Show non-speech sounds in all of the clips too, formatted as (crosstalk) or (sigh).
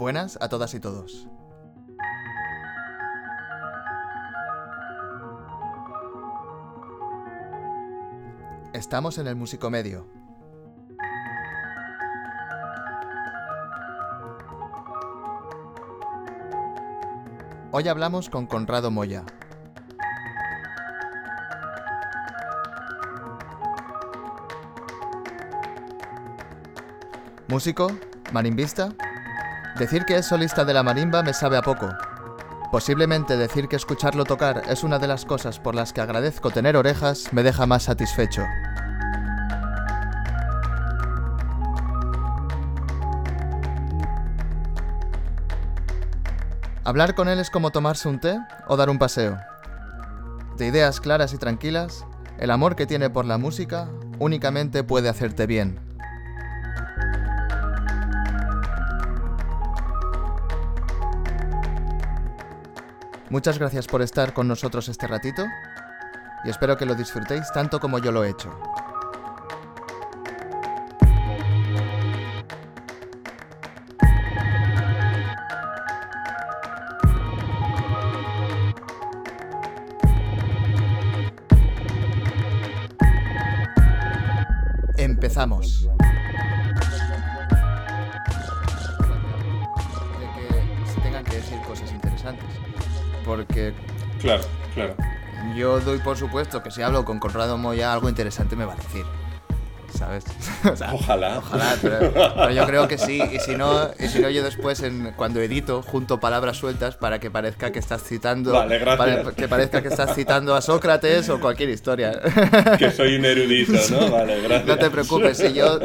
Buenas a todas y todos. Estamos en el Músico Medio. Hoy hablamos con Conrado Moya. Músico, marimbista. Decir que es solista de la marimba me sabe a poco. Posiblemente decir que escucharlo tocar es una de las cosas por las que agradezco tener orejas me deja más satisfecho. Hablar con él es como tomarse un té o dar un paseo. De ideas claras y tranquilas, el amor que tiene por la música únicamente puede hacerte bien. Muchas gracias por estar con nosotros este ratito y espero que lo disfrutéis tanto como yo lo he hecho. Por supuesto que si hablo con Conrado Moya algo interesante me va a decir. ¿Sabes? (laughs) O sea, Ojalá. Ojalá, pero, pero yo creo que sí. Y si no, y si no yo después en, cuando edito junto palabras sueltas para que parezca que estás citando. Vale, gracias. para que parezca que estás citando a Sócrates o cualquier historia. Que soy un erudito, ¿no? (laughs) Vale, gracias. No te preocupes, si yo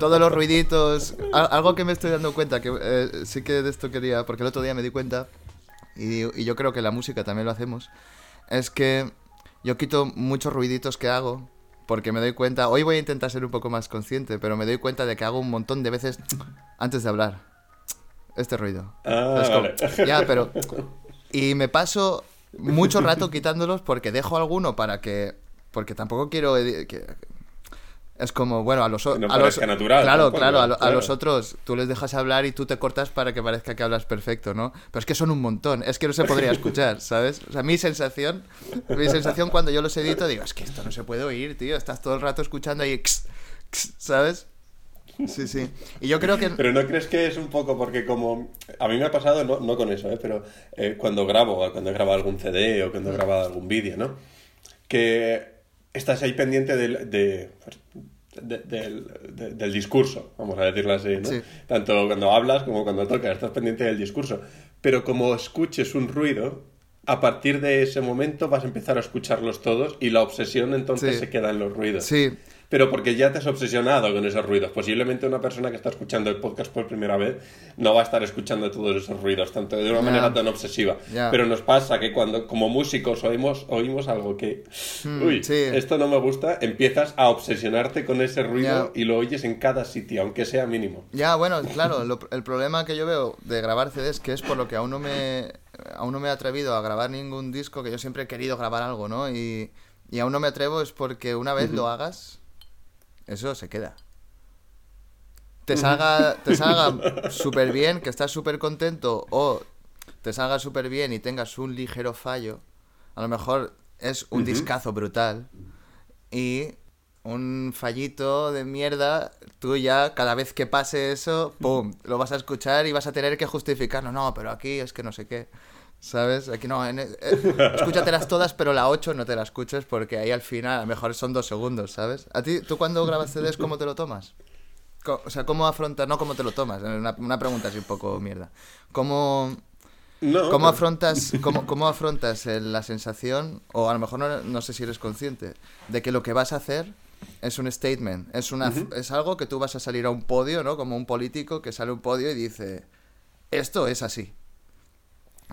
todos los ruiditos, al- algo que me estoy dando cuenta, que eh, sí que de esto quería, porque el otro día me di cuenta, y, y yo creo que la música también lo hacemos, es que yo quito muchos ruiditos que hago, porque me doy cuenta, hoy voy a intentar ser un poco más consciente, pero me doy cuenta de que hago un montón de veces antes de hablar. Este ruido. Ah, vale. Ya, pero... (laughs) Y me paso mucho rato quitándolos porque dejo alguno para que... Porque tampoco quiero... que- es como, bueno, a los, o- Que no a los parezca natural, Claro, claro, a, lo- a claro. los otros tú les dejas hablar y tú te cortas para que parezca que hablas perfecto, ¿no? Pero es que son un montón, es que no se podría (laughs) escuchar, ¿sabes? O sea, mi sensación, mi sensación cuando yo los edito, digo, es que esto no se puede oír, tío, estás todo el rato escuchando ahí, ¿sabes? Sí, sí. Y yo creo que... Pero no crees que es un poco porque como... A mí me ha pasado, no, no con eso, ¿eh? pero eh, cuando grabo, cuando he grabado algún CD o cuando he grabado algún vídeo, ¿no? Que estás ahí pendiente del, de, de- del, de- del discurso, vamos a decirlo así, ¿no? Sí. Tanto cuando hablas como cuando tocas, estás pendiente del discurso. Pero como escuches un ruido, a partir de ese momento vas a empezar a escucharlos todos y la obsesión entonces Sí. se queda en los ruidos. Sí, Pero porque ya te has obsesionado con esos ruidos. Posiblemente una persona que está escuchando el podcast por primera vez no va a estar escuchando todos esos ruidos, tanto de una manera tan obsesiva. Pero nos pasa que cuando como músicos oímos, oímos algo que, uy, Hmm, sí. esto no me gusta, empiezas a obsesionarte con ese ruido y lo oyes en cada sitio, aunque sea mínimo. Ya, bueno, claro, lo- el problema que yo veo de grabar CDs, que es por lo que aún no me aún no me he atrevido a grabar ningún disco, que yo siempre he querido grabar algo, ¿no? Y, y aún no me atrevo es porque una vez lo hagas, eso se queda. Te salga, te salga (laughs) súper bien, que estás súper contento, o te salga súper bien y tengas un ligero fallo, a lo mejor es un discazo brutal, y un fallito de mierda, tú ya cada vez que pase eso, ¡pum! Lo vas a escuchar y vas a tener que justificarlo. No, pero aquí es que no sé qué. ¿Sabes? Aquí no. en- eh, escúchatelas todas, pero la 8 no te la escuches porque ahí al final a lo mejor son dos segundos, ¿sabes? ¿A ti, tú cuando grabas CDs, cómo te lo tomas? O sea, ¿cómo afrontas? No, ¿cómo te lo tomas? Una, una pregunta así un poco mierda. ¿Cómo, No, ¿Cómo afrontas, (laughs) cómo, cómo afrontas el- la sensación, o a lo mejor no, no sé si eres consciente, de que lo que vas a hacer es un statement, es, una, es algo que tú vas a salir a un podio, ¿no? Como un político que sale a un podio y dice, esto es así.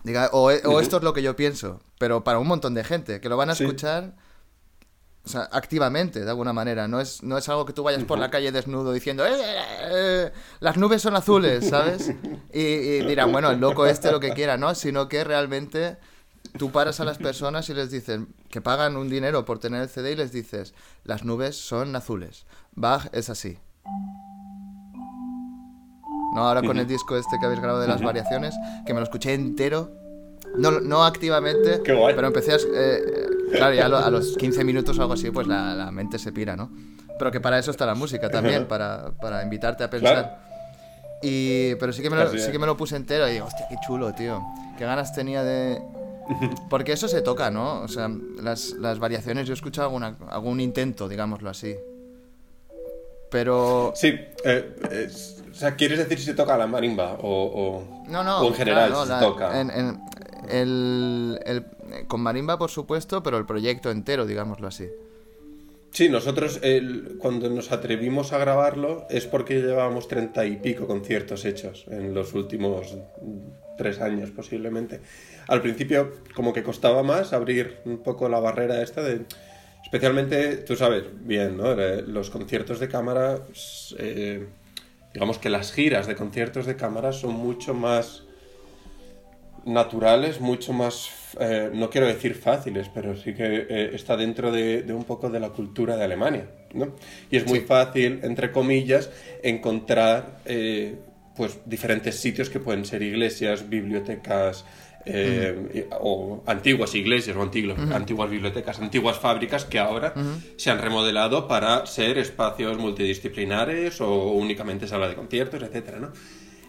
Diga, o, e- o esto es lo que yo pienso, pero para un montón de gente, que lo van a escuchar o sea, activamente, de alguna manera. No es, no es algo que tú vayas por la calle desnudo diciendo, "Eh, eh, eh, las nubes son azules, ¿sabes? Y, y dirán, bueno, el loco este lo que quiera, ¿no? Sino que realmente tú paras a las personas y les dices que pagan un dinero por tener el CD y les dices, las nubes son azules. Bach es así. ¿No? Ahora con el disco este que habéis grabado de las variaciones, que me lo escuché entero, no, no activamente, Qué guay. pero empecé a... eh, claro, ya a, lo- a los 15 minutos o algo así, pues la, la mente se pira, ¿no? Pero que para eso está la música también, (laughs) para, para invitarte a pensar. Claro. Y, pero sí que, me lo, sí que me lo puse entero y digo, hostia, qué chulo, tío. Qué ganas tenía de... (laughs) Porque eso se toca, ¿no? O sea, las, las variaciones, yo he escuchado alguna, algún intento, digámoslo así. Pero... Sí, eh, es- o sea, ¿quieres decir si se toca la marimba o, o- No, no. o en general claro, si la- se toca? en- en- el, el- con marimba, por supuesto, pero el proyecto entero, digámoslo así. Sí, nosotros el- cuando nos atrevimos a grabarlo es porque llevábamos treinta y pico conciertos hechos en los últimos tres años posiblemente. Al principio como que costaba más abrir un poco la barrera esta de... Especialmente, tú sabes bien, ¿no? Eh, Los conciertos de cámara, eh, digamos que las giras de conciertos de cámara son mucho más naturales, mucho más, eh, no quiero decir fáciles, pero sí que eh, está dentro de, de un poco de la cultura de Alemania, ¿no? Y es muy Sí. fácil, entre comillas, encontrar eh, pues diferentes sitios que pueden ser iglesias, bibliotecas, eh, o antiguas iglesias o antiguas, antiguas bibliotecas, antiguas fábricas que ahora se han remodelado para ser espacios multidisciplinares o únicamente sala de conciertos, etcétera, ¿no?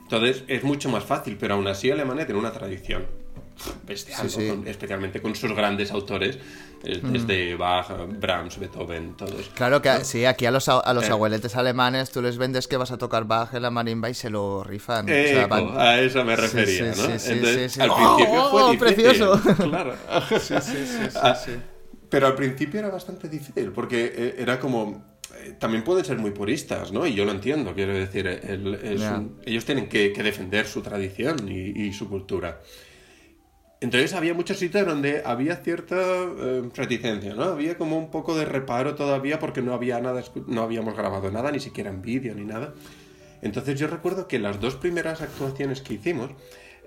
Entonces es mucho más fácil, pero aún así Alemania tiene una tradición bestial, especialmente con sus grandes autores, eh, desde Bach, Brahms, Beethoven, todos. Claro que sí, aquí a los, a, los Eh. abueletes alemanes tú les vendes que vas a tocar Bach en la marimba y se lo rifan. o Eco, sea, van- a eso me refería, sí, ¿no? sí, Entonces, sí, al ¡Oh, principio oh, fue oh, difícil. precioso! Claro. (laughs) sí, sí, Ah, sí. Pero al principio era bastante difícil, porque eh, era como... eh, También pueden ser muy puristas, ¿no? Y yo lo entiendo, quiero decir, el- es ellos tienen que, que defender su tradición y, y su cultura. Entonces había muchos sitios donde había cierta eh, reticencia, ¿no? Había como un poco de reparo todavía porque no había nada, no habíamos grabado nada, ni siquiera en vídeo ni nada. Entonces yo recuerdo que las dos primeras actuaciones que hicimos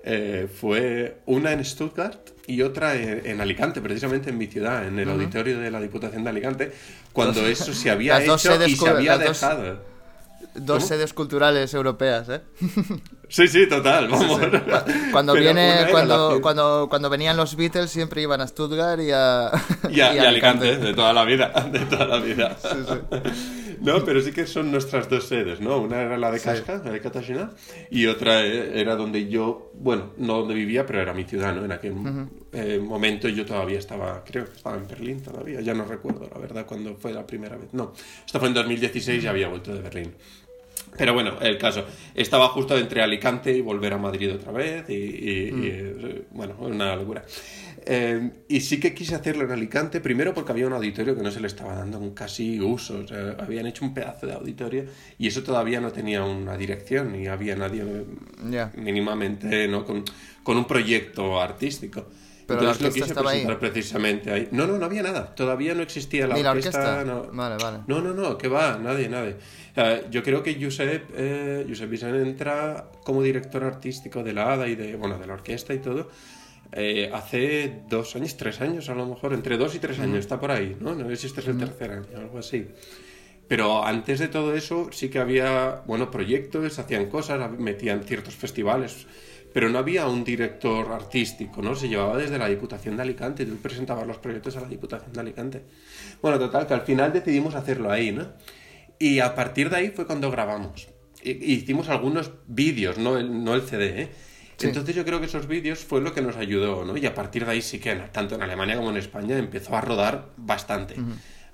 eh, fue una en Stuttgart y otra en, en Alicante, precisamente en mi ciudad, en el auditorio de la Diputación de Alicante, cuando eso se había hecho y se había las dejado. Dos sedes culturales europeas, ¿eh? (laughs) Sí, sí, total, vamos. Cuando (laughs) Pero una viene, la cuando, cuando, cuando venían los Beatles siempre iban a Stuttgart y a, (laughs) Y, a- (laughs) y Alicante, de toda la vida, de toda la vida. No, pero sí que son nuestras dos sedes, ¿no? Una era la de Casca, la de Katarzyna, y otra eh, era donde yo, bueno, no donde vivía, pero era mi ciudad, ¿no? En aquel eh, momento yo todavía estaba, creo que estaba en Berlín todavía, ya no recuerdo, la verdad, cuando fue la primera vez. No, esto fue en 2016 y había vuelto de Berlín. Pero bueno, el caso, estaba justo entre Alicante y volver a Madrid otra vez y, y- y, eh, bueno, una locura. Eh, y sí que quise hacerlo en Alicante, primero porque había un auditorio que no se le estaba dando un casi uso, o sea, habían hecho un pedazo de auditorio y eso todavía no tenía una dirección ni había nadie Ya. mínimamente ¿no? con, con un proyecto artístico. Pero la Entonces lo orquesta estaba ahí. precisamente ahí. No, no, no había nada. Todavía no existía la Ni la orquesta. orquesta. no. Vale, vale. No, no, no, que va, nadie, nadie. Sea, yo creo que Josep, eh, Josep Vicent entra como director artístico de la ADA y de, bueno, de la orquesta y todo, eh, hace dos años, tres años a lo mejor, entre dos y tres años, está por ahí, ¿no? No sé si este es el tercer año, algo así. Pero antes de todo eso sí que había, bueno, proyectos, hacían cosas, metían ciertos festivales, pero no había un director artístico, ¿no? Se llevaba desde la Diputación de Alicante, tú presentabas los proyectos a la Diputación de Alicante. Bueno, total, que al final decidimos hacerlo ahí, ¿no? Y a partir de ahí fue cuando grabamos. Hicimos algunos vídeos, no el, no el CD, ¿eh? Sí. Entonces yo creo que esos vídeos fue lo que nos ayudó, ¿no? Y a partir de ahí sí que tanto en Alemania como en España empezó a rodar bastante.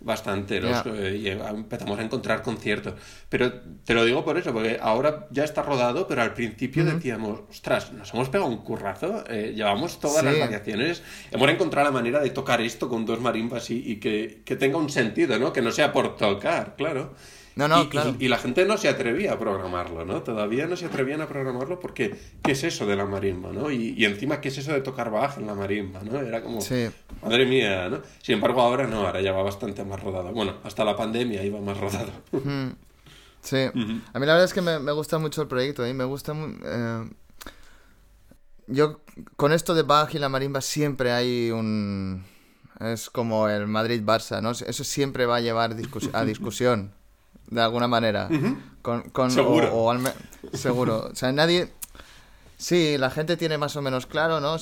Bastante, los, Ya. eh, y empezamos a encontrar conciertos. Pero te lo digo por eso, porque ahora ya está rodado, pero al principio decíamos, ostras, nos hemos pegado un currazo, eh, llevamos todas las variaciones, hemos encontrado la manera de tocar esto con dos marimbas y, y que, que tenga un sentido, ¿no? Que no sea por tocar, claro. No, no, Y- y- claro. Y, la gente no se atrevía a programarlo, ¿no? Todavía no se atrevían a programarlo porque, ¿qué es eso de la marimba, ¿no? Y, y encima, ¿qué es eso de tocar baja en la marimba, ¿no? Era como, Sí. madre mía, ¿no? Sin embargo, ahora no, ahora ya va bastante más rodado. Bueno, hasta la pandemia iba más rodado. Sí, a mí la verdad es que me, me gusta mucho el proyecto, ¿eh? me gusta eh, Yo con esto de Bach y la marimba siempre hay un... Es como el Madrid-Barça, ¿no? Eso siempre va a llevar discus- a discusión, (laughs) de alguna manera. con, con- Seguro. O, o al me- seguro. O sea, nadie... Sí, la gente tiene más o menos claro, ¿no?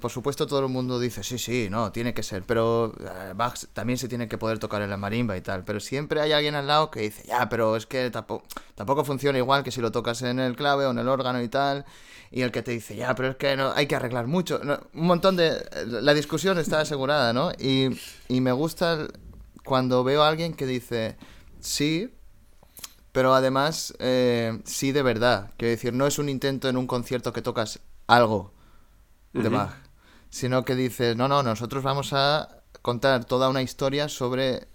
por supuesto todo el mundo dice, sí, sí, no, tiene que ser, pero eh, Bach también se tiene que poder tocar en la marimba y tal, pero siempre hay alguien al lado que dice, ya, pero es que tampoco, tampoco funciona igual que si lo tocas en el clave o en el órgano y tal, y el que te dice, ya, pero es que no, hay que arreglar mucho, un montón de... La discusión está asegurada, ¿no? Y, y me gusta cuando veo a alguien que dice, sí, pero además eh, sí de verdad. Quiero decir, no es un intento en un concierto que tocas algo de Bach, sino que dices, no, no, nosotros vamos a contar toda una historia sobre,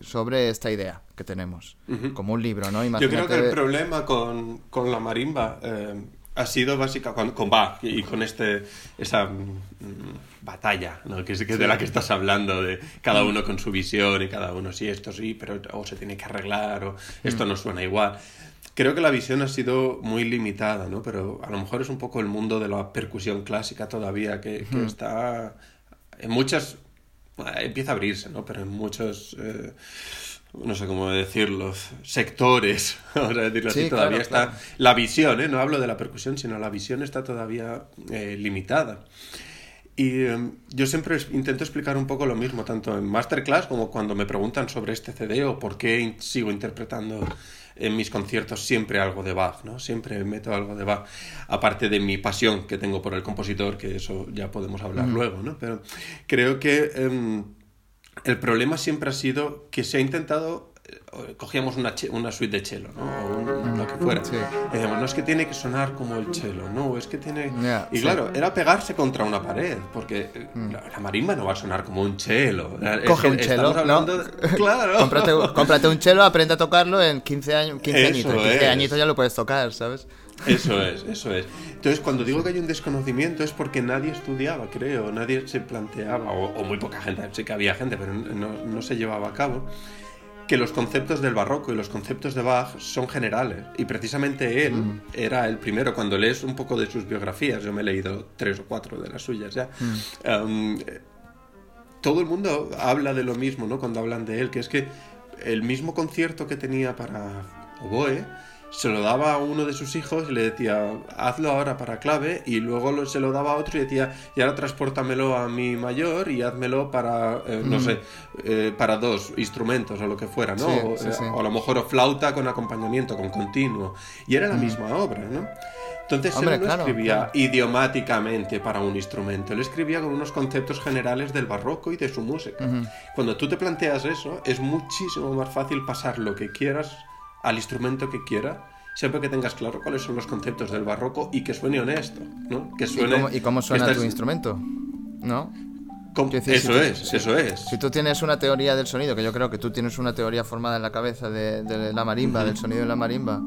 sobre esta idea que tenemos, como un libro, ¿no? Yo creo que el problema con, con la marimba eh, ha sido básica con, Bach y con este esa mm, batalla ¿no? que es de la que estás hablando de cada uno con su visión y cada uno sí esto sí pero o se tiene que arreglar o esto no suena igual. Creo que la visión ha sido muy limitada no pero a lo mejor es un poco el mundo de la percusión clásica todavía que, está en muchas empieza a abrirse no pero en muchos eh, no sé cómo decirlo, sectores, (laughs) vamos a decirlo así, todavía está la visión, ¿eh? no hablo de la percusión, sino la visión está todavía eh, limitada. Y em, yo siempre intento explicar un poco lo mismo, tanto en masterclass como cuando me preguntan sobre este CD o por qué sigo interpretando en mis conciertos siempre algo de Bach, ¿no? Siempre meto algo de Bach, aparte de mi pasión que tengo por el compositor, que eso ya podemos hablar luego, ¿no? Pero creo que... Em, el problema siempre ha sido que se ha intentado cogíamos una, una suite de cello, ¿no? O lo que fuera. Y decíamos, no es que tiene que sonar como el cello, no, es que tiene... y claro, era pegarse contra una pared, porque eh, mm. la, marimba no va a sonar como un cello. Coge un cello, (laughs) Claro. cómprate, cómprate, un cello, aprende a tocarlo en 15 años, 15 añitos. 15 añitos ya lo puedes tocar, ¿sabes? Eso es, eso es. Entonces, cuando digo que hay un desconocimiento es porque nadie estudiaba, creo, nadie se planteaba, o, muy poca gente, sí que había gente, pero no, se llevaba a cabo, que los conceptos del barroco y los conceptos de Bach son generales. Y precisamente él mm. era el primero, cuando lees un poco de sus biografías, yo me he leído tres o cuatro de las suyas ya, mm. um, todo el mundo habla de lo mismo, ¿no? Cuando hablan de él, que es que el mismo concierto que tenía para oboe, se lo daba a uno de sus hijos y le decía, hazlo ahora para clave, y luego se lo daba a otro y decía, y ahora transportamelo a mi mayor y házmelo para, eh, no sé, eh, para dos instrumentos o lo que fuera, ¿no? o, a lo mejor o flauta con acompañamiento, con continuo. Y era la misma obra, ¿no? Entonces él no escribía idiomáticamente para un instrumento, él escribía con unos conceptos generales del barroco y de su música. Cuando tú te planteas eso, es muchísimo más fácil pasar lo que quieras al instrumento que quiera, siempre que tengas claro cuáles son los conceptos del barroco y que suene honesto, ¿no? Que suene, ¿Y, cómo, suena tu instrumento? ¿No? eso es, eso es. Si tú tienes una teoría del sonido, que yo creo que tú tienes una teoría formada en la cabeza de, la marimba, del sonido de la marimba,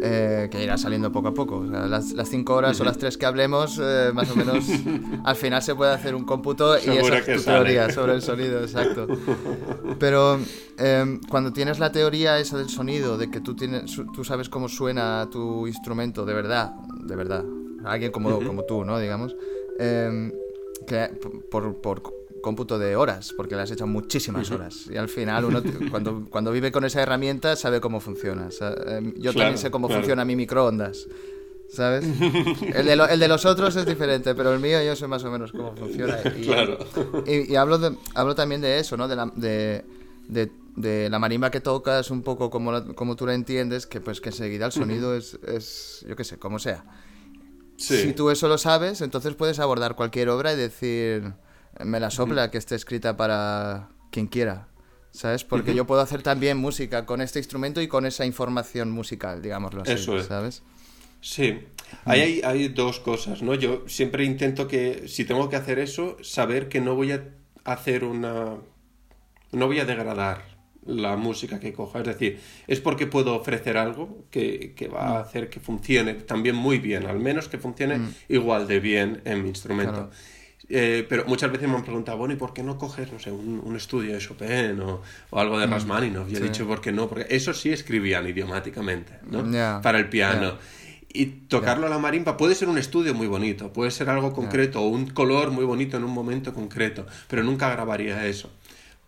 eh, que irá saliendo poco a poco. las, las, cinco horas o las tres que hablemos, eh, más o menos, (laughs) al final se puede hacer un cómputo y esa es tu teoría sobre el sonido, exacto. Pero em, cuando tienes la teoría esa del sonido, de que tú, tienes, tú sabes cómo suena tu instrumento, de verdad, de verdad, alguien como, como tú, ¿no? Digamos, em, que por, por cómputo de horas, porque le has hecho muchísimas horas. Y al final uno (laughs) cuando, cuando vive con esa herramienta sabe cómo funciona. Em, yo también sé cómo funciona mi microondas. ¿Sabes? (laughs) El de, el de, los otros es diferente, pero el mío yo sé más o menos cómo funciona. Y, (laughs) claro. y, hablo, hablo también de eso, ¿no? De la, de, de, la marimba que tocas, un poco como, como tú la entiendes, que pues que enseguida el sonido es, es, yo qué sé, como sea. Si tú eso lo sabes, entonces puedes abordar cualquier obra y decir me la sopla que esté escrita para quien quiera, ¿sabes? Porque yo puedo hacer también música con este instrumento y con esa información musical, digámoslo así, Eso es. ¿sabes? Sí, hay, hay dos cosas, ¿no? Yo siempre intento que, si tengo que hacer eso, saber que no voy a hacer una... no voy a degradar la música que coja. Es decir, es porque puedo ofrecer algo que, que va a hacer que funcione también muy bien, al menos que funcione igual de bien en mi instrumento. Eh, pero muchas veces me han preguntado, bueno, ¿y por qué no coges, no sé, un, estudio de Chopin o, algo de mm, Rasmaninov? Y he dicho, ¿por qué no? Porque eso sí escribían idiomáticamente, ¿no? Para el piano. Y tocarlo a la marimba puede ser un estudio muy bonito, puede ser algo concreto o un color muy bonito en un momento concreto, pero nunca grabaría eso.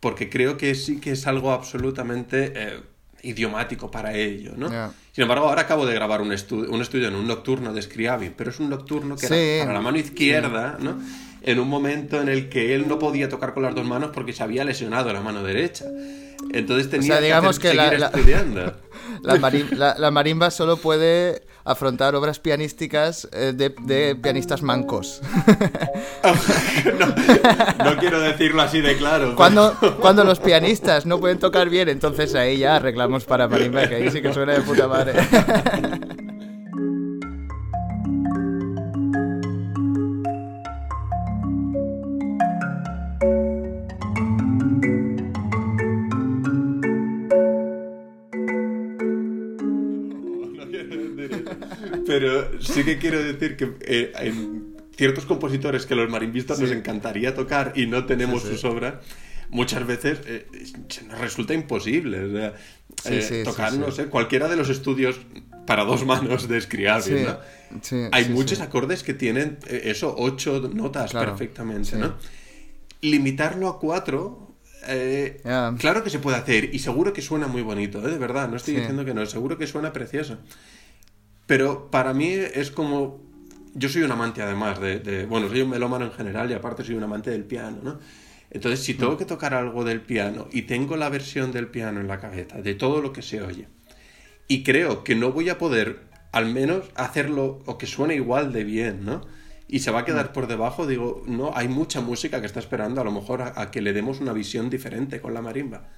Porque creo que sí que es algo absolutamente... Eh, idiomático para ello, ¿no? Sin embargo, ahora acabo de grabar un, estudio un estudio en un nocturno de Scriabin, pero es un nocturno que era para la mano izquierda, ¿no? En un momento en el que él no podía tocar con las dos manos porque se había lesionado la mano derecha. Entonces tenía digamos que, seguir estudiando. La, marimba solo puede afrontar obras pianísticas eh, de, pianistas mancos. (laughs) no, quiero decirlo así de claro. Cuando, cuando los pianistas no pueden tocar bien, entonces ahí ya arreglamos para marimba, que ahí sí que suena de puta madre. (laughs) Pero sí que quiero decir que eh, en ciertos compositores que los marimbistas nos encantaría tocar y no tenemos sus obras, muchas veces eh, nos resulta imposible. Eh, tocar, no sé, cualquiera de los estudios para dos manos de Scriabin, ¿no? Hay muchos acordes que tienen eso, ocho notas perfectamente, ¿no? Limitarlo a cuatro Claro que se puede hacer y seguro que suena muy bonito, de verdad, no estoy diciendo que no, seguro que suena precioso. Pero para mí es como... Yo soy un amante además de, Bueno, soy un melómano en general y aparte soy un amante del piano, ¿no? Entonces, si tengo mm. que tocar algo del piano y tengo la versión del piano en la cabeza, de todo lo que se oye, y creo que no voy a poder al menos hacerlo o que suene igual de bien, ¿no? Y se va a quedar mm. por debajo, digo, no, hay mucha música que está esperando a lo mejor a que le demos una visión diferente con la marimba.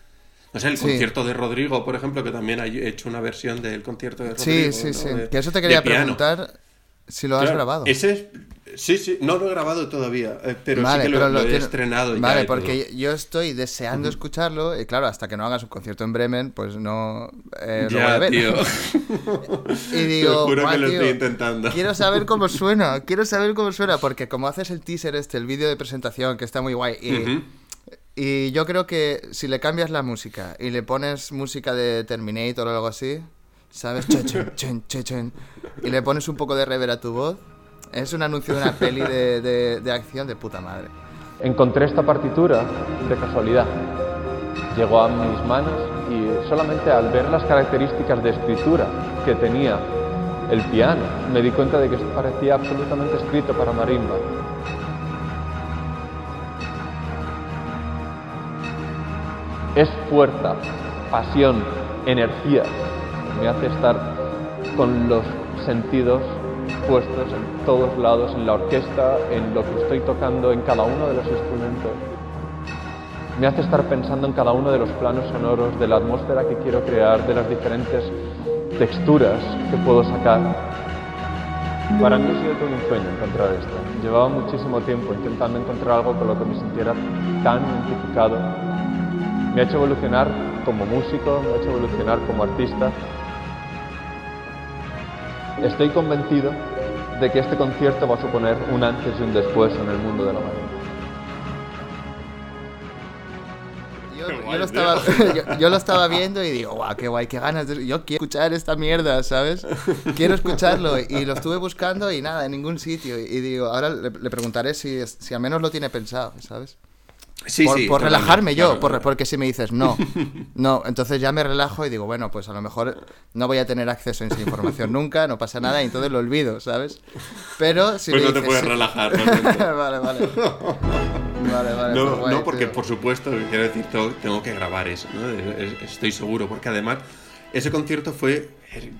No sé, el concierto de Rodrigo, por ejemplo, que también ha hecho una versión del concierto de Rodrigo. Sí, sí, sí. Que eso te quería preguntar si lo has grabado. Ese Sí, sí, no lo he grabado todavía, eh, pero sí que lo, he estrenado. Vale, porque yo estoy deseando escucharlo y claro, hasta que no hagas un concierto en Bremen, pues no eh, lo voy a ver. Tío. (laughs) y digo, Te juro que lo estoy intentando. Quiero saber cómo (laughs) suena, quiero saber cómo suena, porque como haces el teaser este, el vídeo de presentación, que está muy guay, y... Y yo creo que si le cambias la música y le pones música de Terminator o algo así, ¿sabes? y le pones un poco de rever a tu voz, es un anuncio de una peli de, de, acción de puta madre. Encontré esta partitura de casualidad. Llegó a mis manos y solamente al ver las características de escritura que tenía el piano, me di cuenta de que parecía absolutamente escrito para marimba. Es fuerza, pasión, energía. Me hace estar con los sentidos puestos en todos lados, en la orquesta, en lo que estoy tocando, en cada uno de los instrumentos. Me hace estar pensando en cada uno de los planos sonoros, de la atmósfera que quiero crear, de las diferentes texturas que puedo sacar. Para mí ha sido todo un sueño encontrar esto. Llevaba muchísimo tiempo intentando encontrar algo con lo que me sintiera tan identificado me ha hecho evolucionar como músico, me ha hecho evolucionar como artista. Estoy convencido de que este concierto va a suponer un antes y un después en el mundo de la marimba. (laughs) Yo, lo estaba, viendo y digo, guau, qué guay, qué ganas. De... Yo quiero escuchar esta mierda, ¿sabes? Quiero escucharlo. Y lo estuve buscando y nada, en ningún sitio. Y digo, ahora le, preguntaré si, si al menos lo tiene pensado, ¿sabes? Por, relajarme yo, porque si me dices no, (laughs) no, entonces ya me relajo y digo, bueno, pues a lo mejor no voy a tener acceso a esa información (laughs) nunca, no pasa nada y entonces lo olvido, ¿sabes? Pero si pues no te puedes relajar. (laughs) vale, vale. Vale, vale. No, pues no porque por supuesto, quiero decir, tengo que grabar eso, ¿no? Estoy seguro, porque además ese concierto fue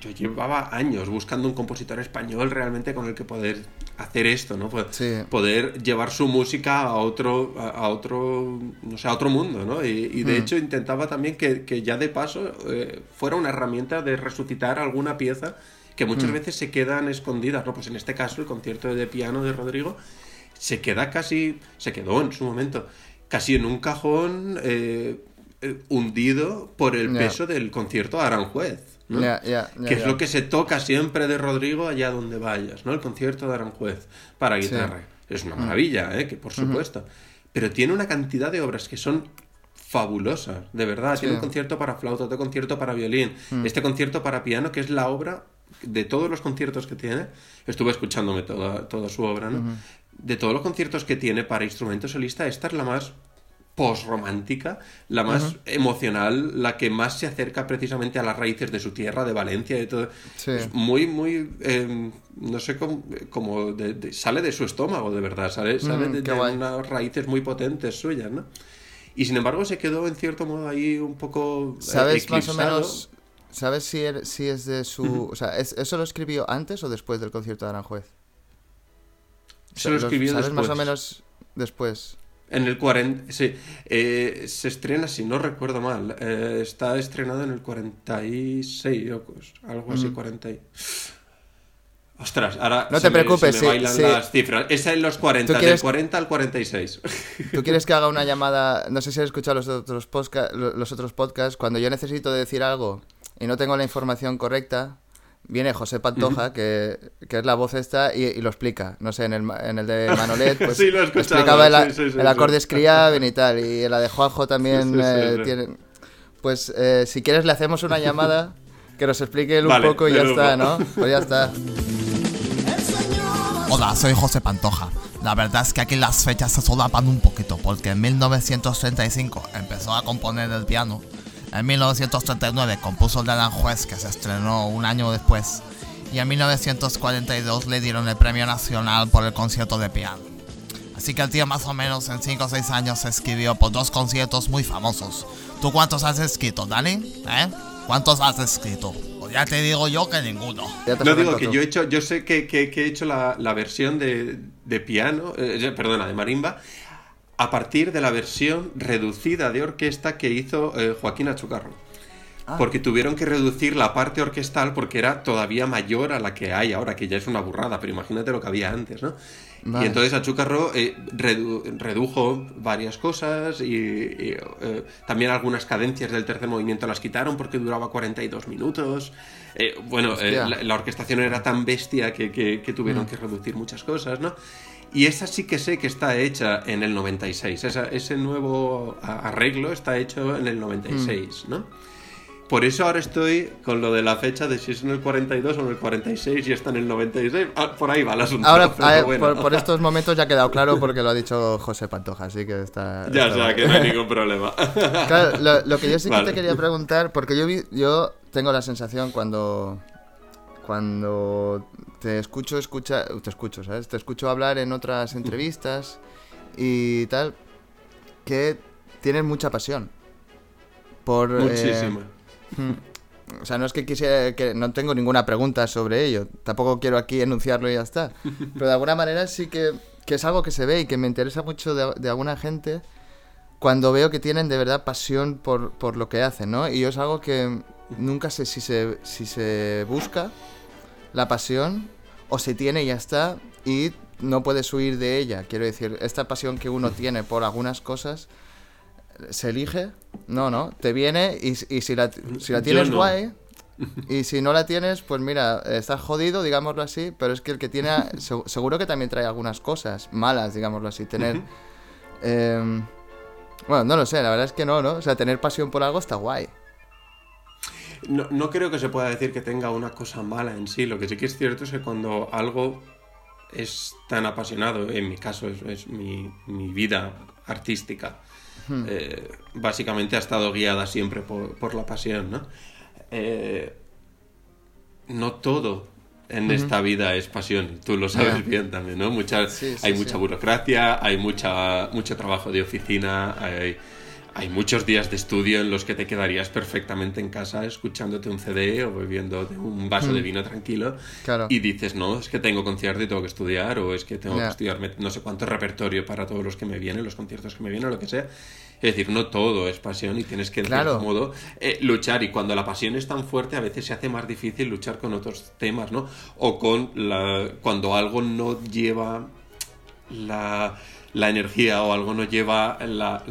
yo llevaba años buscando un compositor español realmente con el que poder hacer esto, ¿no? Poder llevar su música a otro, a otro, no sé, a otro mundo, ¿no? Y, de hmm. hecho intentaba también que, ya de paso eh, fuera una herramienta de resucitar alguna pieza que muchas hmm. veces se quedan escondidas, ¿no? Pues en este caso el concierto de piano de Rodrigo se queda casi, se quedó en su momento, casi en un cajón eh, hundido por el peso del concierto de Aranjuez que es lo que se toca siempre de Rodrigo allá donde vayas, ¿no? El concierto de Aranjuez para guitarra. Es una maravilla, ¿eh? Que por supuesto. Pero tiene una cantidad de obras que son fabulosas, de verdad. Tiene un concierto para flauta, otro concierto para violín, mm. este concierto para piano, que es la obra de todos los conciertos que tiene. Estuve escuchándome toda, toda su obra, ¿no? De todos los conciertos que tiene para instrumento solista, esta es la más post-romántica, la más emocional, la que más se acerca precisamente a las raíces de su tierra, de Valencia y todo. Es muy, muy, em, no sé cómo, como sale de su estómago, de verdad, sale, sale de, unas raíces muy potentes suyas, ¿no? Y sin embargo se quedó en cierto modo ahí un poco... Eh, ¿Sabes más o menos... ¿Sabes si, er, si es de su... O sea, ¿eso lo escribió antes o después del concierto de Aranjuez? Se lo escribió ¿Sabes más o menos después? En el 40, sí. Eh, se estrena, si no recuerdo mal, eh, está estrenado en el 46, algo así, 40. Ostras, ahora no te preocupes, me, bailan las cifras. Es en los 40, del 40 al 46. ¿Tú (laughs) quieres que haga una llamada? No sé si has escuchado los otros, los otros podcasts. Cuando yo necesito decir algo y no tengo la información correcta, viene José Pantoja, que, es la voz esta, y, lo explica. No sé, en el, en el de (laughs) Manolet, pues sí, lo explicaba el, el acorde Scriabin y tal. Y en la de Juanjo también eh, tiene... Pues eh, si quieres le hacemos una llamada (laughs) que nos explique él un poco y ya está, ¿no? Pues ya está. Hola, soy José Pantoja. La verdad es que aquí las fechas se solapan un poquito porque en 1935 empezó a componer el piano en 1939 compuso el de Aranjuez, que se estrenó un año después, y en 1942 le dieron el Premio Nacional por el concierto de piano. Así que el tío más o menos en 5 o 6 años escribió por dos conciertos muy famosos. ¿Tú cuántos has escrito, Dani? ¿Eh? ¿Cuántos has escrito? Pues ya te digo yo que ninguno. No digo que yo he hecho, yo sé que, he hecho la, versión de, piano, eh, perdona, de marimba, a partir de la versión reducida de orquesta que hizo eh, Joaquín Achucarro. Ah. Porque tuvieron que reducir la parte orquestal porque era todavía mayor a la que hay ahora, que ya es una burrada, pero imagínate lo que había antes, ¿no? Y entonces Achucarro eh, redujo varias cosas y, eh, también algunas cadencias del tercer movimiento las quitaron porque duraba 42 minutos. bueno, la, orquestación era tan bestia que, tuvieron mm. que reducir muchas cosas, ¿no? Y esa sí que sé que está hecha en el 96. ese nuevo arreglo está hecho en el 96, mm. ¿no? Por eso ahora estoy con lo de la fecha de si es en el 42 o en el 46 y está en el 96. Ah, por ahí va el asunto. Ahora, (laughs) por, estos momentos ya ha quedado claro porque lo ha dicho José Pantoja, así que está... Ya, ya, que no hay ningún problema. Claro, lo, que yo sí que te quería preguntar, porque yo, yo tengo la sensación cuando, cuando te escucho, escucha, te escucho, ¿sabes? Te escucho hablar en otras entrevistas y tal, que tienes mucha pasión. Por, eh, Muchísima. o sea, no es que quisiera, que no tengo ninguna pregunta sobre ello, tampoco quiero aquí enunciarlo y ya está. (laughs) Pero de alguna manera sí que, que es algo que se ve y que me interesa mucho de, de alguna gente cuando veo que tienen de verdad pasión por, por lo que hacen, ¿no? Y yo es algo que nunca sé si se, si se busca la pasión o se tiene y ya está y no puedes huir de ella. Quiero decir, esta pasión que uno tiene por algunas cosas se elige. No, no, te viene y, si, la, si la tienes guay (laughs) y si no la tienes, pues mira, estás jodido, digámoslo así, pero es que el que tiene, (laughs) seguro que también trae algunas cosas malas, digámoslo así, tener... Em, bueno, no lo sé, la verdad es que no, ¿no? O sea, tener pasión por algo está guay. No, no, creo que se pueda decir que tenga una cosa mala en sí. Lo que sí que es cierto es que cuando algo es tan apasionado, en mi caso es, mi, vida artística, hmm. eh, básicamente ha estado guiada siempre por, la pasión, ¿no? Eh, no todo en esta vida es pasión, tú lo sabes bien también, ¿no? Muchas, hay mucha burocracia, hay mucha, mucho trabajo de oficina, hay hay muchos días de estudio en los que te quedarías perfectamente en casa escuchándote un CD o bebiendo un vaso de mm. vino tranquilo y dices, no, es que tengo concierto y tengo que estudiar o es que tengo que estudiar no sé cuánto repertorio para todos los que me vienen, los conciertos que me vienen, lo que sea. Es decir, no todo es pasión y tienes que, en claro. modo, eh, luchar. Y cuando la pasión es tan fuerte, a veces se hace más difícil luchar con otros temas, ¿no? O con la, cuando algo no lleva la, la energía o algo no lleva la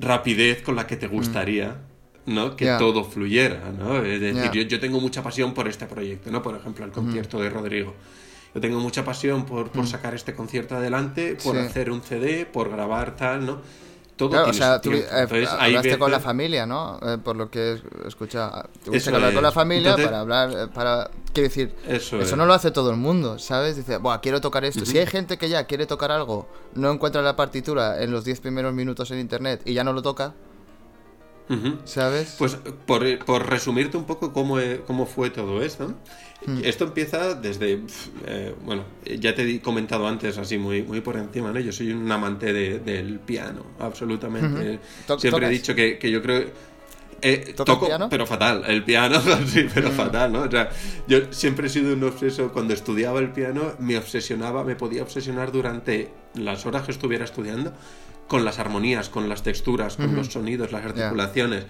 rapidez con la que te mm. gustaría, ¿no? Que todo fluyera, ¿no? Es decir, yo, tengo mucha pasión por este proyecto, ¿no? Por ejemplo, el concierto de Rodrigo. Yo tengo mucha pasión por, por mm. sacar este concierto adelante, por hacer un CD, por grabar tal, ¿no? Todo Claro, o sea, tú eh, Entonces, hablaste con la familia, ¿no? Eh, por lo que he escuchado. Tuviste que hablar con la familia Entonces- para hablar, eh, para... Quiero decir, Eso eso es. no lo hace todo el mundo, ¿sabes? Dice, Buah, quiero tocar esto. Si hay gente que ya quiere tocar algo, no encuentra la partitura en los 10 primeros minutos en internet y ya no lo toca. ¿sabes? Pues por, por resumirte un poco cómo, cómo fue todo esto. Esto empieza desde, eh, bueno, ya te he comentado antes así muy, muy por encima, ¿no? Yo soy un amante de- del piano, absolutamente. To- Siempre he dicho que, que yo creo... eh, ¿Tocas toco, piano? pero fatal, el piano, (laughs) sí, pero fatal, ¿no? O sea, yo siempre he sido un obseso, cuando estudiaba el piano, me obsesionaba, me podía obsesionar durante las horas que estuviera estudiando con las armonías, con las texturas, con los sonidos, las articulaciones.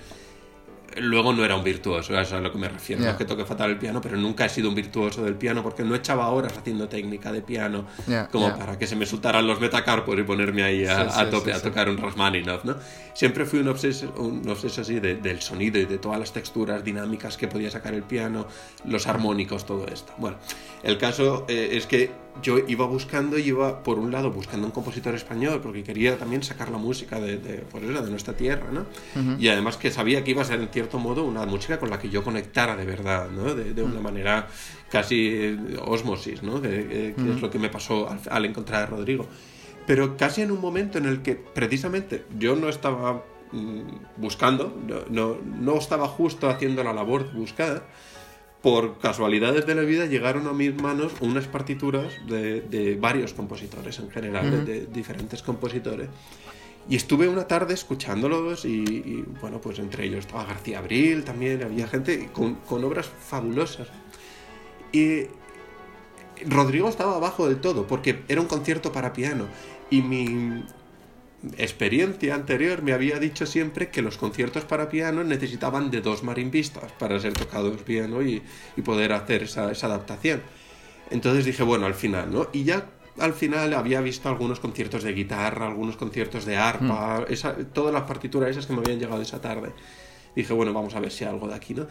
Luego no era un virtuoso, eso es a lo que me refiero. No es que toque fatal el piano, pero nunca he sido un virtuoso del piano porque no echaba horas haciendo técnica de piano como para que se me soltaran los metacarpos y ponerme ahí a, Sí, a sí, tope sí, a tocar un Rachmaninoff, ¿no? Siempre fui un obseso, un obseso así de- del sonido y de todas las texturas dinámicas que podía sacar el piano, los armónicos, todo esto. Bueno, el caso eh, es que yo iba buscando y iba, por un lado, buscando un compositor español porque quería también sacar la música de, de, por eso, de nuestra tierra, ¿no? Y además que sabía que iba a ser, en cierto modo, una música con la que yo conectara de verdad, ¿no? De, de una manera casi eh, osmosis, ¿no? De- eh, que es lo que me pasó al, al encontrar a Rodrigo. Pero casi en un momento en el que precisamente yo no estaba mm, buscando, no, no, no estaba justo haciendo la labor de buscar, por casualidades de la vida llegaron a mis manos unas partituras de, de varios compositores en general, de, de diferentes compositores. Y estuve una tarde escuchándolos y, y, bueno, pues entre ellos estaba García Abril también, había gente con, con obras fabulosas. Y Rodrigo estaba abajo del todo porque era un concierto para piano y mi experiencia anterior me había dicho siempre que los conciertos para piano necesitaban de dos marimbistas para ser tocados bien ¿no? y, y poder hacer esa, esa adaptación. Entonces dije, bueno, al final, ¿no? Y ya al final había visto algunos conciertos de guitarra, algunos conciertos de arpa, esa, todas las partituras esas que me habían llegado esa tarde. Dije, bueno, vamos a ver si hay algo de aquí, ¿no?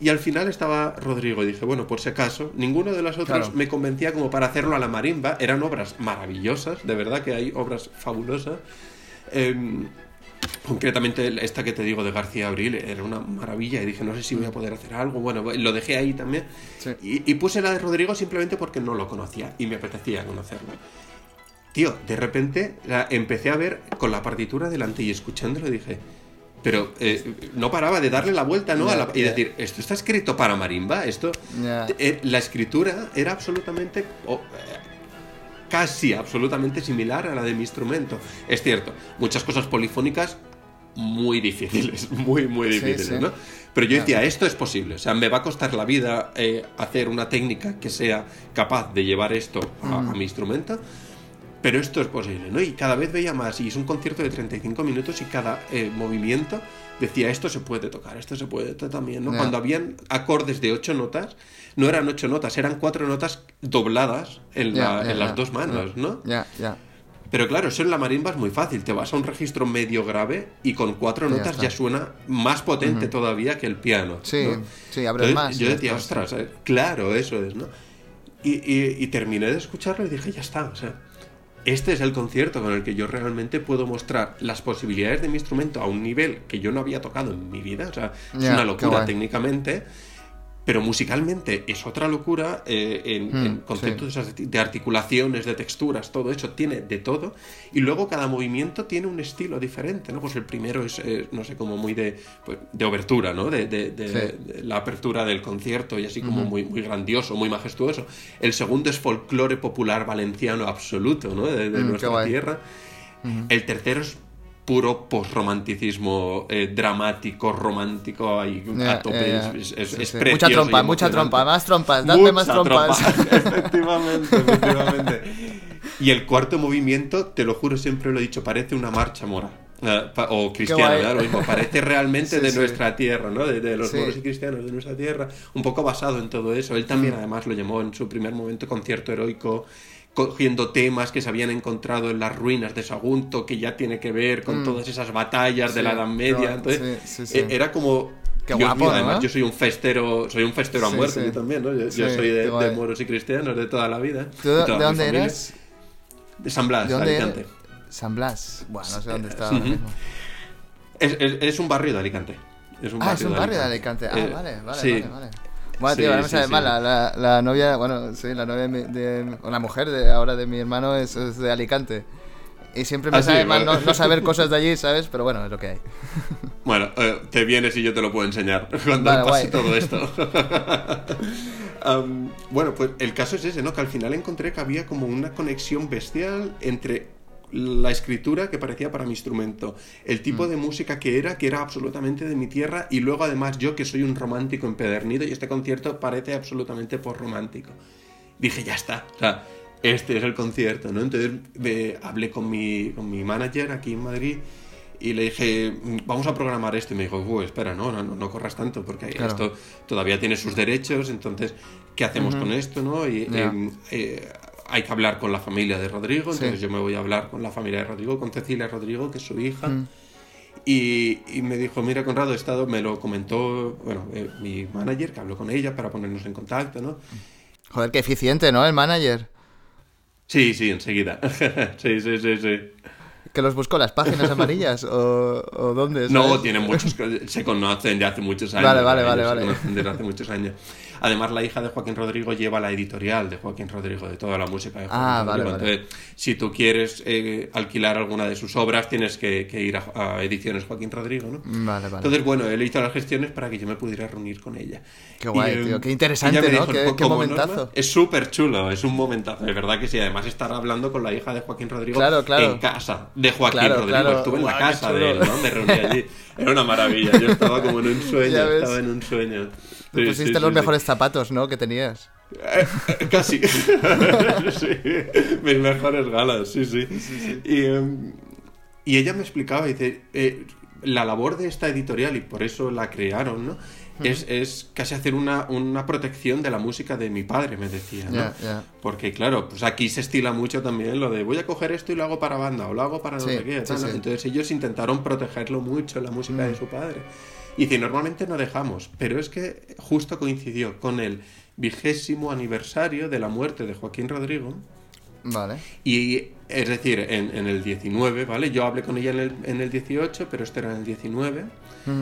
Y al final estaba Rodrigo y dije, bueno, por si acaso, ninguno de los otros Claro. me convencía como para hacerlo a la marimba. Eran obras maravillosas, de verdad que hay obras fabulosas. Em, concretamente esta que te digo de García Abril era una maravilla y dije, no sé si voy a poder hacer algo. Bueno, lo dejé ahí también. Sí. Y, y puse la de Rodrigo simplemente porque no lo conocía y me apetecía conocerlo. Tío, de repente la empecé a ver con la partitura delante y escuchándolo dije, pero eh, no paraba de darle la vuelta, ¿no? A la- y decir, esto está escrito para marimba, esto... Eh, la escritura era absolutamente... eh, casi absolutamente similar a la de mi instrumento. Es cierto, muchas cosas polifónicas muy difíciles, (laughs) muy, muy difíciles, sí. ¿no? Pero yo decía, esto es posible, o sea, me va a costar la vida eh, hacer una técnica que sea capaz de llevar esto a, a mi instrumento, pero esto es posible, ¿no? Y cada vez veía más, y es un concierto de 35 minutos y cada eh, movimiento decía, esto se puede tocar, esto se puede tocar también, ¿no? Cuando habían acordes de ocho notas, no eran ocho notas, eran cuatro notas dobladas en, la- las dos manos, ¿no? Ya, ya. Pero claro, eso en la marimba es muy fácil. Te vas a un registro medio grave y con cuatro notas ya suena más potente todavía que el piano. Sí, ¿no? sí, abres Entonces, más. Yo decía, ostras, eh, claro, eso es, ¿no? Y, y- y terminé de escucharlo y dije, ya está, o sea, este es el concierto con el que yo realmente puedo mostrar las posibilidades de mi instrumento a un nivel que yo no había tocado en mi vida. O sea, es una locura guay. Pero musicalmente es otra locura eh, en, Mm, en conceptos de articulaciones, de texturas, todo eso tiene de todo. Y luego cada movimiento tiene un estilo diferente, ¿no? Pues el primero es, eh, no sé, como muy de, pues, de obertura, ¿no? De, de- de- Sí. de la apertura del concierto y así como muy, muy grandioso, muy majestuoso. El segundo es folclore popular valenciano absoluto, ¿no? De, Mm, nuestra tierra. El tercero es puro posromanticismo eh, dramático, romántico, ahí Ya, a tope. ya, ya. Es, es- Sí, es sí. Mucha trompa, mucha trompa, más trompas, dadme más trompas. trompa, (laughs) efectivamente, efectivamente. Y el cuarto movimiento, te lo juro, siempre lo he dicho, parece una marcha mora. pa- o cristiana. ¿verdad? Lo mismo, parece realmente (laughs) Sí, de sí. nuestra tierra, ¿no? De, de los Sí. moros y cristianos de nuestra tierra, un poco basado en todo eso. Él Mm. también, además, lo llamó en su primer momento concierto heroico, cogiendo temas que se habían encontrado en las ruinas de Sagunto, que ya tiene que ver con Mm. todas esas batallas de la Edad Media. guay. Entonces, Sí, sí, sí. eh, era como Qué Dios guapo, mío, ¿no? además yo soy un festero, soy un festero a muerte yo también, ¿no? Yo, soy de, de moros y cristianos de toda la vida. ¿Tú de, dónde eres? De San Blas, ¿De dónde Alicante. eres? San Blas. Bueno, no sé dónde está ahora Ujú. mismo. Es, es- es un barrio de Alicante. Es un Ah, es un barrio de Alicante. Ah, Eh, vale, vale, vale, vale. Bueno, tío, ahora me sí. mal. La, la- la novia, bueno, sí, la novia de, mi- de- o la mujer de ahora de mi hermano es, es de Alicante. Y siempre me Ah, sí, mal no, no saber (laughs) cosas de allí, ¿sabes? Pero bueno, es lo que hay. Bueno, eh, te vienes y yo te lo puedo enseñar (laughs) cuando Vale, pase guay. todo (laughs) esto. Am, bueno, pues el caso es ese, ¿no? Que al final encontré que había como una conexión bestial entre la escritura que parecía para mi instrumento, el Mm. tipo de música que era, que era absolutamente de mi tierra, y luego además yo que soy un romántico empedernido y este concierto parece absolutamente por romántico. Dije, ya está, o sea, este es el concierto, ¿no? Entonces hablé con mi, con mi manager aquí en Madrid y le dije, "Mm, vamos a programar esto. Y me dijo, "Uy, espera, no, no, no, corras tanto, porque Claro. esto todavía tiene sus derechos, entonces, ¿qué hacemos con esto, no? Y eh, hay que hablar con la familia de Rodrigo, Sí. entonces yo me voy a hablar con la familia de Rodrigo, con Cecilia Rodrigo, que es su hija. Mm. Y, y me dijo, mira Conrado, he estado, me lo comentó, bueno, eh, mi manager, que habló con ella para ponernos en contacto, ¿no? Joder, qué eficiente, ¿no? El manager. Sí, sí, enseguida. (laughs) sí, sí, sí, sí. ¿Que los buscó las páginas amarillas? (laughs) ¿O, o dónde? No, tienen muchos, (laughs) se conocen de hace muchos años. Vale, vale, vale, se vale. conocen desde hace muchos años. Además, la hija de Joaquín Rodrigo lleva la editorial de Joaquín Rodrigo, de toda la música de Joaquín Ah, vale, Rodrigo. vale. Entonces, si tú quieres eh, alquilar alguna de sus obras, tienes que, que ir a, a Ediciones Joaquín Rodrigo, ¿no? Vale, vale. Entonces, bueno, él hizo las gestiones para que yo me pudiera reunir con ella. Qué guay, eh, tío, qué interesante, ¿no? dijo, Qué- "Co- qué momentazo". Norma, es súper chulo, es un momentazo, de verdad que sí. Además, estar hablando con la hija de Joaquín Rodrigo Claro, claro. en casa de Joaquín Claro, Rodrigo. claro. Estuve en la casa de él, ¿no? Me reuní allí. Era una maravilla. Yo estaba como en un (laughs) sueño, estaba en un sueño. Te Sí, pusiste sí, los sí, sí. mejores zapatos, ¿no? Que tenías. Eh, eh, Casi. (laughs) sí, mis mejores galas, sí, sí. Y, em, y ella me explicaba, dice, eh, la labor de esta editorial, y por eso la crearon, ¿no? Es, es casi hacer una, una protección de la música de mi padre, me decía, ¿no? Ya, ya. Porque, claro, pues aquí se estila mucho también lo de voy a coger esto y lo hago para banda o lo hago para no Sí, sé qué. sí, sí. Entonces ellos intentaron protegerlo mucho, la música de su padre. Y dice, normalmente no dejamos, pero es que justo coincidió con el vigésimo aniversario de la muerte de Joaquín Rodrigo. Vale. Y es decir, en, en el 19, ¿vale? Yo hablé con ella en el, en el 18, pero esto era en el 19.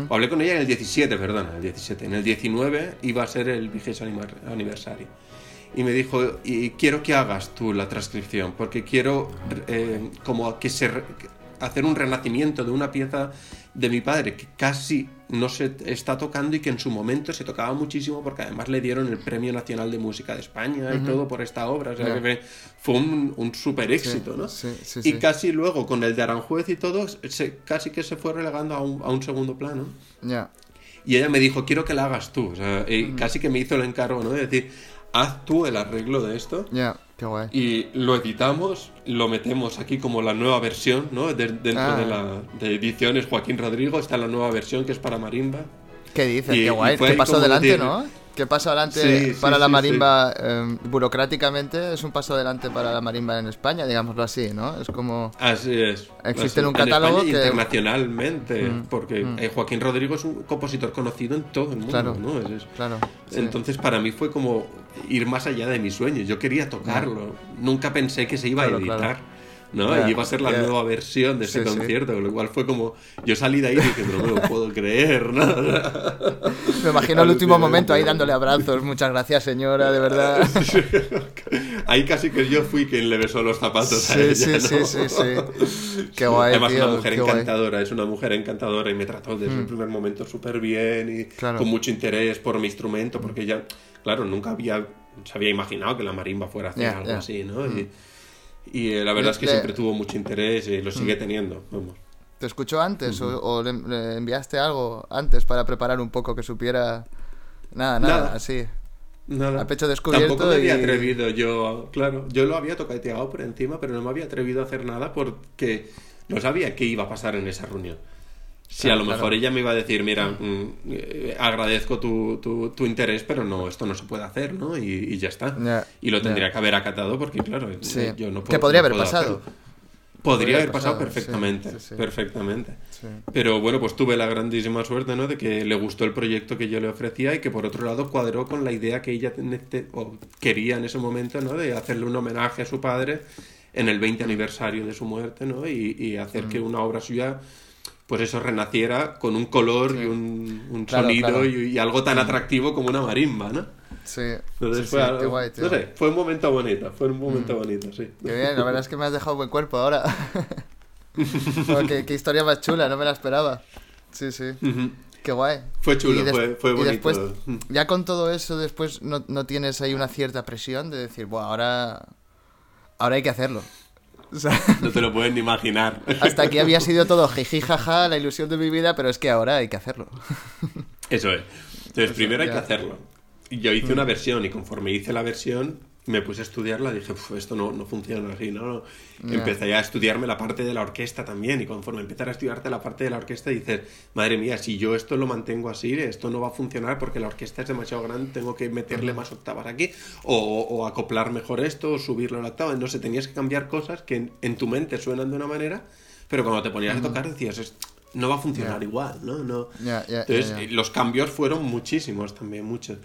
O hablé con ella en el 17, perdón, en el 17. En el 19 iba a ser el vigésimo aniversario. Y me dijo, y quiero que hagas tú la transcripción, porque quiero eh, como que se re- hacer un renacimiento de una pieza de mi padre que casi no se está tocando y que en su momento se tocaba muchísimo porque además le dieron el Premio Nacional de Música de España y todo por esta obra. O sea, Ya. que fue- un, un super éxito, Sí, ¿no? sí, sí, y casi luego con el de Aranjuez y todo, se, casi que se fue relegando a un, a un segundo plano. Ya. Y ella me dijo, quiero que la hagas tú. O sea, y casi que me hizo el encargo, ¿no? De decir, haz tú el arreglo de esto. Ya. Qué guay. Y lo editamos, lo metemos aquí como la nueva versión, ¿no? De- dentro Ah. de la de ediciones Joaquín Rodrigo está la nueva versión que es para marimba. ¿Qué dices? Y- Qué guay. y fue ¿Qué ahí pasó decir- no? ¿Qué pasó adelante Sí, sí, para la sí, marimba eh, burocráticamente? Es un paso adelante para la marimba en España, digámoslo así, ¿no? Es como... Así es. Existe Así- un catálogo en que- internacionalmente, porque eh, Joaquín Rodrigo es un compositor conocido en todo el mundo, Claro. ¿no? Es- es- Claro. Entonces para mí fue como ir más allá de mis sueños. Yo quería tocarlo. Nunca pensé que se iba a editar. ¿No? Ya, y iba a ser la ya. nueva versión de ese Sí, sí. concierto, con lo cual fue como yo salí de ahí y dije, no me lo puedo creer, ¿no? (laughs) Me imagino el último momento ahí dándole abrazos. Muchas gracias, señora, de verdad. (laughs) ahí casi que yo fui quien le besó los zapatos a Sí, ella, sí, ¿no? sí, sí, sí. (laughs) Qué guay, Además, tío. una mujer qué guay. Mm. encantadora, es una mujer encantadora y me trató desde el primer momento súper bien y Claro. con mucho interés por mi instrumento, porque ella, claro, nunca había, se había imaginado que la marimba fuera a hacer Ya, algo. Mm. así, ¿no? Y, y, eh, la verdad es que Le- siempre tuvo mucho interés y lo Mm. sigue teniendo, vamos. ¿Te escuchó antes o, o le, le enviaste algo antes para preparar un poco que supiera... Nada, nada, Nada. así. Nada. A pecho descubierto Tampoco me había y- atrevido yo, claro, yo lo había tocateado por encima, pero no me había atrevido a hacer nada porque no sabía qué iba a pasar en esa reunión. Si Claro, a lo claro. mejor ella me iba a decir, mira, mm, eh, agradezco tu, tu, tu interés, pero no, esto no se puede hacer, ¿no? Y, y ya está. Y lo tendría que haber acatado porque, claro, eh, Sí. yo no puedo. Que podría no haber pasado. hacerlo. Podría haber pasado, perfectamente, sí, sí. perfectamente. Pero bueno, pues tuve la grandísima suerte, ¿no? De que le gustó el proyecto que yo le ofrecía y que por otro lado cuadró con la idea que ella o quería en ese momento, ¿no? De hacerle un homenaje a su padre en el 20 aniversario de su muerte, ¿no? Y, y hacer que una obra suya, pues eso, renaciera con un color y un, un Claro, sonido claro. Y, y algo tan atractivo como una marimba, ¿no? Sí, Entonces sí, fue, sí, algo- qué guay, tío. no sé, fue un momento bonito, fue un momento bonito, sí. Qué bien, la verdad es que me has dejado buen cuerpo ahora. (laughs) Oh, qué, qué historia más chula, no me la esperaba. Sí, sí. Ujú. Qué guay. Fue chulo, Y fue, fue y bonito. después, Mm. ya con todo eso, después no, no tienes ahí una cierta presión de decir, bueno, ahora, ahora hay que hacerlo. O sea, No te lo pueden ni imaginar. (laughs) hasta aquí había sido todo jiji, jaja, la ilusión de mi vida, pero es que ahora hay que hacerlo. Eso es. Entonces, primero hay que hacerlo. Yo hice una versión y conforme hice la versión, me puse a estudiarla, dije, "Uf, esto no, no funciona así, ¿no? Ya. Empecé ya a estudiarme la parte de la orquesta también y conforme empezar a estudiarte la parte de la orquesta dices, madre mía, si yo esto lo mantengo así, esto no va a funcionar porque la orquesta es demasiado grande, tengo que meterle más octavas aquí o, o acoplar mejor esto o subirlo a la octava. No sé, tenías que cambiar cosas que en, en tu mente suenan de una manera, pero cuando te ponías a tocar decías, "Es- no va a funcionar Ya. igual, ¿no? no Ya, ya, entonces, los cambios fueron muchísimos también, muchos.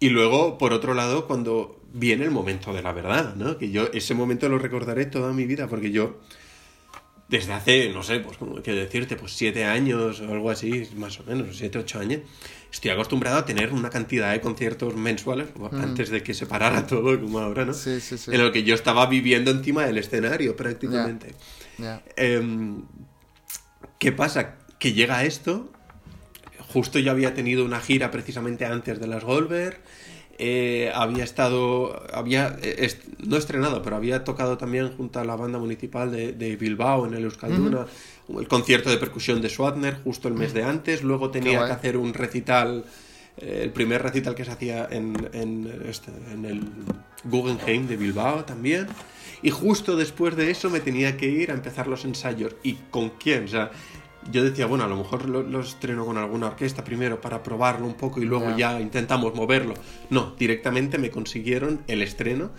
Y luego, por otro lado, cuando viene el momento de la verdad, ¿no? Que yo ese momento lo recordaré toda mi vida, porque yo, desde hace, no sé, pues como que decirte, pues siete años o algo así, más o menos, siete, ocho años, estoy acostumbrado a tener una cantidad de conciertos mensuales, antes de que se parara (laughs) todo, como ahora, ¿no? Sí, sí, sí. En lo que yo estaba viviendo encima del escenario, prácticamente. Ya. Em, ¿Qué pasa? Que llega esto. Justo yo había tenido una gira precisamente antes de las Goldberg. Eh, había estado. Había. eh, est- no estrenado, pero había tocado también junto a la banda municipal de, de Bilbao en el Euskalduna. El concierto de percusión de Swatner justo el mes de antes. Luego tenía que hacer un recital. eh, el primer recital que se hacía en, en, este, en el Guggenheim de Bilbao también. Y justo después de eso me tenía que ir a empezar los ensayos. ¿Y con quién? O sea, yo decía, bueno, a lo mejor lo, lo estreno con alguna orquesta primero para probarlo un poco y luego Ya. ya intentamos moverlo. No, directamente me consiguieron el estreno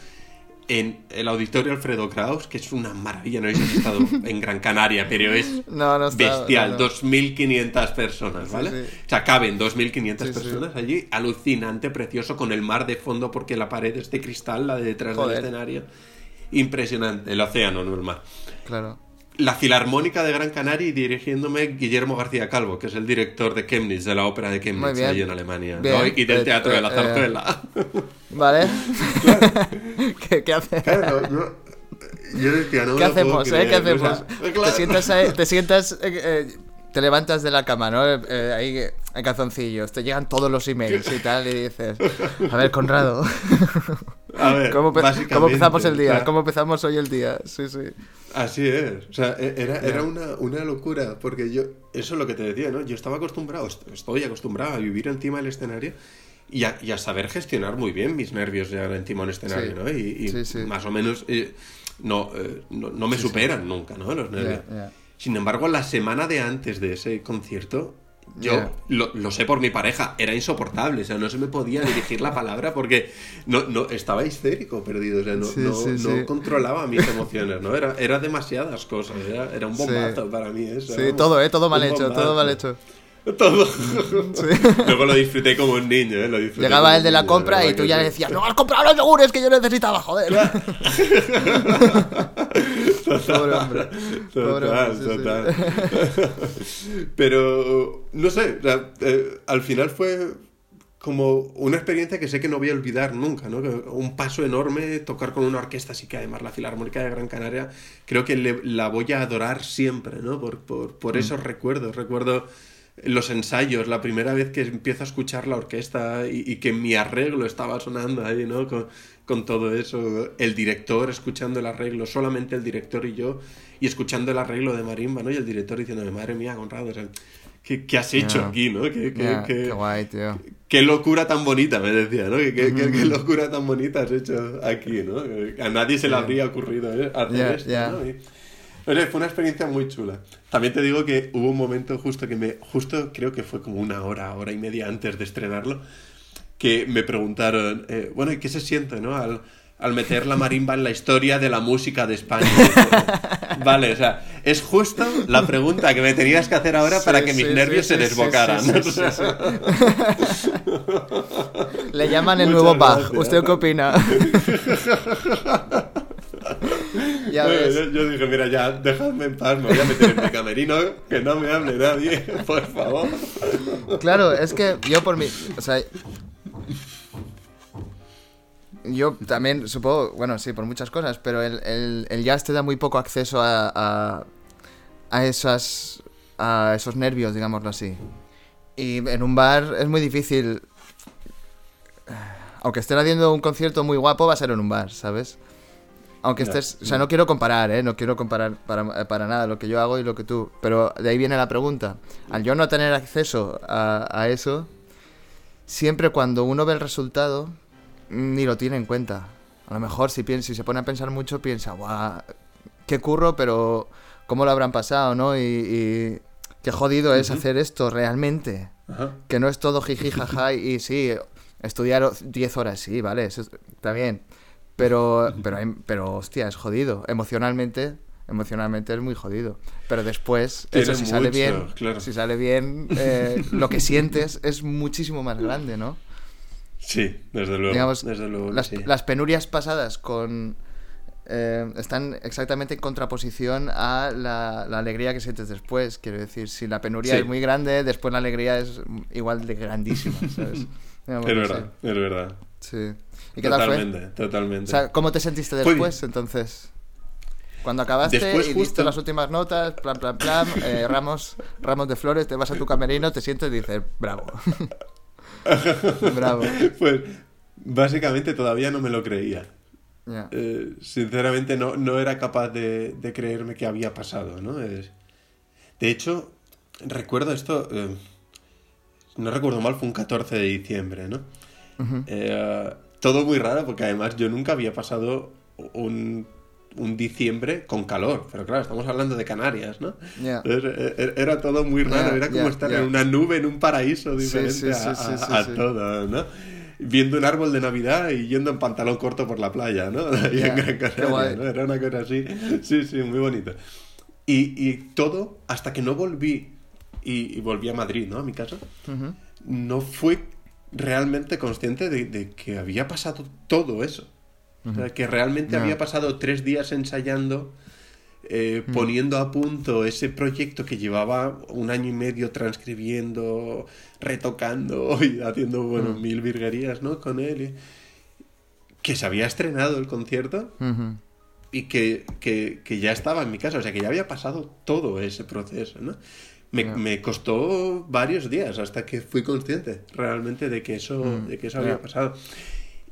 en el auditorio Alfredo Kraus, que es una maravilla. No habéis estado (laughs) en Gran Canaria, pero es No, no está. bestial, no, no. 2.500 personas, ¿vale? sí. O sea, caben 2.500 Sí, sí. personas allí, alucinante, precioso, con el mar de fondo porque la pared es de cristal, la de detrás Joder. del escenario. Impresionante, el océano, no el mar. Claro. La Filarmónica de Gran Canaria y dirigiéndome Guillermo García Calvo, que es el director de Chemnitz, de la ópera de Chemnitz, ahí en Alemania, Bien. ¿no? y del Eh, Teatro de la eh, eh. Zarzuela. (laughs) ¿Vale? ¿Qué, qué hace? Claro, yo, yo decía, no me ¿Qué hacemos, eh? ¿Qué creer, o sea, hacemos? claro. Te sientas, ahí- te sientas, eh, eh, te levantas de la cama, ¿no? Eh, ahí eh, en calzoncillos, te llegan todos los emails y tal, y dices, a ver, Conrado, (laughs) A ver, ¿cómo, empezamos el o día? sea, ¿Cómo empezamos hoy el día? Sí, sí. Así es, o sea, e- era, era una, una locura, porque yo, eso es lo que te decía, ¿no? Yo estaba acostumbrado, est- estoy acostumbrado a vivir encima del escenario y a, y a saber gestionar muy bien mis nervios ya encima de un escenario, Sí. ¿no? Y, y Sí, sí. más o menos eh, no, eh, no, no me superan nunca, ¿no? Los nervios. Sin embargo, la semana de antes de ese concierto, yo Ya. lo, lo sé por mi pareja, era insoportable, o sea, no se me podía dirigir la palabra porque no, no, estaba histérico perdido, o sea, no, Sí, no, sí, no sí. controlaba mis emociones, ¿no? Era, era demasiadas cosas, era, era un bombazo para mí eso. Sí, todo, ¿eh? Todo mal hecho, todo bombazo. mal hecho. Todo. Luego lo disfruté como un niño, ¿eh? Lo disfruté Llegaba el de la niño, compra y tú que ya sí. le decías, no, has comprado los yogures que yo necesitaba, joder. (laughs) Pobre hombre. Pobre Total, hombre, sí, sí. total. Pero, no sé, o sea, eh, al final fue como una experiencia que sé que no voy a olvidar nunca, ¿no? Un paso enorme, tocar con una orquesta, así que además la Filarmónica de Gran Canaria, creo que le- la voy a adorar siempre, ¿no? Por, por, Mm. por esos recuerdos. Recuerdo los ensayos, la primera vez que empiezo a escuchar la orquesta y, y que mi arreglo estaba sonando ahí, ¿no? Con, con todo eso, el director escuchando el arreglo, solamente el director y yo, y escuchando el arreglo de marimba, ¿no? Y el director diciéndome, madre mía, Conrado, o sea, ¿qué, qué has hecho Ya. aquí, no? ¿Qué, qué- qué- guay, tío. qué locura tan bonita, me decía, ¿no? ¿Qué, qué- locura tan bonita has hecho aquí, ¿no? A nadie se le habría ocurrido ¿eh? hacer esto. ¿no? Y- fue una experiencia muy chula. También te digo que hubo un momento justo que me, justo creo que fue como una hora, hora y media antes de estrenarlo, que me preguntaron, eh, bueno, ¿y qué se siente, no? Al, al meter la marimba en la historia de la música de España. (laughs) vale, o sea, es justo la pregunta que me tenías que hacer ahora Sí, para que mis sí, nervios sí, se desbocaran. (laughs) Le llaman el Muchas nuevo Bach. ¿Usted qué opina? (laughs) Ya Bueno, ves. yo, yo dije, mira, ya, dejadme en paz, me voy a meter en mi camerino, que no me hable nadie, (laughs) por favor. Claro, es que yo por mi. O sea. Yo también supongo, bueno, sí, por muchas cosas, pero el, el, el jazz te da muy poco acceso a, a, a esas, a esos nervios, digámoslo así. Y en un bar es muy difícil. Aunque estén haciendo un concierto muy guapo, va a ser en un bar, ¿sabes? Aunque estés. O sea, no quiero comparar, ¿eh? No quiero comparar para, para nada lo que yo hago y lo que tú. Pero de ahí viene la pregunta. Al yo no tener acceso a, a eso, siempre cuando uno ve el resultado, ni lo tiene en cuenta. A lo mejor si, piensa, si se pone a pensar mucho, piensa, guau, qué curro, pero cómo lo habrán pasado, ¿no? Y, y qué jodido es hacer esto realmente. Que no es todo jiji, jaja, y sí, estudiar o- 10 horas, sí, vale, eso está bien. Pero, pero, hay- pero, hostia, es jodido. Emocionalmente, emocionalmente es muy jodido. Pero después, eso si sale bien, claro. si sale bien, eh, lo que sientes es muchísimo más grande, ¿no? Sí, desde luego. Digamos, desde luego las, sí. las penurias pasadas con eh, están exactamente en contraposición a la, la alegría que sientes después. Quiero decir, si la penuria Sí. es muy grande, después la alegría es igual de grandísima, ¿sabes? (laughs) Digamos, Es verdad, es verdad. Sí. ¿Y qué tal fue? Totalmente, totalmente. O sea, ¿cómo te sentiste después, entonces? Cuando acabaste Después y justo- diste las últimas notas, plan, plan, plan, eh, (laughs) ramos, ramos de flores, te vas a tu camerino, te sientes y dices, bravo. (laughs) bravo. Pues básicamente todavía no me lo creía. Eh, sinceramente no, no era capaz de, de creerme que había pasado, ¿no? Es- De hecho, recuerdo esto, eh, no recuerdo mal, fue un 14 de diciembre, ¿no? Todo muy raro porque además yo nunca había pasado un, un diciembre con calor, pero claro, estamos hablando de Canarias, ¿no? Entonces, e- e- era todo muy raro, era como estar en una nube, en un paraíso diferente sí, sí, a, sí, a- sí, a sí. todo, ¿no? Viendo un árbol de Navidad y yendo en pantalón corto por la playa, ¿no? (laughs) Ahí Ya, en Gran qué Canaria, guay. ¿no? Era una cosa así, sí, sí, muy bonito. Y, y todo, hasta que no volví, y, y volví a Madrid, ¿no? A mi casa, no fui realmente consciente de, de que había pasado todo eso. O sea, que realmente había pasado tres días ensayando, eh, poniendo a punto ese proyecto que llevaba un año y medio transcribiendo, retocando (laughs) y haciendo, bueno, mil virguerías, ¿no? Con él. y- que se había estrenado el concierto y que, que- que ya estaba en mi casa, o sea, que ya había pasado todo ese proceso, ¿no? Me, costó varios días hasta que fui consciente realmente de que eso, Mm, de que eso había pasado.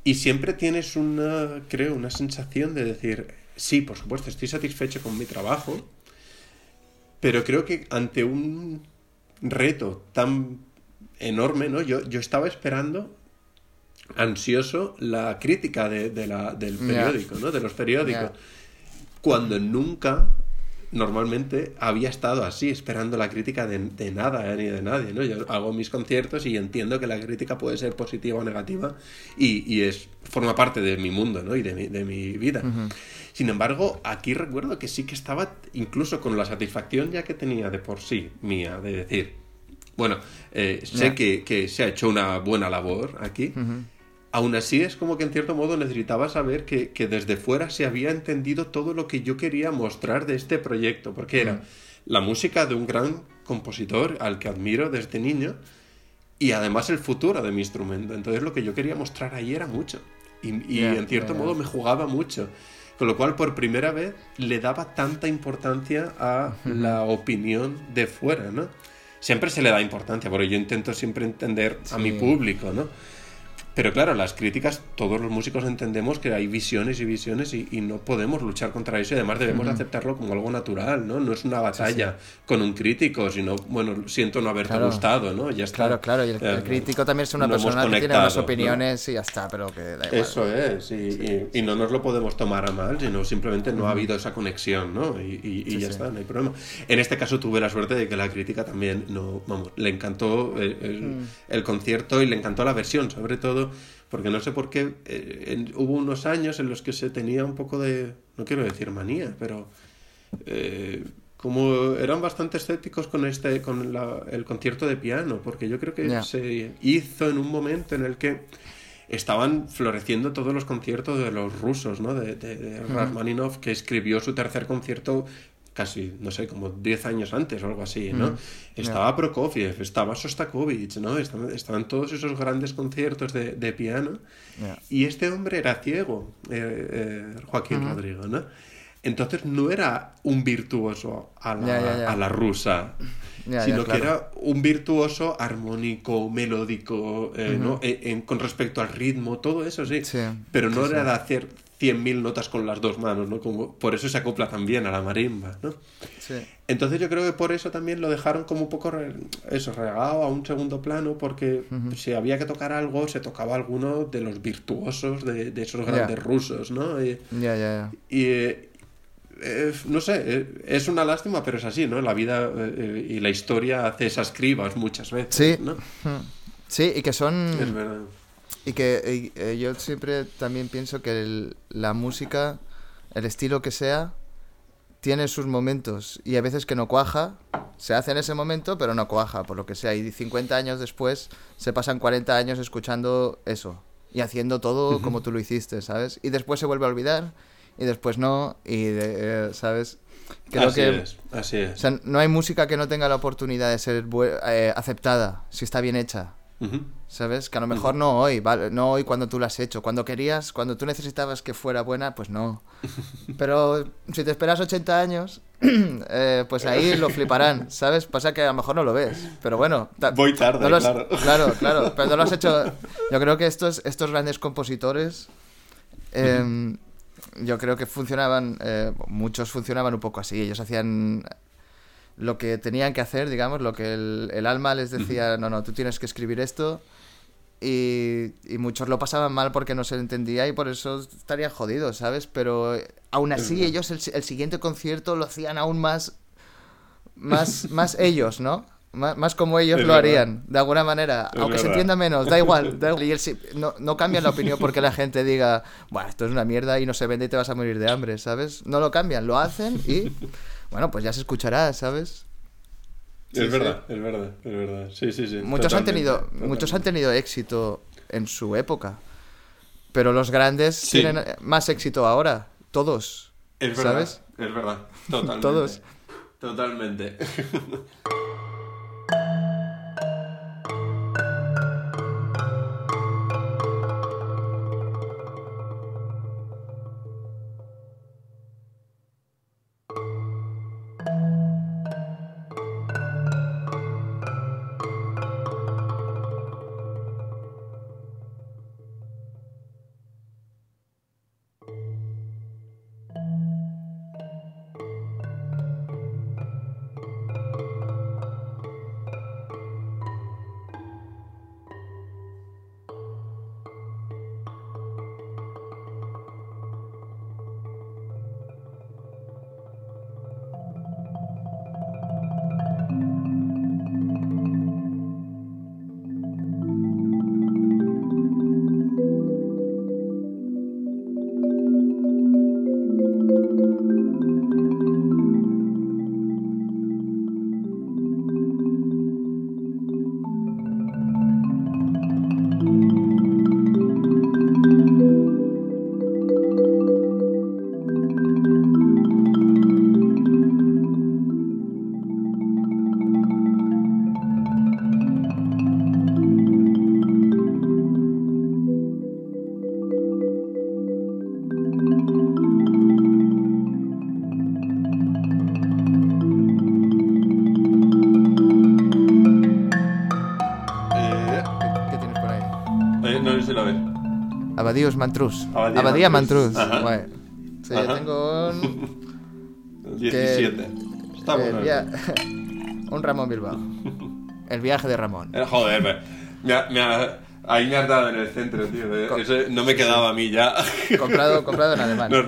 Y siempre tienes una, creo, una sensación de decir, sí, por supuesto, estoy satisfecho con mi trabajo, pero creo que ante un reto tan enorme, ¿no? Yo, yo estaba esperando ansioso la crítica de, de la- del periódico, ¿no? De los periódicos. Cuando nunca, normalmente, había estado así, esperando la crítica de, de nada, eh, ni de nadie, ¿no? Yo hago mis conciertos y entiendo que la crítica puede ser positiva o negativa y, y es forma parte de mi mundo, ¿no? Y de mi, de mi vida. Sin embargo, aquí recuerdo que sí que estaba, incluso con la satisfacción ya que tenía de por sí mía, de decir, bueno, eh, sé que, que se ha hecho una buena labor aquí. Aún así es como que en cierto modo necesitaba saber que, que desde fuera se había entendido todo lo que yo quería mostrar de este proyecto, porque era la música de un gran compositor al que admiro desde niño y además el futuro de mi instrumento. Entonces lo que yo quería mostrar ahí era mucho y, y en cierto modo me jugaba mucho. Con lo cual por primera vez le daba tanta importancia a la opinión de fuera, ¿no? Siempre se le da importancia, porque yo intento siempre entender a mi público, ¿no? Pero claro, las críticas, todos los músicos entendemos que hay visiones y visiones y, y no podemos luchar contra eso y además debemos aceptarlo como algo natural, ¿no? No es una batalla con un crítico, sino, bueno, siento no haberte Claro. gustado, ¿no? Ya está. Claro, claro, y el, el Eh, crítico también es una no persona que tiene unas ¿no? opiniones y ya está, pero que da igual. Eso es, y, y- y no nos lo podemos tomar a mal, sino simplemente no ha habido esa conexión, ¿no? Y, y- y Sí, ya está, no hay problema. En este caso tuve la suerte de que la crítica también, no, vamos, le encantó el, el- el concierto y le encantó la versión, sobre todo, porque no sé por qué, eh, en- hubo unos años en los que se tenía un poco de, no quiero decir manía, pero... eh, como eran bastante escépticos con este con la- el concierto de piano porque yo creo que se hizo en un momento en el que estaban floreciendo todos los conciertos de los rusos, ¿no? De, de, de Rachmaninoff, que escribió su tercer concierto casi, no sé, como 10 años antes o algo así, ¿no? Estaba Prokofiev, estaba Sostakovich, ¿no? Estaban, estaban todos esos grandes conciertos de, de piano. Y este hombre era ciego, eh, eh, Joaquín Rodrigo, ¿no? Entonces no era un virtuoso a la, a la rusa, (laughs) sino que claro. era un virtuoso armónico, melódico, eh, ¿no? En- en- con respecto al ritmo, todo eso sí. Sí, Pero no sí, era sí. de hacer 100.000 notas con las dos manos, ¿no? Como, por eso se acopla también a la marimba, ¿no? Sí. Entonces yo creo que por eso también lo dejaron como un poco re- eso, relegado a un segundo plano, porque si había que tocar algo, se tocaba alguno de los virtuosos de, de esos grandes rusos, ¿no? Y, Ya, ya, ya. y, eh, eh, no sé, eh, es una lástima, pero es así, ¿no? La vida eh, y la historia hace esas cribas muchas veces, Sí. ¿no? Sí, y que son... Es verdad. Y que y, eh, yo siempre también pienso que el- la música, el estilo que sea, tiene sus momentos y a veces que no cuaja, se hace en ese momento, pero no cuaja, por lo que sea. Y 50 años después se pasan 40 años escuchando eso y haciendo todo como tú lo hiciste, ¿sabes? Y después se vuelve a olvidar y después no, y, de- eh, ¿sabes? Creo así que es, así es. o sea, no hay música que no tenga la oportunidad de ser eh, aceptada si está bien hecha. Ujú. ¿Sabes? Que a lo mejor no hoy, ¿vale? No hoy cuando tú la has hecho. Cuando querías, cuando tú necesitabas que fuera buena, pues no. (laughs) Pero si te esperas 80 años, (clears throat) eh, pues ahí lo fliparán, ¿sabes? Pasa que a lo mejor no lo ves. Pero bueno. Voy tarde, no lo has- claro. Claro, claro. (laughs) Pero no lo has hecho. Yo creo que estos, estos grandes compositores. em, yo creo que funcionaban. eh, muchos funcionaban un poco así. Ellos hacían lo que tenían que hacer, digamos, lo que el, el alma les decía, no, no, tú tienes que escribir esto. Y, y muchos lo pasaban mal porque no se entendía y por eso estarían jodidos, ¿sabes? Pero aún así ellos el, si- el siguiente concierto lo hacían aún más, más, (laughs) más ellos, ¿no? Má- Más, como ellos Es lo verdad. harían, de alguna manera. Es Aunque se entienda menos, da igual. (laughs) da igual. Y el no, no cambian la opinión porque la gente diga, bueno, esto es una mierda y no se vende y te vas a morir de hambre, ¿sabes? No lo cambian, lo hacen y, (laughs) bueno, pues ya se escuchará, ¿sabes? Sí, es sí. verdad, es verdad, es verdad. Sí, sí, sí. Muchos han tenido totalmente. muchos han tenido éxito en su época. Pero los grandes Sí. tienen más éxito ahora, todos. Es verdad, ¿Sabes? es verdad. Totalmente. (laughs) Todos. Totalmente. (laughs) Mantrus. Abadía Abadía Mantrus. Sí, Ajá. tengo un, (laughs) 17. Está el bueno. via- (laughs) un Ramón Bilbao. El viaje de Ramón. Eh, Joder, me, me ha- me ha- ahí me has dado en el centro, tío. eh, Eso no me quedaba a mí ya. (laughs) Comprado, comprado en alemán. No,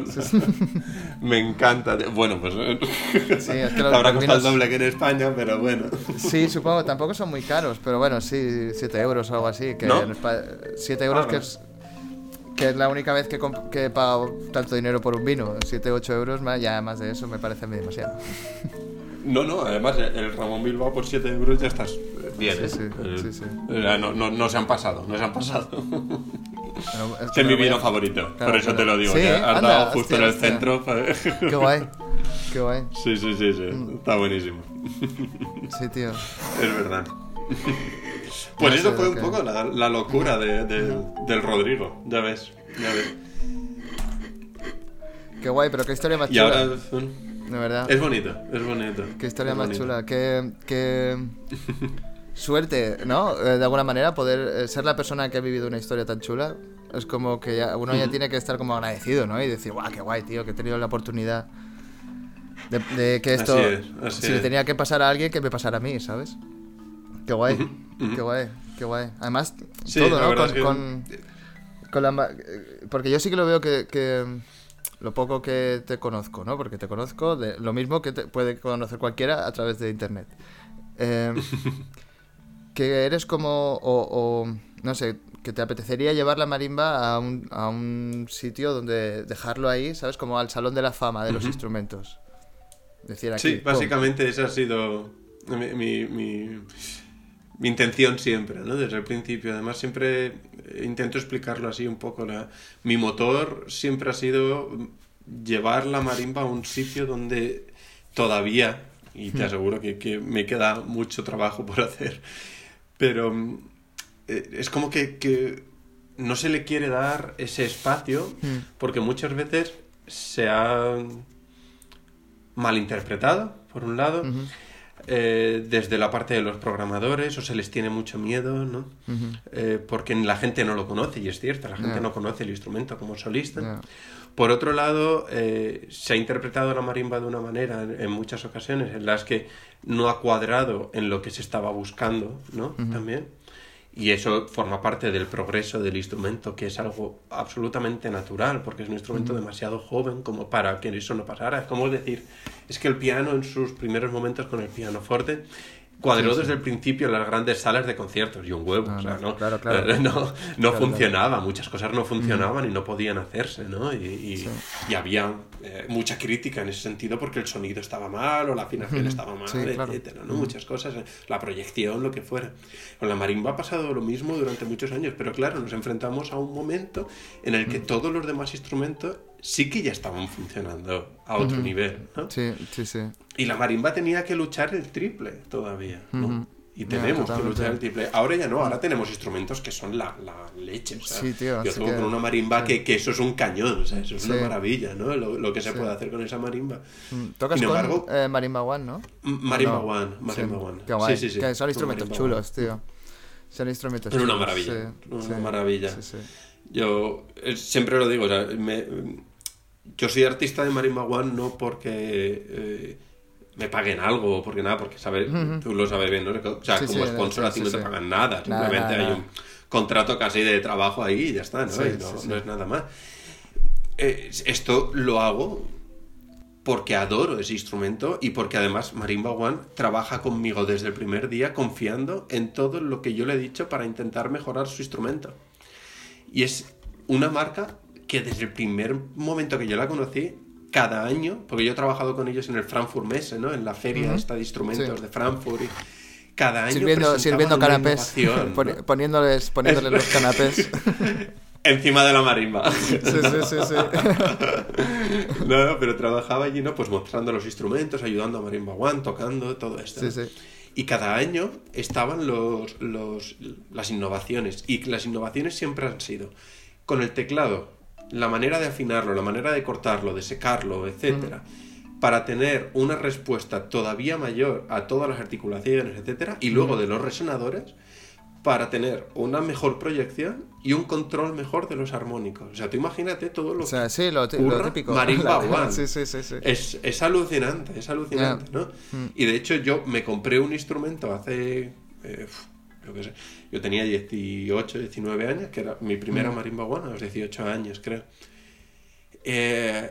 me encanta. tío. Bueno, pues. eh, Sí, es que los- habrá costado el doble que en España, pero bueno. Sí, supongo, tampoco son muy caros, pero bueno, sí, 7 euros o algo así. Que ¿No? en Espa- 7 euros Ah, que es, que es la única vez que, que he pagado tanto dinero por un vino. 7, 8 euros, más, ya más de eso me parece a mí demasiado. (laughs) No, no, además el Ramón Bilbao por 7 euros ya estás bien. Sí, ¿eh? sí, sí, sí. No, no, no se han pasado, no se han pasado. Pero es (laughs) que es mi vino a- favorito, Claro, por eso claro. te lo digo. Sí, que has anda, dado justo hostia, en el hostia. centro. (laughs) Qué guay. Qué guay. Sí, sí, sí, sí. Mm. Está buenísimo. Sí, tío. Es verdad. Pues eso fue un que- poco la, la locura de- de- del Rodrigo, ya ves. Ya ves. Qué guay, pero qué historia más Y chula. ahora De verdad. es bonito, es bonito. Qué historia es más bonito. chula. Qué, qué (laughs) suerte, ¿no? Eh, de alguna manera poder eh, ser la persona que ha vivido una historia tan chula. Es como que ya- uno ya tiene que estar como agradecido, ¿no? Y decir, guau, qué guay, tío, que he tenido la oportunidad de, de que esto, Así es, así si le tenía que pasar a alguien, que me pasara a mí, ¿sabes? Qué guay, qué guay, qué guay. Además, Sí, todo, ¿no? Con, es que- con- con la eh, porque yo sí que lo veo que, que lo poco que te conozco, ¿no? Porque te conozco de lo mismo que te puede conocer cualquiera a través de internet. Eh, (laughs) que eres como, o, o, no sé, que te apetecería llevar la marimba a un, a un sitio donde dejarlo ahí, ¿sabes? Como al salón de la fama de los instrumentos. Decir aquí. Sí, pum. básicamente esa ha sido mi, mi, mi- mi intención siempre, ¿no? Desde el principio. Además, siempre eh, intento explicarlo así un poco. la- mi motor siempre ha sido llevar la marimba a un sitio donde todavía, y te aseguro que, que me queda mucho trabajo por hacer, pero eh, es como que, que no se le quiere dar ese espacio Mm. porque muchas veces se ha malinterpretado, por un lado, eh, desde la parte de los programadores, o se les tiene mucho miedo, ¿no? Eh, porque la gente no lo conoce, y es cierto, la gente no conoce el instrumento como solista. Por otro lado, eh, se ha interpretado la marimba de una manera en, en muchas ocasiones en las que no ha cuadrado en lo que se estaba buscando, ¿no? También. Y eso forma parte del progreso del instrumento, que es algo absolutamente natural, porque es un instrumento demasiado joven como para que eso no pasara. Es como decir, es que el piano en sus primeros momentos con el pianoforte cuadró desde el principio en las grandes salas de conciertos y un huevo, No, o sea, no, no, claro, claro. (laughs) no, no Claro, funcionaba, muchas cosas no funcionaban y no podían hacerse, ¿no? Y, y- Sí. y había eh, mucha crítica en ese sentido porque el sonido estaba mal o la afinación estaba mal, etcétera, ¿no? Muchas cosas, eh, la proyección, lo que fuera. Con la marimba ha pasado lo mismo durante muchos años, pero claro, nos enfrentamos a un momento en el que todos los demás instrumentos sí que ya estaban funcionando a otro nivel, ¿no? Sí, sí, sí. Y la marimba tenía que luchar el triple todavía, ¿no? Y tenemos que luchar el triple. Ahora ya no, ahora tenemos instrumentos que son la, la leche. o sea, Sí, tío, Yo tengo que- con una marimba que, que eso es un cañón, o sea, eso es Sí. una maravilla, ¿no? Lo, lo que se puede hacer con esa marimba. Mm, Tocas Sin con eh, Marimba One, ¿no? Marimba No. One, Marimba One. Qué guay. Sí, sí, sí. Que son instrumentos Marimba chulos, tío. Son instrumentos Es una maravilla, una maravilla. Yo eh, siempre lo digo, o sea, me- yo soy artista de Marimba One no porque eh, me paguen algo o porque nada, porque sabes, tú lo sabes bien, ¿no? O sea, Sí, como sí, sponsor sí, a ti no te pagan nada, Nada, simplemente nada, hay nada. un contrato casi de trabajo ahí y ya está, no es nada más. Eh, esto lo hago porque adoro ese instrumento y porque además Marimba One trabaja conmigo desde el primer día confiando en todo lo que yo le he dicho para intentar mejorar su instrumento. Y es una marca que desde el primer momento que yo la conocí, cada año, porque yo he trabajado con ellos en el Frankfurt Messe, ¿no? En la feria Ujú. esta de instrumentos Sí. de Frankfurt. Y cada año Sirviendo, sirviendo canapés. (laughs) ¿no? Poni- poniéndoles poniéndoles los canapés. (laughs) Encima de la marimba. (laughs) sí, sí, sí, sí. No, no, pero trabajaba allí, ¿no? Pues mostrando los instrumentos, ayudando a Marimba One, tocando, todo esto. Sí, ¿no? sí. Y cada año estaban los, los, las innovaciones. Y las innovaciones siempre han sido con el teclado, la manera de afinarlo, la manera de cortarlo, de secarlo, etcétera, para tener una respuesta todavía mayor a todas las articulaciones, etcétera, y luego de los resonadores para tener una mejor proyección y un control mejor de los armónicos. O sea, tú imagínate todo lo O sea, sí, lo, lo típico. Marimba (laughs) One. (laughs) Sí, sí, sí. sí. es, es alucinante, es alucinante. ¿no? Y de hecho yo me compré un instrumento hace, eh, yo qué sé, yo tenía 18, 19 años, que era mi primera marimba one a los 18 años, creo. Eh,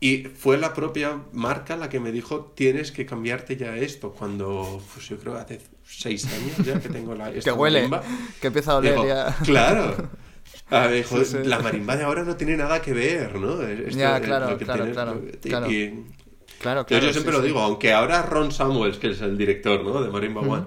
y fue la propia marca la que me dijo, tienes que cambiarte ya esto, cuando, pues yo creo hace 6 años ya que tengo la... (laughs) Que esta huele. marimba. Que empieza a oler Digo, ya. Claro. A ver, joder, Sí, sí. La marimba de ahora no tiene nada que ver, ¿no? Esto Ya, claro, que claro, tiene- claro, que- claro. y- Claro, yo, claro. yo siempre sí, lo digo, aunque ahora Ron Samuels, que es el director ¿no? de Marimba One,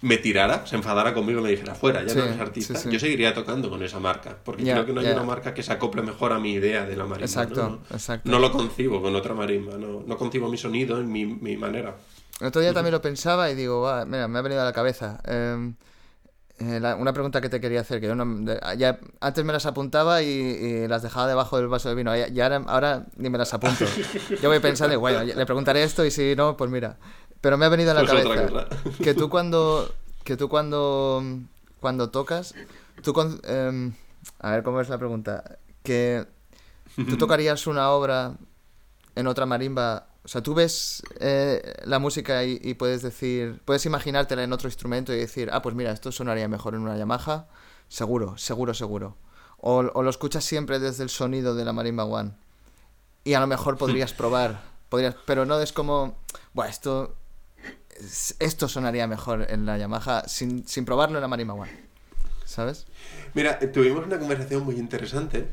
me tirara, se enfadara conmigo y me dijera, fuera, ya Sí, no eres artista, sí, sí. yo seguiría tocando con esa marca, porque creo que no hay una marca que se acople mejor a mi idea de la marimba. Exacto, ¿no? exacto. No lo concibo con otra marimba, no, no concibo mi sonido en mi, mi manera. El otro día también lo pensaba y digo, "Buah, mira, me ha venido a la cabeza. Eh, eh, la- una pregunta que te quería hacer, que yo no, ya, antes me las apuntaba y, y las dejaba debajo del vaso de vino, y, y ahora, ahora ni me las apunto. (laughs) Yo voy pensando, bueno, le preguntaré esto y si no, pues mira. Pero me ha venido a la Pues cabeza que tú (laughs) cuando, que tú cuando, cuando tocas, tú con- em, a ver cómo es la pregunta, que tú (laughs) tocarías una obra en otra marimba, o sea, tú ves eh, la música y, y puedes decir, puedes imaginártela en otro instrumento y decir, ah, pues mira, esto sonaría mejor en una Yamaha, seguro, seguro, seguro. O, o lo escuchas siempre desde el sonido de la marimba One. Y a lo mejor podrías (laughs) probar, podrías, pero no es como, bueno, esto, es- esto sonaría mejor en la Yamaha sin, sin probarlo en la marimba One. ¿Sabes? Mira, eh, tuvimos una conversación muy interesante.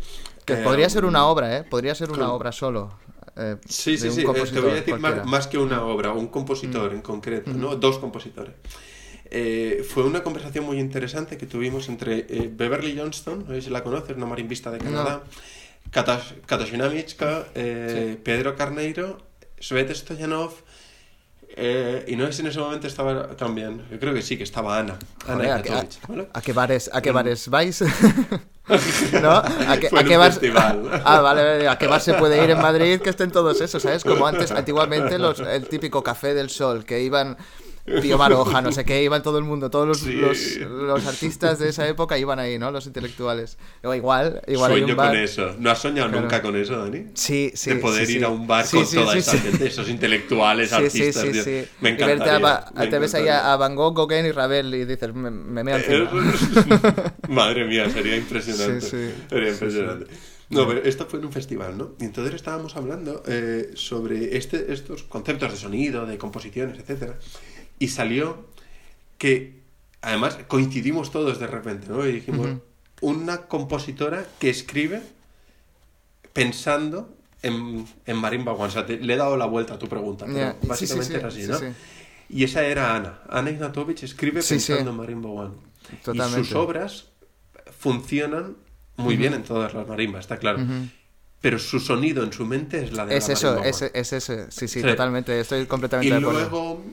Que eh, podría ser una obra, ¿eh? Podría ser una con- obra solo. eh, Sí, sí, sí. eh, Te voy a decir más, más que una obra, un compositor Mm. en concreto, ¿no? Dos compositores. Eh, fue una conversación muy interesante que tuvimos entre eh, Beverly Johnston, no sé si la conoces, una marimbista de Canadá, Katas- Michka, eh, Pedro Carneiro, Svet Stoyanov, eh, y no sé si en ese momento estaba también, yo creo que sí, que estaba Ana, Ana Joder, ¿a, qué- Ignatovic, ¿vale? a- a qué bares, ¿A qué bares vais? (laughs) ¿No? ¿A qué, Fue a qué bar... (laughs) Ah, vale, vale, ¿a qué bar se puede ir en Madrid que estén todos esos, ¿sabes? Como antes, antiguamente, los, el típico Café del Sol, que iban Pío Baroja, no sé qué, iban todo el mundo, todos los, Sí. los, los artistas de esa época iban ahí, ¿no? Los intelectuales. O igual, igual hay Sueño un bar... con eso. ¿No has soñado Claro. nunca con eso, Dani? Sí, sí, de poder sí, ir sí. a un bar Sí, con sí, toda sí, esa sí. gente, esos intelectuales, Sí, sí, artistas. sí, Dios. sí. Me y verte a, encantaría. Me te ves ahí encantaría. a, Van Gogh, Gauguin y Ravel y dices, me, me meo. Eh, (laughs) Madre mía, sería impresionante. Sí, sí. Sería Sí, impresionante. No, pero esto fue en un festival, ¿no? Y entonces estábamos hablando eh, sobre este, estos conceptos de sonido, de composiciones, etcétera. Y salió que, además, coincidimos todos de repente, ¿no? Y dijimos, una compositora que escribe pensando en, en Marimba One. O sea, te- le he dado la vuelta a tu pregunta, pero sí, básicamente sí, era así, sí, ¿no? Y esa era Ana. Ana Ignatovic escribe pensando en Marimba One. Y sus obras funcionan muy bien en todas las marimbas, está claro. Pero su sonido en su mente es la de Es la eso, es, es ese, sí, sí, Sí. totalmente, estoy completamente Y de acuerdo. luego...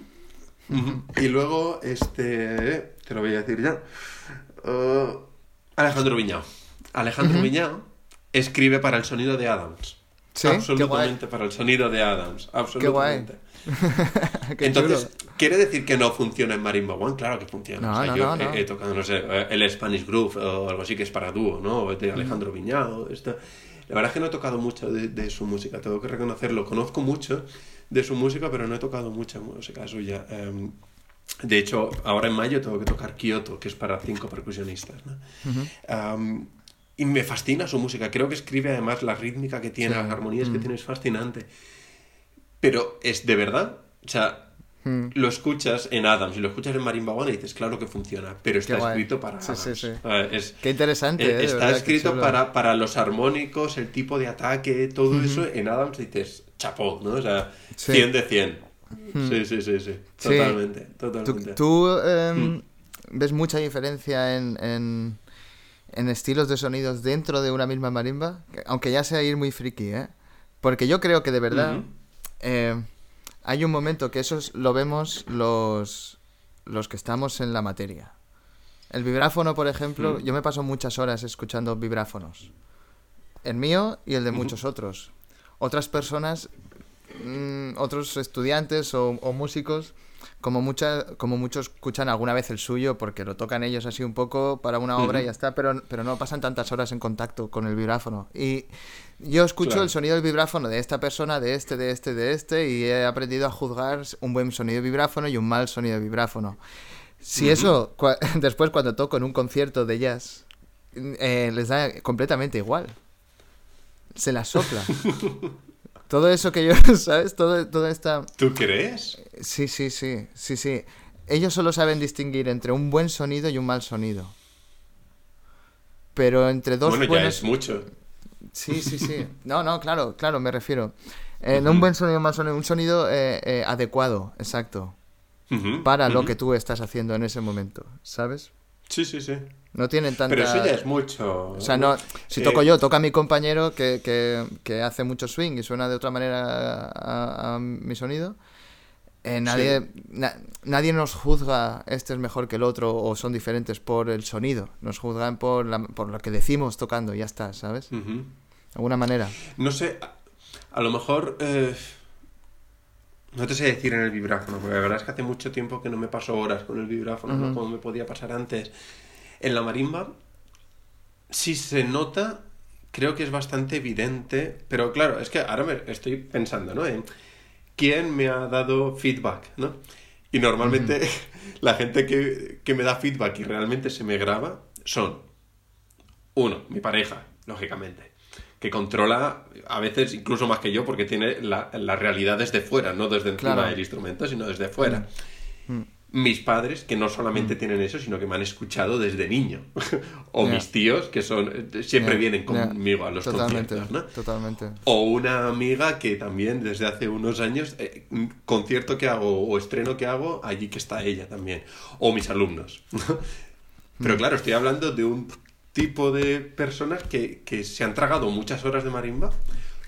Y luego, este... Te lo voy a decir ya. Uh, Alejandro Viñao. Alejandro Ujú. Viñao escribe para el sonido de Adams. Sí, qué Absolutamente para el sonido de Adams. Qué guay. Absolutamente. (laughs) Qué Entonces, chulo. ¿quiere decir que no funciona en Marimba One? Claro que funciona. No, O sea, no, yo no, he, tocado, no sé, el Spanish Groove o algo así que es para dúo, ¿no? De Alejandro Viñao. Esto. La verdad es que no he tocado mucho de, de su música, tengo que reconocerlo. Conozco mucho de su música, pero no he tocado mucha música suya. Em, de hecho, ahora en mayo tengo que tocar Kyoto, que es para cinco percusionistas. ¿no? Am, y me fascina su música. Creo que escribe además la rítmica que tiene, Sí. las armonías que tiene, es fascinante. Pero es de verdad. O sea, Mm. lo escuchas en Adams y lo escuchas en Marimba One y dices, claro que funciona, pero está Qué guay. escrito para Sí, Adams. sí, sí. Es- Qué interesante, eh, eh, está verdad, escrito para, para los armónicos, el tipo de ataque, todo eso. En Adams dices, chapó, ¿no? O sea, Sí. 100 de 100. Sí, sí, sí, sí. Sí. Totalmente, ¿Tú, totalmente. tú, em, Mm. ves mucha diferencia en, en, en estilos de sonidos dentro de una misma marimba? Que- Aunque ya sea ir muy friki, ¿eh? Porque yo creo que de verdad eh, hay un momento que eso es- lo vemos los, los que estamos en la materia. El vibráfono, por ejemplo, Mm. yo me paso muchas horas escuchando vibráfonos. El mío y el de muchos otros. Otras personas, mm, otros estudiantes o, o músicos, como, mucha, como muchos escuchan alguna vez el suyo porque lo tocan ellos así un poco para una obra y Ujú. ya está, pero, pero no pasan tantas horas en contacto con el vibráfono. Y yo escucho Claro. el sonido del vibráfono de esta persona, de este, de este, de este, y he aprendido a juzgar un buen sonido de vibráfono y un mal sonido de vibráfono. Si eso, cua- (laughs) después cuando toco en un concierto de jazz, eh, les da completamente igual. Se la sopla. (laughs) Todo eso que yo, (laughs) ¿sabes? Todo, toda esta... ¿Tú crees? Sí, sí, sí, sí, sí. Ellos solo saben distinguir entre un buen sonido y un mal sonido. Pero entre dos bueno, ya buenos... es mucho. Sí, sí, sí. (laughs) No, no, claro, claro, me refiero. Eh, no un buen sonido, un mal sonido, un sonido eh, eh, adecuado, exacto. Para lo que tú estás haciendo en ese momento, ¿sabes? Sí, sí, sí. No tienen tanta... Pero eso ya es mucho. O sea, no, si Eh, toco yo, toca mi compañero que, que, que hace mucho swing y suena de otra manera a, a mi sonido. eh, nadie, na- nadie nos juzga este es mejor que el otro o son diferentes por el sonido. Nos juzgan por, la- por lo que decimos tocando, y ya está, ¿sabes? De alguna manera. No sé, a, a lo mejor. eh, no te sé decir en el vibráfono, porque la verdad es que hace mucho tiempo que no me paso horas con el vibráfono, ¿no? Como me podía pasar antes. En la marimba, sí se nota, creo que es bastante evidente, pero claro, es que ahora me estoy pensando, ¿no? En quién me ha dado feedback, ¿no? Y normalmente (laughs) la gente que, que me da feedback y realmente se me graba son, uno, mi pareja, lógicamente, que controla a veces incluso más que yo porque tiene la, la realidad desde fuera, no desde encima Claro. del instrumento, sino desde fuera. Mis padres, que no solamente tienen eso, sino que me han escuchado desde niño. (laughs) o mis tíos, que son siempre Ya, vienen conmigo a los totalmente, conciertos, ¿no? Totalmente. O una amiga que también desde hace unos años, eh, concierto que hago o estreno que hago, allí que está ella también. O mis alumnos. (laughs) Pero claro, estoy hablando de un tipo de personas que, que se han tragado muchas horas de marimba,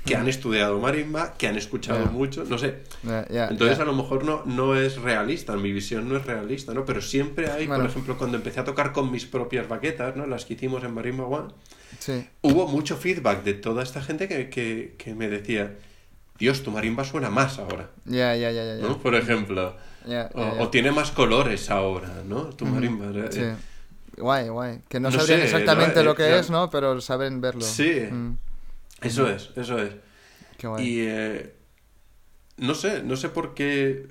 que han estudiado marimba, que han escuchado Ya. mucho, no sé. Ya, ya, Entonces a lo mejor no, no es realista, mi visión no es realista, ¿no? Pero siempre hay, Bueno. por ejemplo, cuando empecé a tocar con mis propias baquetas, ¿no? Las que hicimos en Marimba One, Sí. hubo mucho feedback de toda esta gente que, que, que me decía, Dios, tu marimba suena más ahora, Ya, ya, ya, ya. Por ejemplo. O, o tiene más colores ahora, ¿no? Tu marimba. eh, Sí. Guay, guay. Que no, No sabrían sé, exactamente ¿no? lo Eh, que ya. es, ¿no? Pero saben verlo. Sí. Mm, Eso es, eso es. qué guay. Y eh, no sé, no sé por qué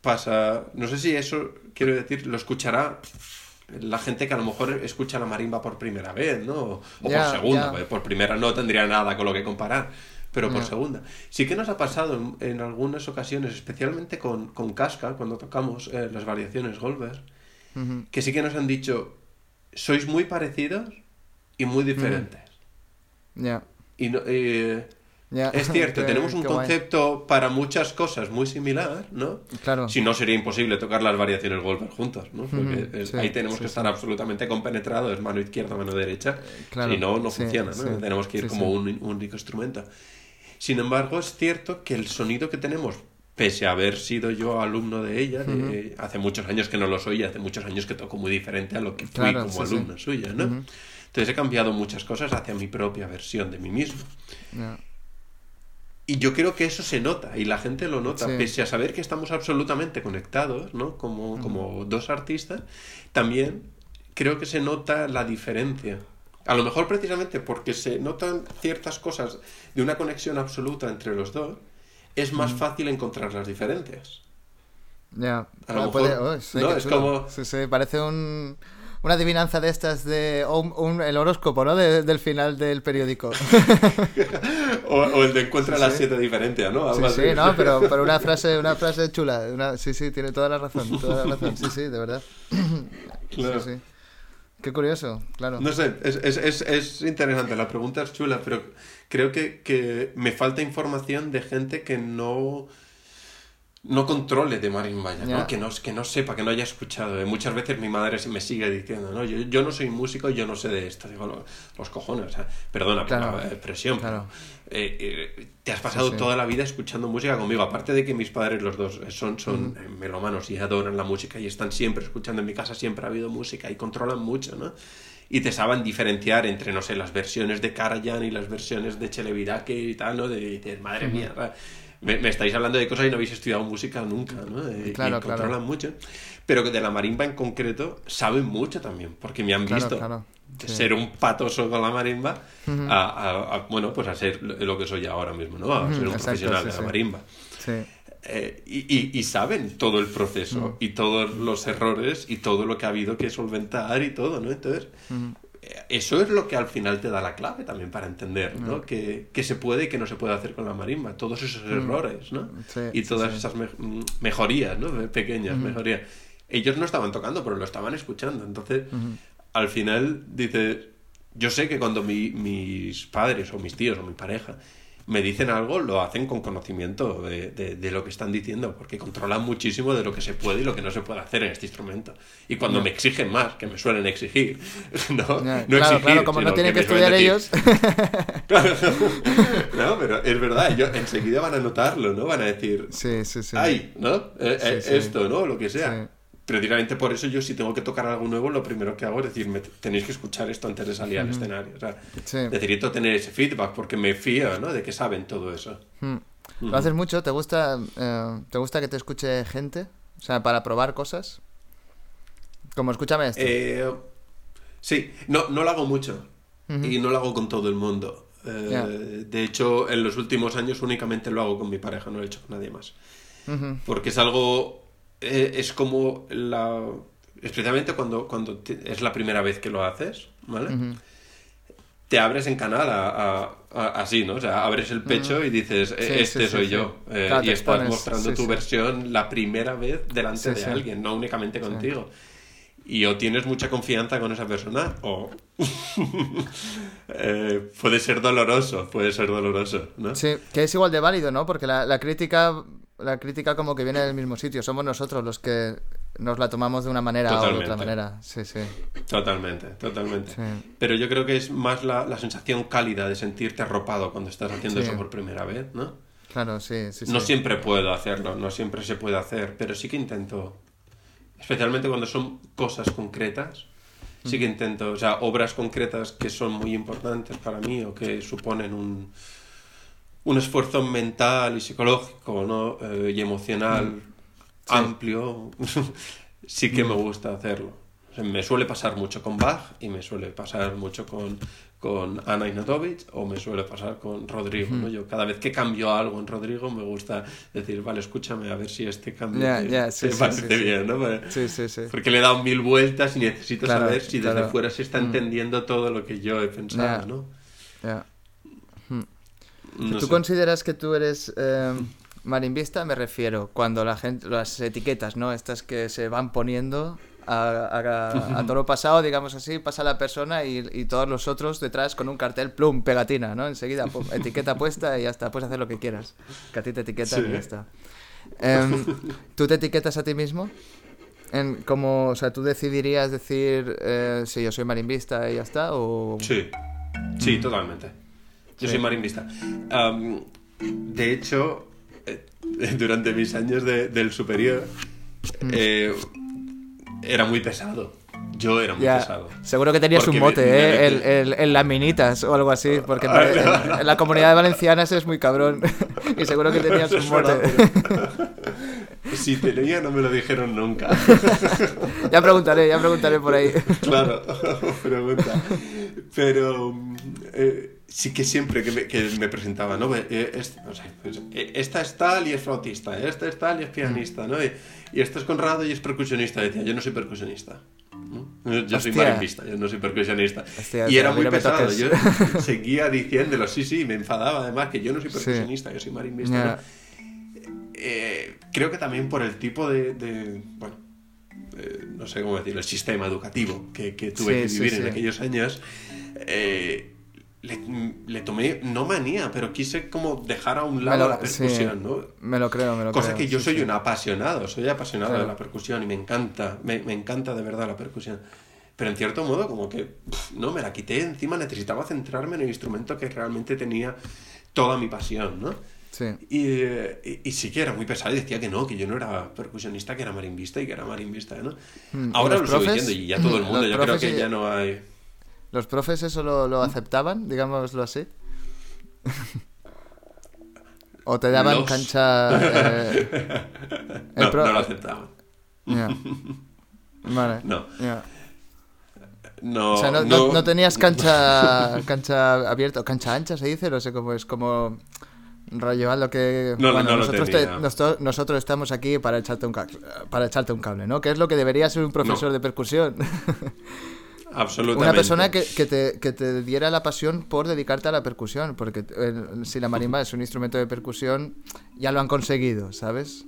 pasa, no sé si eso, quiero decir, lo escuchará la gente que a lo mejor escucha la marimba por primera vez, ¿no? O, por segunda, porque por primera no tendría nada con lo que comparar, pero por segunda. Sí que nos ha pasado en, en algunas ocasiones, especialmente con, con Casca, cuando tocamos eh, las variaciones Goldberg, que sí que nos han dicho, sois muy parecidos y muy diferentes. Ya, Y no, eh, ya. es cierto, (laughs) Qué- tenemos un qué guay. concepto para muchas cosas muy similar, ¿no? Claro. Si no, sería imposible tocar las variaciones Goldberg juntos, ¿no? Porque Ujú, es- sí, ahí tenemos sí, que sí. estar absolutamente compenetrados, mano izquierda, mano derecha. claro, Si no, no sí, funciona, ¿no? sí, Tenemos que ir sí, como sí. un un único instrumento. Sin embargo, es cierto que el sonido que tenemos, pese a haber sido yo alumno de ella, de- hace muchos años que no lo soy, hace muchos años que toco muy diferente a lo que fui Claro, como sí, sí. alumno suya, ¿no? Entonces he cambiado muchas cosas hacia mi propia versión de mí mismo. Y yo creo que eso se nota, y la gente lo nota, Sí. pese a saber que estamos absolutamente conectados, ¿no? Como, como dos artistas, también creo que se nota la diferencia. A lo mejor precisamente porque se notan ciertas cosas de una conexión absoluta entre los dos, es más fácil encontrar las diferencias. Ya. Ah, mejor- puede- oh, sí, no, qué es chulo. como- Sí, sí, parece un... Una adivinanza de estas de... o un- un- el horóscopo, ¿no? De- del final del periódico. (laughs) O, o el de encuentra las Sí. siete diferencias, ¿no? Sí, Algo sí, así. no, pero, pero una frase, una frase chula. Una, sí, sí, tiene toda la razón, toda la razón. Sí, sí, de verdad. (laughs) Claro. Sí, sí. Qué curioso, claro. No sé, es, es, es, es interesante, la pregunta es chula, pero creo que, que me falta información de gente que no no controle de marimba ya, ¿no? Que, no, que no sepa, que no haya escuchado. Eh, Muchas veces mi madre me sigue diciendo, ¿no? Yo, yo no soy músico, yo no sé de esto. Digo, "Lo- los cojones, o sea, perdona Claro. por la expresión, Claro. eh, eh, te has pasado sí. toda la vida escuchando música conmigo. Aparte de que mis padres, los dos, son, son eh, melómanos y adoran la música y están siempre escuchando. En mi casa siempre ha habido música y controlan mucho, ¿no? Y te saben diferenciar entre, no sé, las versiones de Karajan y las versiones de Chelevirake y tal, ¿no? De, dices, madre mía, me, me estáis hablando de cosas y no habéis estudiado música nunca, ¿no? Eh, Claro, y claro. controlan mucho. Pero que de la marimba en concreto saben mucho también, porque me han Claro, visto claro, sí. ser un patoso con la marimba a, a- a- bueno, pues a ser lo que soy ahora mismo, ¿no? A ser un exacto, profesional sí, de la sí. marimba. Sí. Eh, y, y- y saben todo el proceso y todos los errores y todo lo que ha habido que solventar y todo, ¿no? Entonces, eh, eso es lo que al final te da la clave también para entender, ¿no? Que, que se puede y que no se puede hacer con la marimba, todos esos errores, ¿no? Sí, y todas sí. esas me- mm, mejorías, ¿no? Pequeñas mejorías. Ellos no estaban tocando, pero lo estaban escuchando. Entonces, al final, dice, yo sé que cuando mi- mis padres o mis tíos o mi pareja me dicen algo, lo hacen con conocimiento de, de- de lo que están diciendo, porque controlan muchísimo de lo que se puede y lo que no se puede hacer en este instrumento. Y cuando me exigen más, que me suelen exigir, (laughs) no, no claro, exigir, claro, como no tienen que estudiar ellos. (laughs) (laughs) no, pero es verdad, ellos enseguida van a notarlo, ¿no? Van a decir, sí, sí, sí. ay, ¿no? Eh, eh, sí. Esto, ¿no? Lo que sea. Sí. Precisamente por eso yo si tengo que tocar algo nuevo, lo primero que hago es decir, me tenéis que escuchar esto antes de salir al escenario. O sea, Sí. necesito tener ese feedback porque me fío, ¿no? De que saben todo eso. Hmm. ¿Lo haces mucho? ¿Te gusta, eh, ¿Te gusta que te escuche gente? O sea, para probar cosas. Como escúchame esto. Eh, sí, no, no lo hago mucho y no lo hago con todo el mundo. Eh. De hecho, en los últimos años únicamente lo hago con mi pareja, no lo he hecho con nadie más. Porque es algo, eh, es como la... Especialmente cuando, cuando te- es la primera vez que lo haces, ¿vale? Te abres en canal a, a- a- así, ¿no? O sea, abres el pecho y dices, "E- Sí, este sí, soy sí. yo. Eh, Claro, y estás expones, mostrando tu versión la primera vez delante de alguien, no únicamente contigo. Y o tienes mucha confianza con esa persona o (laughs) eh, puede ser doloroso, puede ser doloroso, ¿no? Sí, que es igual de válido, ¿no? Porque la, la crítica la crítica como que viene del mismo sitio. Somos nosotros los que nos la tomamos de una manera o de otra Totalmente. manera. Sí, sí. Totalmente, totalmente. Sí. Pero yo creo que es más la, la sensación cálida de sentirte arropado cuando estás haciendo Sí. eso por primera vez, ¿no? Claro, sí, sí, sí. No siempre puedo hacerlo, no siempre se puede hacer, pero sí que intento, especialmente cuando son cosas concretas, sí que intento, o sea, obras concretas que son muy importantes para mí o que suponen un, un esfuerzo mental y psicológico ¿no? Eh, y emocional amplio, (laughs) sí que me gusta hacerlo. O sea, me suele pasar mucho con Bach y me suele pasar mucho con, con Ana Inatovich o me suele pasar con Rodrigo. ¿no? Yo cada vez que cambio algo en Rodrigo me gusta decir, vale, escúchame a ver si este cambio Ya, te, ya, (laughs) sí, te sí, parece sí, sí. bien, ¿no? Porque- Sí, sí, sí. Le he dado mil vueltas y necesito Claro, saber si desde claro. Mm. fuera se está entendiendo todo lo que yo he pensado, Ya. ¿no? No ¿Tú sé. consideras que tú eres eh, marimbista? Me refiero, cuando la gente, las etiquetas, ¿no? Estas que se van poniendo a, a, a toro pasado, digamos así, pasa la persona y, y todos los otros detrás con un cartel, plum, pegatina, ¿no? Enseguida, pum, etiqueta (laughs) puesta y ya está, puedes hacer lo que quieras. Que a ti te etiquetan Sí. y ya está. Em, ¿Tú te etiquetas a ti mismo? En, como, o sea, ¿tú decidirías decir eh, si yo soy marimbista y ya está? O... Sí, sí, totalmente. Yo soy marimbista. Am, de hecho, eh, (laughs) durante mis años de- del superior, eh, era muy pesado. Yo era muy pesado. seguro que tenías Porque un mote, me- me ¿eh? El, el, el Laminitas o algo así, porque en, en- en la comunidad de valencianas es muy cabrón. (laughs) y seguro que (laughs) tenías un mote. Si tenía, no me lo dijeron nunca. ya preguntaré, ya preguntaré por ahí. Claro, pregunta. Pero mm, eh, sí que siempre que me, que me presentaba, ¿no? Eh, es- o sea, pues, eh, esta es tal y es flautista, esta es tal y es pianista, ¿no? Y, y esta es Conrado y es percusionista. Decía, yo no soy percusionista. ¿no? Yo, yo soy Hostia. marimbista, yo no soy percusionista. Hostia, y era muy pesado. Yo (laughs) seguía diciéndolo, sí, sí, me enfadaba además que yo no soy Sí. percusionista, yo soy marimbista. Ya. ¿no? Eh, creo que también por el tipo de, de- bueno, eh, no sé cómo decirlo, el sistema educativo que, que tuve Sí, que sí, vivir en sí. aquellos años, eh, le, le tomé, no manía, pero quise como dejar a un lado lo, la percusión, sí, ¿no? me lo creo, me lo Cosa creo. que yo sí, soy sí. un apasionado, soy apasionado Claro. de la percusión y me encanta, me, me encanta de verdad la percusión. Pero en cierto modo como que, pf, no, me la quité encima, necesitaba centrarme en el instrumento que realmente tenía toda mi pasión, ¿no? Sí. Y, y, y sí que era muy pesado y decía que no, que yo no era percusionista, que era marimbista y que era marimbista, ¿no? Mm, ¿y Ahora lo los sigo profes? diciendo y ya todo el (laughs) mundo, yo creo profes que y- ya no hay... ¿Los profes eso lo, lo aceptaban, digámoslo así? (laughs) ¿O te daban Los- cancha... eh, (laughs) No, pro- no lo aceptaban. Vale. No. No, O sea, no, no- no- no tenías cancha cancha abierta, o cancha ancha se dice, no sé cómo es, como rollo lo que... No, bueno, nosotros, tenía. nosotros, nosotros estamos aquí para echarte un, para echarte un cable, ¿no? Que es lo que debería ser un profesor de percusión. (laughs) Absolutamente. Una persona que, que te, que te diera la pasión por dedicarte a la percusión, porque eh, si la marimba es un instrumento de percusión, ya lo han conseguido, ¿sabes?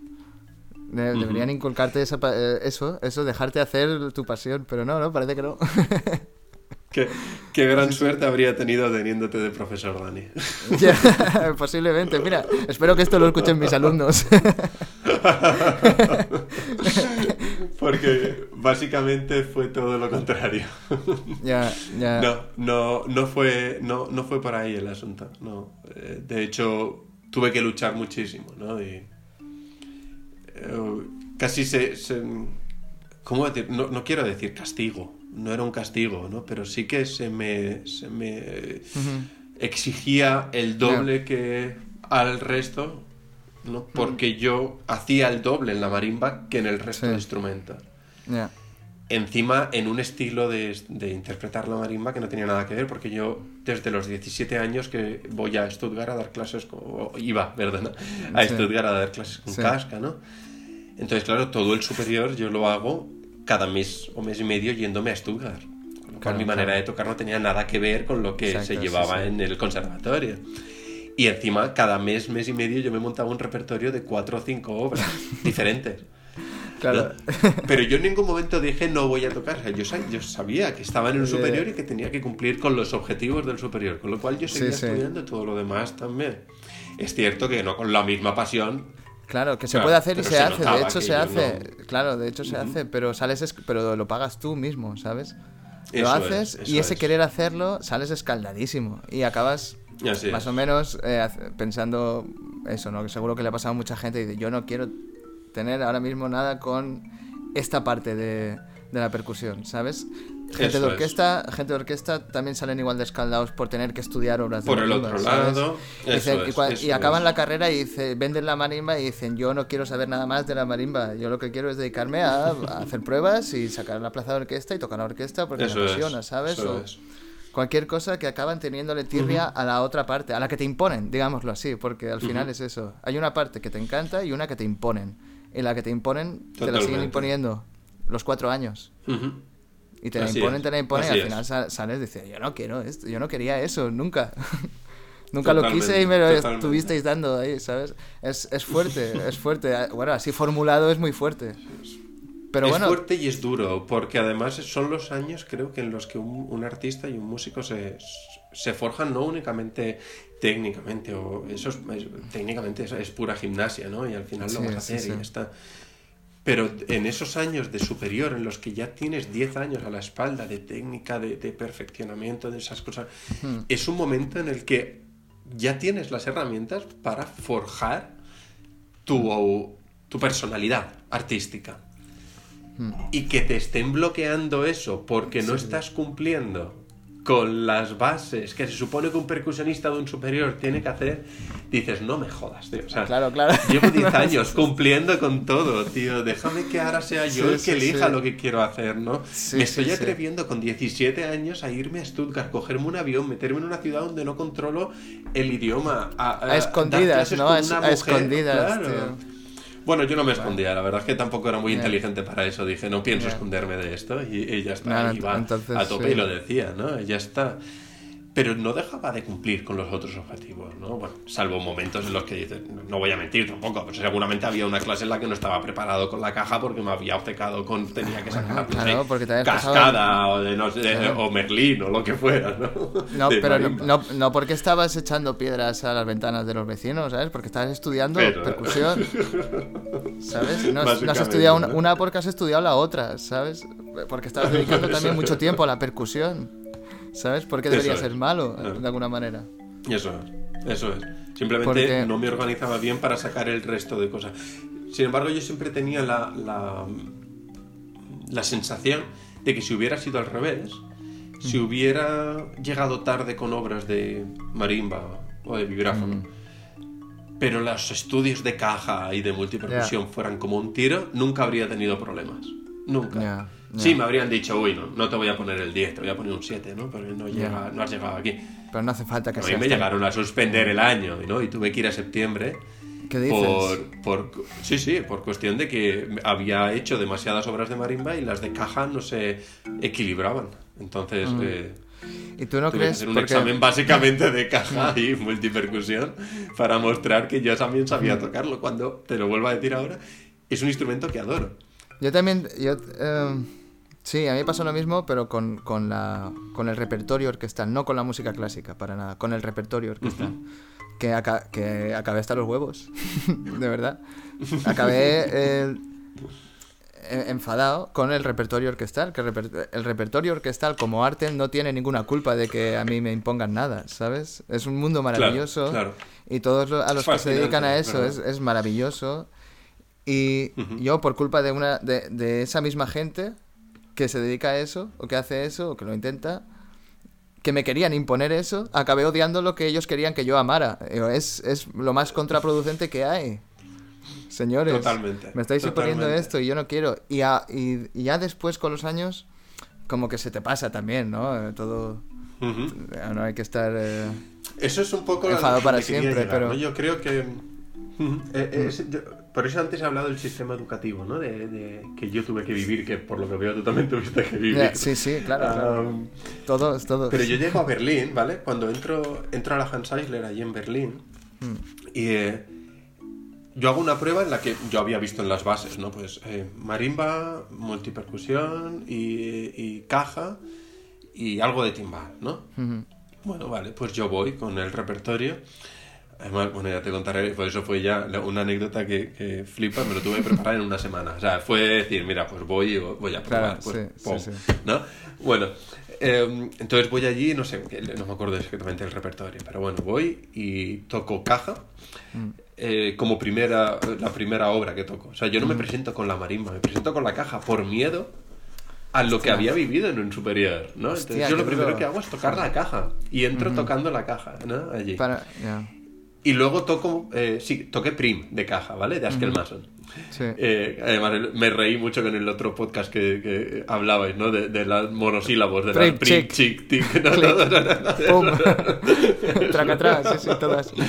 De- Deberían inculcarte esa eh, eso, eso, dejarte hacer tu pasión, pero no, no, parece que no. (laughs) qué, qué gran suerte habría tenido teniéndote de profesor, Dani. (laughs) Posiblemente, mira, espero que esto lo escuchen mis alumnos. (laughs) Porque básicamente fue todo lo contrario. ya, ya. No, no, no fue, no, no fue por ahí el asunto. No. Eh, De hecho, tuve que luchar muchísimo, ¿no? Y, eh, casi se, se- ¿cómo decir? No, no quiero decir castigo, no era un castigo, ¿no? Pero sí que se me, se me exigía el doble que al resto, ¿no? Porque yo hacía el doble en la marimba que en el resto Sí. de instrumentos. Encima en un estilo de, de interpretar la marimba que no tenía nada que ver, porque yo desde los 17 años que voy a Stuttgart a dar clases, con, o iba, perdona, a Sí. Stuttgart a dar clases con Sí. casca, ¿no? Entonces, claro, todo el superior yo lo hago cada mes o mes y medio yéndome a Stuttgart. Con lo cual Claro, mi manera claro. de tocar no tenía nada que ver con lo que Exacto, se llevaba sí. en el conservatorio. Y encima, cada mes, mes y medio, yo me montaba un repertorio de cuatro o cinco obras (laughs) diferentes. Claro. ¿no? Pero yo en ningún momento dije no voy a tocar. O sea, yo, sa- yo sabía que estaba en el superior y que tenía que cumplir con los objetivos del superior. Con lo cual yo seguía sí. estudiando todo lo demás también. Es cierto que no con la misma pasión. Claro, que se Claro, puede hacer y se, se hace, de hecho se hace. no- Claro, de hecho se hace, pero sales es- pero lo pagas tú mismo, ¿sabes? Lo Eso haces es, y ese es. querer hacerlo sales escaldadísimo y acabas Así más es. o menos eh, pensando eso, ¿no? Que seguro que le ha pasado a mucha gente y dice, yo no quiero tener ahora mismo nada con esta parte de, de la percusión, ¿sabes? Gente Eso de es. orquesta, gente de orquesta también salen igual de escaldados por tener que estudiar obras de Por el otro lado, Dicen- y, acaban es. la carrera y dice, venden la marimba y dicen, yo no quiero saber nada más de la marimba, yo lo que quiero es dedicarme a, a hacer pruebas y sacar la plaza de orquesta y tocar la orquesta porque Eso me apasiona, ¿sabes? eso O es. cualquier cosa que acaban teniéndole tirria a la otra parte, a la que te imponen, digámoslo así, porque al final es eso. Hay una parte que te encanta y una que te imponen. Y la que te imponen, te la siguen imponiendo los cuatro años. Y te la Así imponen, es, te la imponen y al final sa- sales y dices, yo no quiero esto, yo no quería eso, nunca. (laughs) nunca lo quise y me lo totalmente. estuvisteis dando ahí, ¿sabes? Es, es fuerte, (laughs) es fuerte. Bueno, así formulado es muy fuerte. Pero es bueno, fuerte y es duro, porque además son los años, creo que en los que un, un artista y un músico se, se forjan no únicamente técnicamente, o eso es, es- técnicamente es, es pura gimnasia, ¿no? Y al final lo vas a sí, hacer y ya está. Pero en esos años de superior, en los que ya tienes 10 años a la espalda de técnica, de, de perfeccionamiento, de esas cosas, es un momento en el que ya tienes las herramientas para forjar tu, tu personalidad artística. Y que te estén bloqueando eso porque no estás cumpliendo con las bases que se supone que un percusionista de un superior tiene que hacer, dices, no me jodas, tío. O sea, Claro, claro. (laughs) Llevo 10 (laughs) años cumpliendo con todo, tío. Déjame que ahora sea yo Sí, el que sí, elija sí. lo que quiero hacer, ¿no? Sí, me estoy atreviendo con 17 años a irme a Stuttgart, cogerme un avión, meterme en una ciudad donde no controlo el idioma. A, A escondidas, dar clases ¿no? A- a escondidas, claro. tío. Bueno, yo no me escondía, la verdad es que tampoco era muy inteligente para eso. Dije, no pienso esconderme de esto y, y ya está. Nada, iba entonces, a tope sí. y lo decía, ¿no? Ya está. Pero no dejaba de cumplir con los otros objetivos, ¿no? Bueno, salvo momentos en los que dices, no- voy a mentir tampoco, pero seguramente había una clase en la que no estaba preparado con la caja porque me había obcecado con, tenía que sacar, no claro, porque te pasado- cascada o, de, no sé, Claro. o Merlín o lo que fuera, ¿no? No, De pero no, no, porque estabas echando piedras a las ventanas de los vecinos, ¿sabes? Porque estabas estudiando Pero- percusión. ¿Sabes? No, has- no has estudiado una, una porque has estudiado la otra, ¿sabes? Porque estabas dedicando también mucho tiempo a la percusión. ¿Sabes? Porque debería Eso ser es. malo, Claro. de alguna manera. Eso es, eso es. Simplemente Porque- no me organizaba bien para sacar el resto de cosas. Sin embargo, yo siempre tenía la, la, la sensación de que si hubiera sido al revés, si hubiera llegado tarde con obras de marimba o de vibráfono, pero los estudios de caja y de multipercusión fueran como un tiro, nunca habría tenido problemas. Nunca. Sí, me habrían dicho, uy, no, no te voy a poner el 10, te voy a poner un 7, ¿no? Pero no, llega, no has llegado aquí. Pero no hace falta que A mí me llegaron a suspender el año, ¿no? Y tuve que ir a septiembre ¿Qué dices? por, por sí, sí, por cuestión de que había hecho demasiadas obras de marimba y las de caja no se equilibraban. Entonces eh, ¿Y tú Mm. no tuve que crees? hacer un porque- examen básicamente de caja (laughs) y multipercusión para mostrar que yo también sabía tocarlo. Cuando te lo vuelvo a decir ahora, es un instrumento que adoro. Yo también, yo eh, Sí, a mí me pasa lo mismo, pero con, con, la, con el repertorio orquestal, no con la música clásica, para nada, con el repertorio orquestal. que, aca- que acabé hasta los huevos, (laughs) de verdad. Acabé el- e- enfadado con el repertorio orquestal, que el, reper- el repertorio orquestal como arte no tiene ninguna culpa de que a mí me impongan nada, ¿sabes? Es un mundo maravilloso claro. y todos a los que se dedican a eso es, es maravilloso. Y yo, por culpa de, una, de, de esa misma gente que se dedica a eso, o que hace eso, o que lo intenta, que me querían imponer eso, acabé odiando lo que ellos querían que yo amara. Digo, Es, es lo más contraproducente que hay. Señores, Totalmente, me estáis imponiendo esto y yo no quiero. Y, a- y- y ya después, con los años, como que se te pasa también, ¿no? Eh, Todo... Ujú. eh, No hay que estar... eh, Eso es un poco Enfadado para siempre, llegar, pero- ¿no? Yo creo que... Eh, eh, es- yo- por eso antes he hablado del sistema educativo, ¿no? De, de- que yo tuve que vivir, que por lo que veo tú también tuviste que vivir. sí, sí, claro, claro. Um, Todos, todos. pero yo llego a Berlín, ¿vale? Cuando entro, entro a la Hans Eisler allí en Berlín y eh, yo hago una prueba en la que yo había visto en las bases, ¿no? Pues eh, marimba, multipercusión y, y caja y algo de timbal, ¿no? Ujú. Bueno, vale, pues yo voy con el repertorio. Además, bueno, ya te contaré, pues eso fue ya una anécdota que, que flipa, me lo tuve que preparar en una semana. O sea, fue decir, mira, pues voy voy a probar. Claro, pues, sí, sí, pum, sí. ¿no? Bueno, eh, entonces voy allí, no sé, no me acuerdo exactamente del repertorio, pero bueno, voy y toco caja Mm. eh, como primera, la primera obra que toco. O sea, yo no me Mm. presento con la marimba, me presento con la caja por miedo a lo que había vivido en un superior, ¿no? Entonces Hostia, yo lo primero duro. que hago es tocar la caja y entro tocando la caja, ¿no? Allí. Para, ya. Y luego toco, eh, sí, toqué Prim de caja, ¿vale? De Askelmason. Sí. Eh, además, me reí mucho con el otro podcast que, que hablabais, ¿no? De, de las monosílabos, de Prim, las Prim, chic. chic, tic. No, no, no, no, no, ¡Pum! (laughs) Traca atrás, sí, sí, todas. (laughs)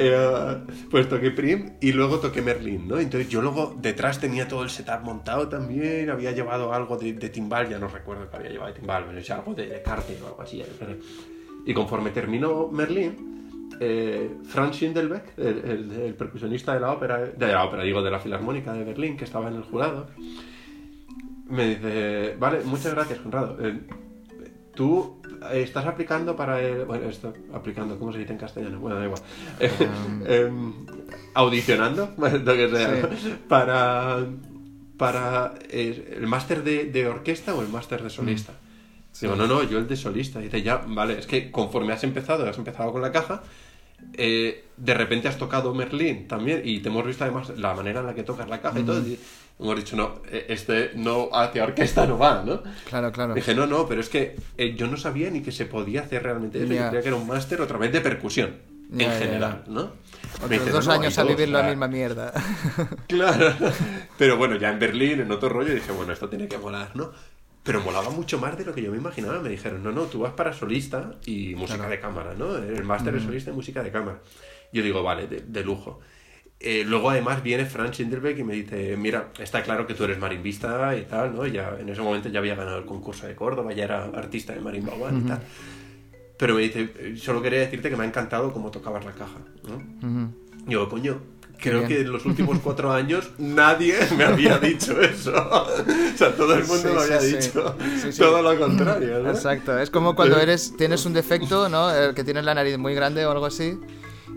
Eh, pues toqué Prim y luego toqué Merlin, ¿no? Entonces yo luego detrás tenía todo el setup montado también, había llevado algo de, de timbal, ya no recuerdo que había llevado de timbal, pero algo de, de o algo así. ya no sé. Y conforme terminó Merlin, eh, Franz Schindelbeck, el, el- el percusionista de la ópera, de la ópera, digo, de la Filarmónica de Berlín, que estaba en el jurado, me dice, vale, muchas gracias, Conrado. Eh, tú estás aplicando para el... Bueno, esto, aplicando, ¿cómo se dice en castellano? Bueno, da igual. (laughs) (laughs) Em, audicionando, (laughs) lo que sea, para, para eh, el máster de, de orquesta o el máster de solista. Digo, no, no, yo el de solista. Y dice, ya, vale, es que conforme has empezado, has empezado con la caja, eh, de repente has tocado Merlín también y te hemos visto además la manera en la que tocas la caja y todo. Y hemos dicho, no, eh, este no hacia orquesta no va, ¿no? Claro, claro. Dije, no, no, pero es que eh, yo no sabía ni que se podía hacer realmente eso. Yo creía que era un máster otra vez de percusión, en general. ¿no? Otros dice, dos "No, no, años a vivir la sea, misma mierda. (laughs) Claro. Pero bueno, ya en Berlín, en otro rollo, dije, bueno, esto tiene que molar, ¿no? Pero molaba mucho más de lo que yo me imaginaba. Me dijeron, no, no, tú vas para solista y música de cámara, ¿no? El máster de solista y música de cámara. Yo digo, vale, de, de lujo. Eh, luego además viene Franz Schindelbeck y me dice, mira, está claro que tú eres marimbista y tal, ¿no? Ya, en ese momento ya había ganado el concurso de Córdoba, ya era artista de Marimba y tal. Pero me dice, "Eh, solo quería decirte que me ha encantado cómo tocabas la caja, ¿no? Ujú. Digo, coño, creo bien. que en los últimos cuatro años nadie (laughs) me había dicho eso. o sea, todo el mundo Sí, me había sí, dicho Sí, todo lo contrario, ¿no? Exacto, es como cuando eres tienes un defecto, ¿no? El que tienes la nariz muy grande o algo así.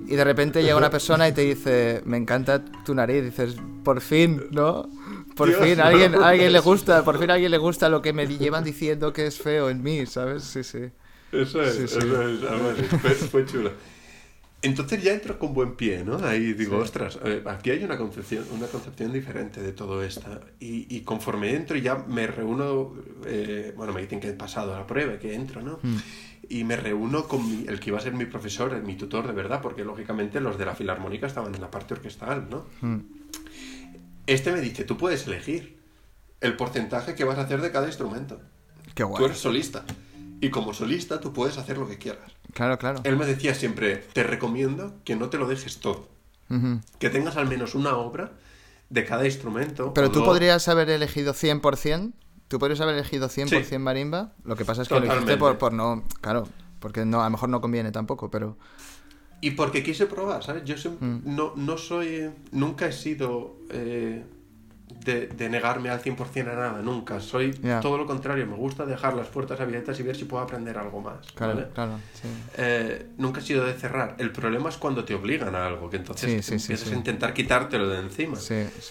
Y de repente llega una persona y te dice, me encanta tu nariz. Dices, por fin, ¿no? Por Dios, fin, alguien, no alguien le gusta, por fin alguien le gusta lo que me llevan diciendo que es feo en mí, ¿sabes? Sí, sí. Eso es, Sí, sí. eso es, fue, fue chulo. Entonces ya entro con buen pie, ¿no? Ahí digo, Sí. ostras, eh, aquí hay una concepción, una concepción diferente de todo esto. Y, y conforme entro y ya me reúno, eh, bueno, me dicen que he pasado la prueba, que entro, ¿no? Y me reúno con mi- el que iba a ser mi profesor, mi tutor de verdad, porque lógicamente los de la filarmónica estaban en la parte orquestal, ¿no? Mm. Este me dice, tú puedes elegir el porcentaje que vas a hacer de cada instrumento. Qué Tú guay. eres solista. Y como solista tú puedes hacer lo que quieras. Claro, claro. Él me decía siempre, te recomiendo que no te lo dejes todo. Que tengas al menos una obra de cada instrumento. Pero tú dos. podrías haber elegido 100%. Tú podrías haber elegido 100% Sí. marimba. Lo que pasa es que lo hiciste Totalmente. por, por no. Claro, porque no, a lo mejor no conviene tampoco, pero. Y porque quise probar, ¿sabes? Yo sem- Mm. no, no soy... Nunca he sido... eh, de, de negarme al 100% a nada, nunca. Soy todo lo contrario, me gusta dejar las puertas abiertas y ver si puedo aprender algo más. Claro, ¿vale? claro, sí. Eh, nunca he sido de cerrar. El problema es cuando te obligan a algo, que entonces Sí, sí, sí, empiezas sí. a intentar quitártelo de encima.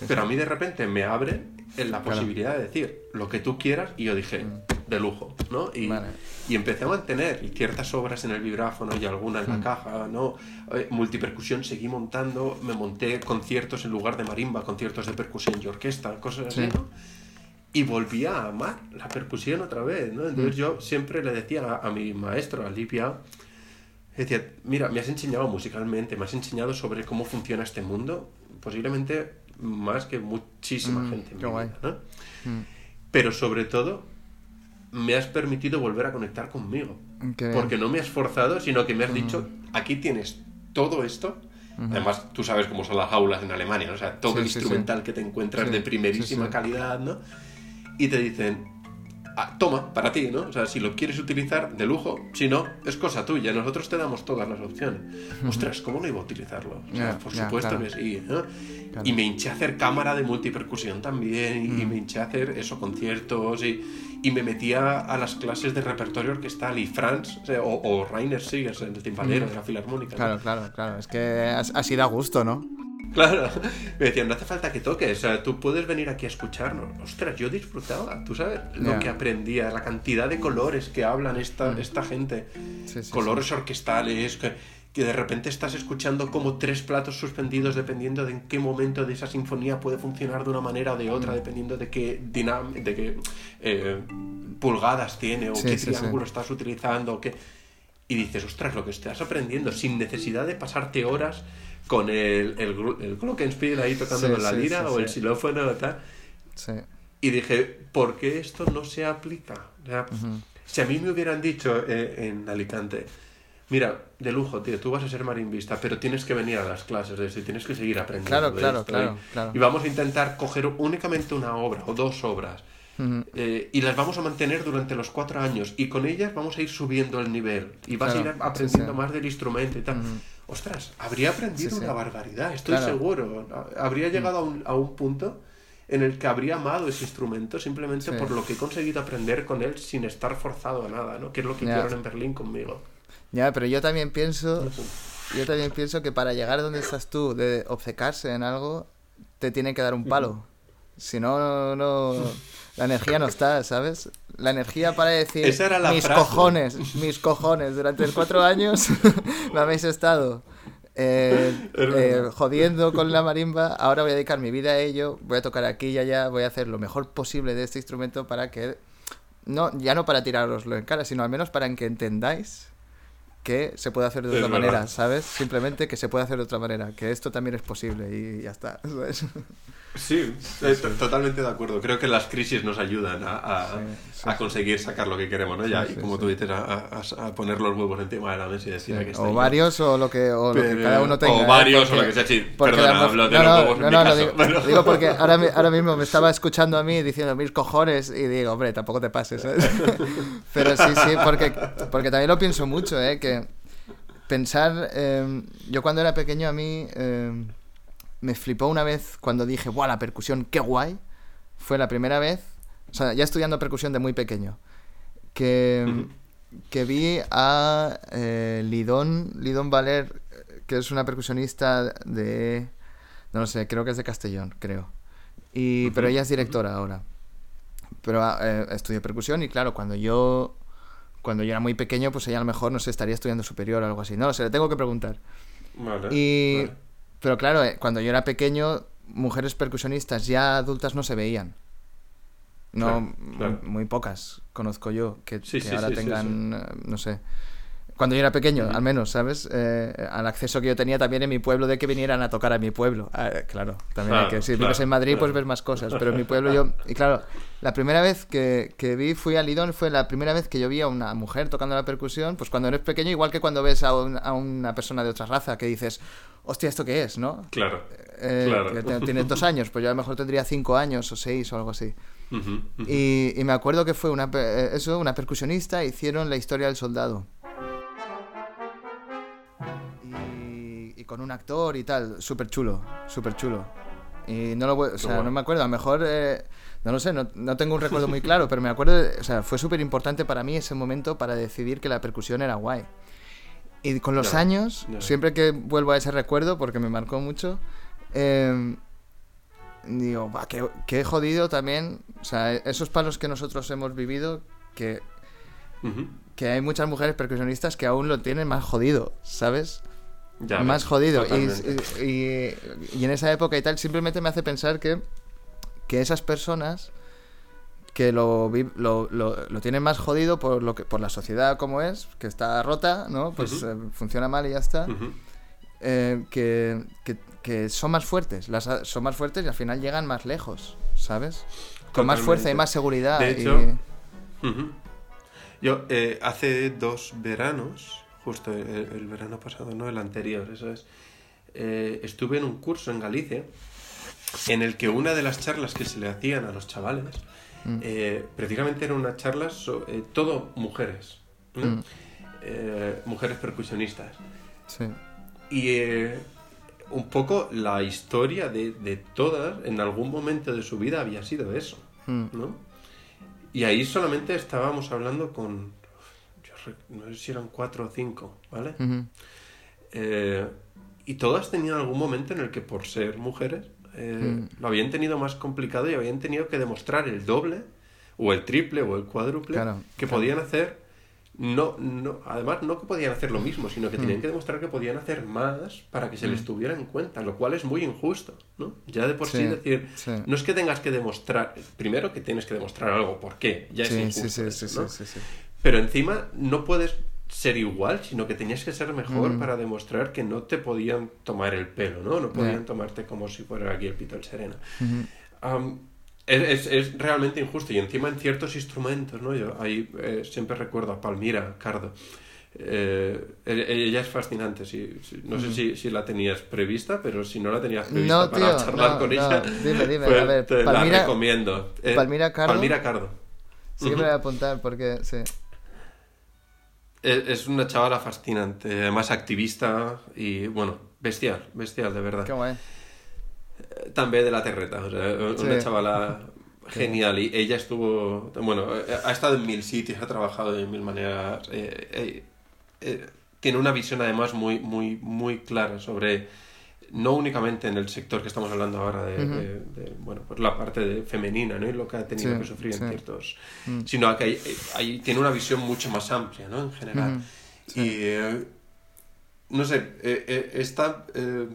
Pero a mí de repente me abre la Claro. posibilidad de decir lo que tú quieras y yo dije, de lujo, ¿no? Y, Mm. Vale. y empecé a mantener ciertas obras en el vibráfono y alguna en Mm. la caja, ¿no? Eh, multipercusión seguí montando, me monté conciertos en lugar de marimba, conciertos de percusión y orquesta, cosas así, Sí. ¿no? Y volví a amar la percusión otra vez, ¿no? Entonces Mm. yo siempre le decía a, a mi maestro, a Livia, decía, mira, me has enseñado musicalmente, me has enseñado sobre cómo funciona este mundo, posiblemente más que muchísima Mm, gente. en qué mi guay. vida, ¿no? Mm. Pero sobre todo, me has permitido volver a conectar conmigo. Porque no me has forzado, sino que me has dicho, aquí tienes todo esto. Además, tú sabes cómo son las aulas en Alemania, ¿no? o sea, todo Sí, el sí, instrumental sí. que te encuentras de primerísima calidad, ¿no? Y te dicen, "Ah, toma, para ti, ¿no? O sea, si lo quieres utilizar, de lujo, si no, es cosa tuya, nosotros te damos todas las opciones. Ostras, ¿cómo no iba a utilizarlo? O sea, Ya, por ya, supuesto claro. que sí, ¿no? Claro. Y me hinché a hacer cámara de multipercusión también, y, y Mm. me hinché a hacer eso, conciertos, y, y me metía a las clases de repertorio orquestal, y Franz, o, sea, o, o Rainer Siegers, el timbalero de la filarmónica. ¿no? Claro, claro, claro. Es que as- así da gusto, ¿no? Claro, me decían, no hace falta que toques, o sea, tú puedes venir aquí a escucharnos. Ostras, yo disfrutaba, tú sabes, lo que aprendía, la cantidad de colores que hablan esta, esta gente, Sí, sí, colores orquestales, que, que de repente estás escuchando como tres platos suspendidos dependiendo de en qué momento de esa sinfonía puede funcionar de una manera o de Mm. otra, dependiendo de qué, dinam de qué eh, pulgadas tiene o qué triángulo estás utilizando. o qué... Y dices, ostras, lo que estás aprendiendo, sin necesidad de pasarte horas con el, el, el glockenspiel ahí tocando Sí, con la lira sí, o el xilófono o tal. Y dije, ¿por qué esto no se aplica? O sea, Si a mí me hubieran dicho eh, en Alicante, mira, de lujo, tío, tú vas a ser marimbista, pero tienes que venir a las clases de esto y tienes que seguir aprendiendo. Claro, de claro, esto, claro, y, claro. y vamos a intentar coger únicamente una obra o dos obras. Eh, y las vamos a mantener durante los cuatro años y con ellas vamos a ir subiendo el nivel y vas Claro, a ir aprendiendo más del instrumento y tal. Ostras, habría aprendido Sí, sí. una barbaridad, estoy Claro. seguro. Habría Mm. llegado a un, a un punto en el que habría amado ese instrumento simplemente Sí. por lo que he conseguido aprender con él sin estar forzado a nada, ¿no? Que es lo que hicieron en Berlín conmigo. Ya, pero yo también pienso, yo también pienso que para llegar donde estás tú, de obcecarse en algo, te tiene que dar un palo. Si no, no, (laughs) la energía no está, ¿sabes? La energía para decir mis frase. cojones, mis cojones, durante cuatro años (laughs) me habéis estado eh, eh, jodiendo con la marimba, ahora voy a dedicar mi vida a ello, voy a tocar aquí y allá, voy a hacer lo mejor posible de este instrumento para que, no, ya no para tiraroslo en cara, sino al menos para que entendáis que se puede hacer de Es otra verdad. manera, ¿sabes? Simplemente que se puede hacer de otra manera, que esto también es posible y ya está, (laughs) ¿sabes? Sí, eh, to- totalmente de acuerdo. Creo que las crisis nos ayudan a, a- Sí, sí, a conseguir sacar lo que queremos, ¿no? Ya, y como tú dices, a, poner los huevos encima de la mesa y decir aquí está. o yo". varios o lo que, o lo que cada uno tenga. o ¿eh? varios, o lo que sea, sí. Perdona, la hablo de no, los no, huevos en no, mi no, caso, digo, pero- digo porque ahora, ahora mismo me (laughs) estaba escuchando a mí diciendo mis cojones y digo, hombre, tampoco te pases, ¿sabes? (laughs) Pero sí, sí, porque, porque también lo pienso mucho, ¿eh? Que pensar... eh, yo cuando era pequeño a mí eh, me flipó una vez cuando dije, ¡buah, la percusión, qué guay! Fue la primera vez, o sea, ya estudiando percusión de muy pequeño, que, que vi a eh, Lidón, Lidón Valer, que es una percusionista de... No lo sé, creo que es de Castellón, creo. Y, Pero ella es directora ahora. Pero eh, estudió percusión y claro, cuando yo cuando yo era muy pequeño, pues ella a lo mejor, no sé, estaría estudiando superior o algo así. No lo sé, le tengo que preguntar. Vale, Y... vale. Pero claro, eh, cuando yo era pequeño, mujeres percusionistas ya adultas no se veían. No, Claro, claro. m- muy pocas conozco yo que, Sí, que sí, ahora sí, tengan, eh, no sé. Cuando yo era pequeño, al menos, ¿sabes? Eh, al acceso que yo tenía también en mi pueblo de que vinieran a tocar a mi pueblo. Ah, eh, claro, también hay Claro, que, si claro, vives en Madrid, pues claro. ves más cosas, pero en mi pueblo yo... Y claro, la primera vez que, que vi, fui a Lidón, fue la primera vez que yo vi a una mujer tocando la percusión, pues cuando eres pequeño, igual que cuando ves a, un- a una persona de otra raza, que dices, hostia, ¿esto qué es, no? Claro. Eh, Claro. tienes dos años, pues yo a lo mejor tendría cinco años o seis o algo así. Ujú, ujú. Y, y me acuerdo que fue una, eh, eso, una percusionista, hicieron la historia del soldado. Con un actor y tal, súper chulo, súper chulo. Y no lo o sea, no me acuerdo, a lo mejor, eh, no lo sé, no, no tengo un recuerdo muy claro, pero me acuerdo, o sea, fue súper importante para mí ese momento para decidir que la percusión era guay. Y con los Ya, años, ya. siempre que vuelvo a ese recuerdo, porque me marcó mucho, eh, digo, va, qué, qué jodido también, o sea, esos palos que nosotros hemos vivido, que, Ujú. que hay muchas mujeres percusionistas que aún lo tienen más jodido, ¿sabes? Ya más ves, jodido. Y, y- en esa época y tal, simplemente me hace pensar que, que esas personas que lo, lo, lo- lo tienen más jodido por, lo que, por la sociedad como es, que está rota, ¿no? Pues eh, funciona mal y ya está. Eh, que, que- que son más fuertes, las, son más fuertes y al final llegan más lejos, ¿sabes? Con más fuerza y más seguridad. De y-. Yo eh, hace dos veranos, justo el, el verano pasado, no el anterior, eso es, eh, estuve en un curso en Galicia en el que una de las charlas que se le hacían a los chavales Mm. eh, precisamente eran unas charlas so- eh, todo mujeres, ¿no? Mm. Mujeres percusionistas. sí. Y un poco la historia de, de todas en algún momento de su vida había sido eso. Mm. ¿no? Y ahí solamente estábamos hablando con, no sé si eran cuatro o cinco, ¿vale? Eh, y todas tenían algún momento en el que por ser mujeres eh, Mm. lo habían tenido más complicado y habían tenido que demostrar el doble o el triple o el cuádruple Claro, que claro. podían hacer. No, no, además, no que podían hacer lo mismo, sino que Mm. tenían que demostrar que podían hacer más para que se les tuviera en cuenta, lo cual es muy injusto, ¿no? Ya de por sí, Sí, decir, sí. no es que tengas que demostrar, primero que tienes que demostrar algo, ¿por qué? Ya es Sí, injusto sí, sí, eso, sí, ¿no? Pero encima no puedes ser igual, sino que tenías que ser mejor Mm. para demostrar que no te podían tomar el pelo, ¿no? No podían Ya. tomarte como si fuera aquí el pito del serena. Am, es, es- es realmente injusto y encima en ciertos instrumentos, ¿no? Yo ahí eh, siempre recuerdo a Palmira Cardo. Eh, e- ella es fascinante, no sé si, si la tenías prevista, pero si no la tenías prevista No, para tío, charlar no, con no. ella, Dime, dime, pues a ver, te la Palmira- recomiendo. Eh, Palmira Cardo. Palmira Cardo. Sí me voy a apuntar porque, sí. Es, una chavala fascinante, además activista y, bueno, bestial, bestial, de verdad. Qué guay. Eh, També de la terreta, o sea, una Sí. chavala (laughs) genial. Y ella estuvo, bueno, eh, ha estado en mil sitios, ha trabajado de mil maneras. eh, eh, eh, tiene una visión además muy, muy, muy clara sobre, no únicamente en el sector que estamos hablando ahora de, Ujú. de- de, bueno, pues la parte de femenina, ¿no? Y lo que ha tenido Sí, que sufrir sí. en ciertos... Mm. Sino que hay- hay- tiene una visión mucho más amplia, ¿no? En general. Sí. Y, eh, no sé, eh, eh, está... eh,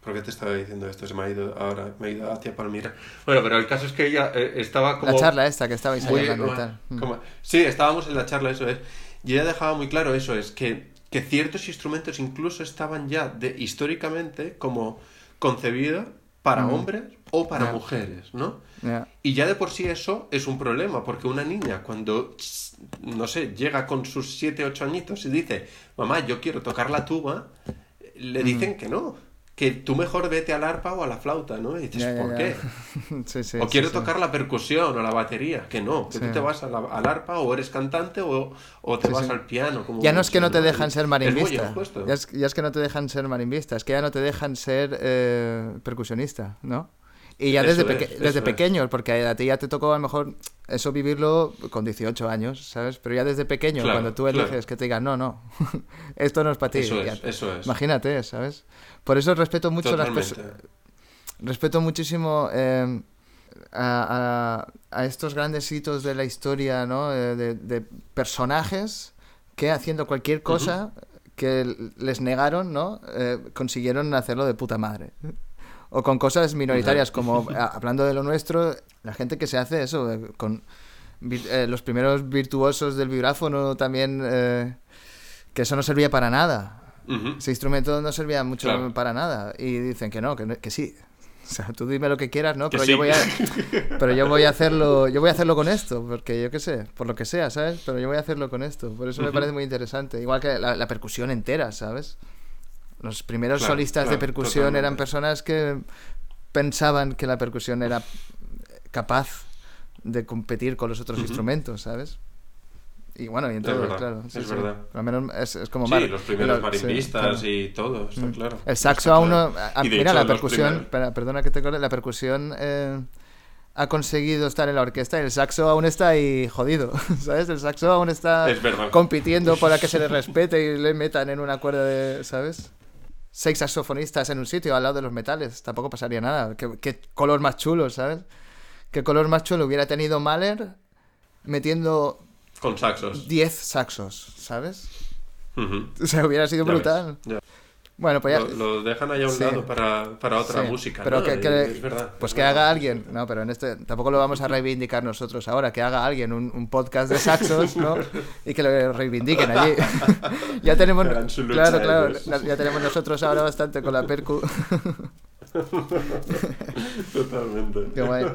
¿Por qué te estaba diciendo esto? Se me ha ido ahora, me ha ido hacia Palmira. Bueno, pero el caso es que ella estaba como... La charla esta que estabais hablando. Mm. como- sí, estábamos en la charla, eso es. Y ella dejaba muy claro eso, es que, que ciertos instrumentos incluso estaban ya de, históricamente como concebidos para Mm. hombres o para mujeres, ¿no? Y ya de por sí eso es un problema, porque una niña cuando, no sé, llega con sus 7, 8 añitos y dice, mamá, yo quiero tocar la tuba, le dicen que no, que tú mejor vete al arpa o a la flauta, ¿no? Y dices, Ya, ya, ¿por ya. qué? (laughs) sí, sí, o sí, quiero tocar la percusión o la batería, que no, que tú te vas la- al arpa o eres cantante o, o te vas al piano. Como Ya no es que no te dejan ser marimbista. injusto. Ya es, ya es que no te dejan ser marimbista. Es que ya no te dejan ser eh, percusionista, ¿no? Y ya Eso desde, es, peque- desde es. pequeño, porque a ti ya te tocó a lo mejor eso vivirlo con 18 años, ¿sabes? Pero ya desde pequeño, Claro, cuando tú eliges claro. que te digan, no, no, (laughs) esto no es para ti. Eso ya es, te- eso es. Imagínate, ¿sabes? Por eso respeto mucho las Totalmente. personas. Respeto muchísimo eh, a, a- a estos grandes hitos de la historia, ¿no? Eh, de, de personajes que haciendo cualquier cosa que les negaron, ¿no? Eh, consiguieron hacerlo de puta madre. O con cosas minoritarias, como hablando de lo nuestro, la gente que se hace eso, eh, con eh, los primeros virtuosos del vibráfono también, eh, que eso no servía para nada. Ese instrumento no servía mucho Claro. para nada. Y dicen que no, que, no- que sí. O sea, tú dime lo que quieras, ¿no? Pero sí. yo voy a (laughs) pero yo voy a hacerlo, yo voy a hacerlo con esto, porque yo qué sé, por lo que sea, ¿sabes? Pero yo voy a hacerlo con esto. Por eso me parece muy interesante. Igual que la, la percusión entera, ¿sabes? Los primeros Claro, solistas de percusión eran personas que pensaban que la percusión era capaz de competir con los otros instrumentos, ¿sabes? Y bueno, y en Es todo, verdad, claro. sí, es sí. verdad. Al menos es, es como Sí, mar- los primeros sí, marimbistas claro. y todo, está claro. El saxo aún no... a- mira, hecho, la percusión... primeros- perdona que te corte. La percusión eh, ha conseguido estar en la orquesta y el saxo aún está ahí jodido, (laughs) ¿sabes? El saxo aún está Es compitiendo para que se le (laughs) respete y le metan en una cuerda de... ¿Sabes? Seis saxofonistas en un sitio al lado de los metales. Tampoco pasaría nada. Qué, qué color más chulo, ¿sabes? Qué color más chulo hubiera tenido Mahler metiendo Con saxos. 10 saxos, ¿sabes? O sea, hubiera sido Ya brutal. Bueno, pues ya... Lo, lo dejan ahí a un Sí. lado para, para otra Sí, música, pero ¿no? que, Y- que- es verdad. Pues es que verdad. haga alguien, no, pero en este tampoco lo vamos a reivindicar nosotros ahora, que haga alguien un, un podcast de saxos, ¿no? Y que lo reivindiquen allí. (laughs) ya tenemos, claro, claro, ya tenemos nosotros ahora bastante con la percu. (laughs) Totalmente. Qué guay.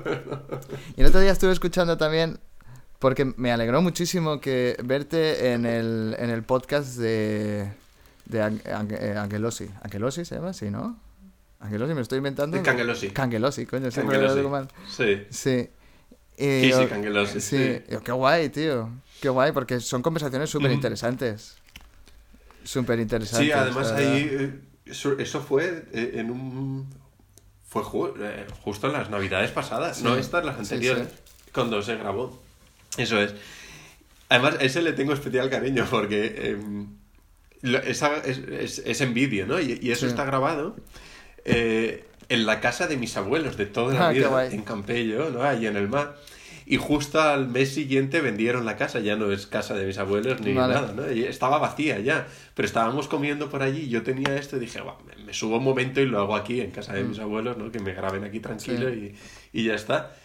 Y el otro día estuve escuchando también, porque me alegró muchísimo que verte en el, en el podcast de, de eh, Angelosi. ¿Angelosi se llama? Sí, ¿no? Angelosi, me lo estoy inventando. De Cangelosi. Cangelosi, coño, siempre lo Cangelosi. digo mal. Sí. Sí. Y Sí, Cangelosi, Sí, qué guay, tío. Qué guay, porque son conversaciones súper interesantes. Súper interesantes. Sí, además ahí eh, eso, eso fue eh, en un fue ju- eh, justo en las navidades pasadas, Sí, no estas las anteriores, sí. cuando se grabó. Eso es. Además, a ese le tengo especial cariño porque eh, lo- esa- es, es- es en vídeo, ¿no? Y, y eso Sí. está grabado eh, en la casa de mis abuelos de toda la Ah, vida, en Campello, ¿no? Ahí en el mar. Y justo al mes siguiente vendieron la casa, ya no es casa de mis abuelos ni Vale. nada, ¿no? Y estaba vacía ya, pero estábamos comiendo por allí, yo tenía esto y dije, "Buah, me, subo un momento y lo hago aquí en casa de mis abuelos, ¿no? Que me graben aquí tranquilo Mm. Sí. y, y ya está.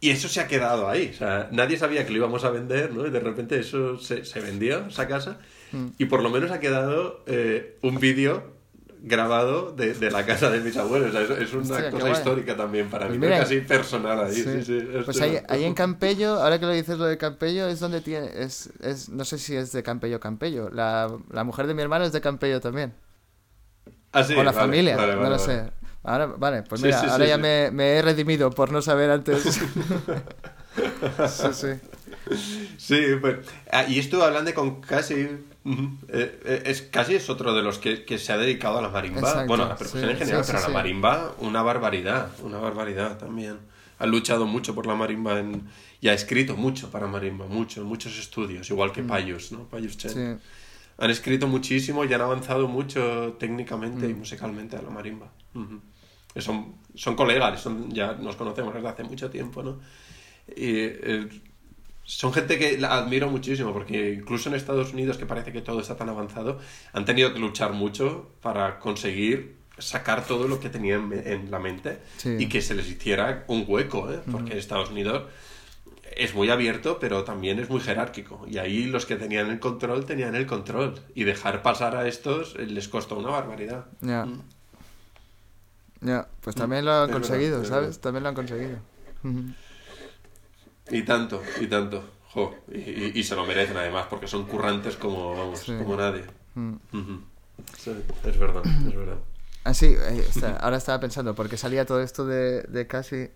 Y eso se ha quedado ahí, o sea, nadie sabía que lo íbamos a vender, ¿no? Y de repente eso se, se vendió, esa casa, Mm. y por lo menos ha quedado eh, un vídeo grabado de, de la casa de mis abuelos. O sea, es, es una Hostia, cosa histórica también para Pues mí, mira, casi personal ahí. Sí. Sí, sí, es pues ahí, ahí en Campello, ahora que lo dices lo de Campello, es donde tiene. Es, es, no sé si es de Campello Campello. La, la mujer de mi hermano es de Campello también. Ah, sí, o la vale, familia, vale, no vale, lo vale. sé. Ahora, vale, pues mira, ahora ya. Me, me he redimido por no saber antes. (laughs) sí, sí. Sí, pues. ah, y estuve hablando con Casi. Eh, eh, es, Casi es otro de los que, que se ha dedicado a la marimba. Exacto, bueno, a la percusión sí, en general, sí, pero sí, a la marimba, una barbaridad. Una barbaridad también. Ha luchado mucho por la marimba en- y ha escrito mucho para marimba, mucho, muchos estudios, igual que Payus, ¿no? Payus Chen. Mm. Sí. Han escrito muchísimo y han avanzado mucho técnicamente Mm. y musicalmente a la marimba. Son, son colegas, son, ya nos conocemos desde hace mucho tiempo, ¿no? Y eh, son gente que la admiro muchísimo porque incluso en Estados Unidos, que parece que todo está tan avanzado, han tenido que luchar mucho para conseguir sacar todo lo que tenían en, la mente Sí. y que se les hiciera un hueco, ¿eh? porque Estados Unidos es muy abierto, pero también es muy jerárquico. Y ahí los que tenían el control tenían el control. Y dejar pasar a estos eh, les costó una barbaridad. Ya. Mm. Ya, pues también lo han Es conseguido, es ¿sabes? verdad. También lo han conseguido. Y tanto, y tanto. Jo, y, y- y se lo merecen además, porque son currantes como, vamos, Sí. como nadie. Mm. Sí, es verdad, es verdad. Ah, eh, ahora estaba pensando, porque salía todo esto de, de casi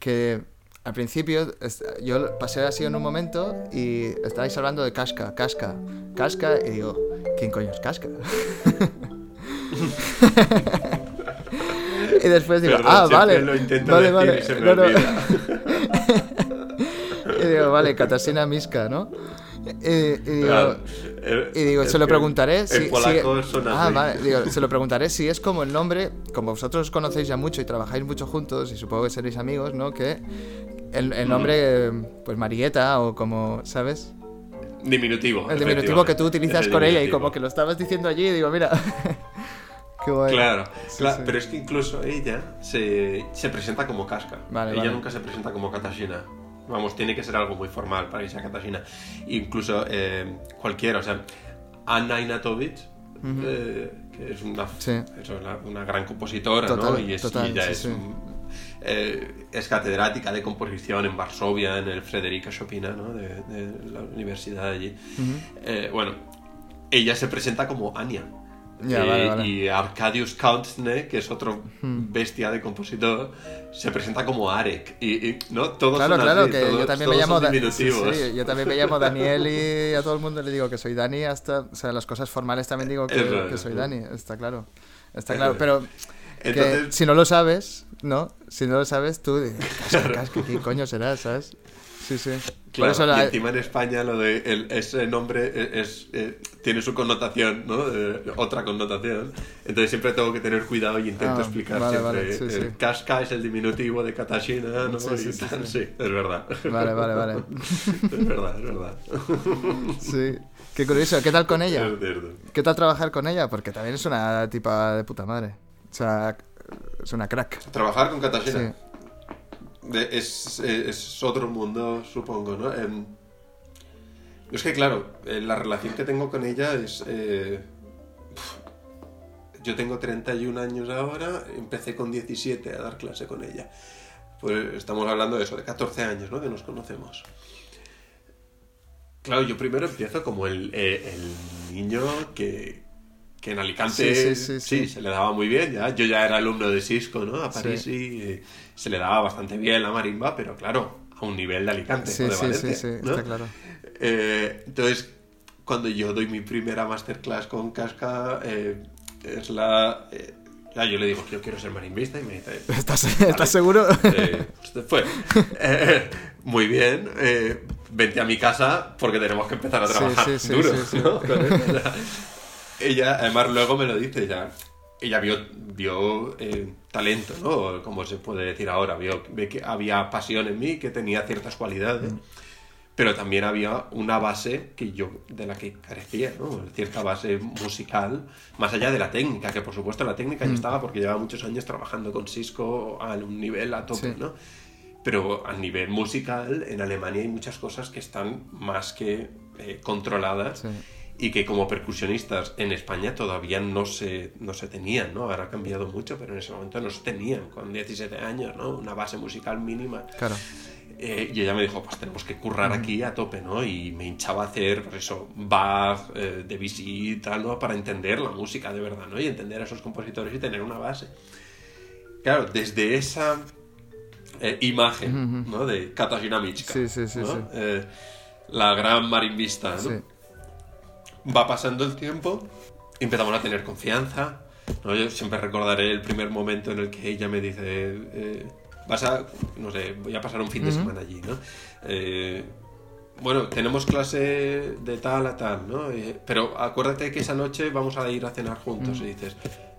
que al principio yo pasé así en un momento y estabais hablando de Casca, Casca, Casca, y digo, ¿quién coño es Casca? (laughs) y después digo, Perdón, ah, vale, lo intento vale, decir vale, y se me no, no. (laughs) (laughs) y digo, vale, Katarzyna Miska, ¿no? Y, digo, eh, y digo, se lo preguntaré si... Polaco ah, vale, digo, se lo preguntaré si es como el nombre, como vosotros os conocéis ya mucho y trabajáis mucho juntos y supongo que seréis amigos, ¿no? Que el, el nombre, pues Marieta o como, ¿sabes? Diminutivo. El diminutivo que tú utilizas con ella y como que lo estabas diciendo allí y digo, mira, (laughs) qué guay. Claro, Sí, claro, sí. pero es que incluso ella se, se presenta como Casca. Vale, ella vale. nunca se presenta como Katarzyna. Vamos, tiene que ser algo muy formal para que sea Katarzyna. Incluso eh, cualquiera, o sea, Anna Inatovich, eh, que es una, Sí. es una, una gran compositora, ¿no? Y, es, total, y ella sí, es, sí. eh, es catedrática de composición en Varsovia, en el Frederica Chopina, ¿no? De, de la universidad allí. Bueno, ella se presenta como Anya, Ya, Eh, vale, vale. Y Arcadius Kautzne, que es otro bestia de compositor, se presenta como Arek. Y, y, ¿no? Todos Claro, son claro, así, que todos- yo también me llamo son Da- sí, diminutivos. sí, yo también me llamo Daniel y (laughs) a todo el mundo le digo que soy Dani hasta, o sea, las cosas formales también digo que, soy. Dani, está claro. Está Eso claro, pero que si no lo sabes, ¿no? Si no lo sabes tú dices, "Casca, casca, ¿qué coño será, sabes? Sí, sí. Por Claro, eso y la- encima en España lo de el- ese nombre es, eh, tiene su connotación, ¿no? Eh, otra connotación. Entonces siempre tengo que tener cuidado y intento Ah, explicar vale, siempre. vale, sí, el sí. Casca es el diminutivo de Katashina, ¿no? Sí, Y sí, sí, tal, sí. sí, es verdad. Vale, vale, vale. (laughs) es verdad, es verdad. (laughs) Sí. Qué curioso. ¿Qué tal con ella? Es. ¿Qué tal trabajar con ella? Porque también es una tipa de puta madre. O sea, es una crack. Trabajar con Katashina es, es otro mundo, supongo, ¿no? Em, es que, claro, eh, la relación que tengo con ella es... eh, yo tengo 31 años ahora, empecé con 17 a dar clase con ella. Pues estamos hablando de eso, de 14 años, ¿no? Que nos conocemos. Claro, yo primero empiezo como el, eh, el niño que, que en Alicante Sí, sí, sí, sí. se le daba muy bien. Ya. Yo ya era alumno de Cisco, ¿no? A París Sí. y eh, se le daba bastante bien la marimba, pero claro, a un nivel de Alicante Sí, o de sí, Valencia. ¿no? está claro. Eh, entonces, cuando yo doy mi primera masterclass con Casca, eh, es la... ya yo le digo, yo quiero ser marimbista y me dice... (laughs) ¿Estás, "Vale". ¿estás seguro? Eh, fue. Eh, muy bien. eh, vente a mi casa porque tenemos que empezar a trabajar sí, sí, duro. sí. ¿no? Ella, además, luego me lo dice. Ella, ella vio, vio eh, talento, ¿no? Como se puede decir ahora. Vio ve que había pasión en mí, que tenía ciertas cualidades. Mm. Pero también había una base que yo, de la que carecía, ¿no? Cierta base musical, más allá de la técnica, que por supuesto la técnica Mm. ya estaba porque llevaba muchos años trabajando con Cisco a un nivel a tope, Sí. ¿no? Pero a nivel musical, en Alemania hay muchas cosas que están más que eh, controladas Sí. Y que como percusionistas en España todavía no se, no se tenían, ¿no? Ahora ha cambiado mucho, pero en ese momento no se tenían, con 17 años, ¿no? Una base musical mínima. Claro. Eh, y ella me dijo, pues tenemos que currar aquí a tope, ¿no? Y me hinchaba a hacer, pues eso, Bach, eh, Debussy y tal, ¿no? Para entender la música de verdad, ¿no? Y entender a esos compositores y tener una base. Claro, desde esa eh, imagen, ¿no? De Katarzyna Michka, Sí, sí, sí, ¿no? sí. Eh, la gran marimbista, ¿no? Va pasando el tiempo, empezamos a tener confianza. ¿no? Yo siempre recordaré el primer momento en el que ella me dice, eh, vas a, no sé, voy a pasar un fin de semana allí, ¿no? Eh, bueno, tenemos clase de tal a tal, ¿no? Eh, pero acuérdate que esa noche vamos a ir a cenar juntos. Y dices,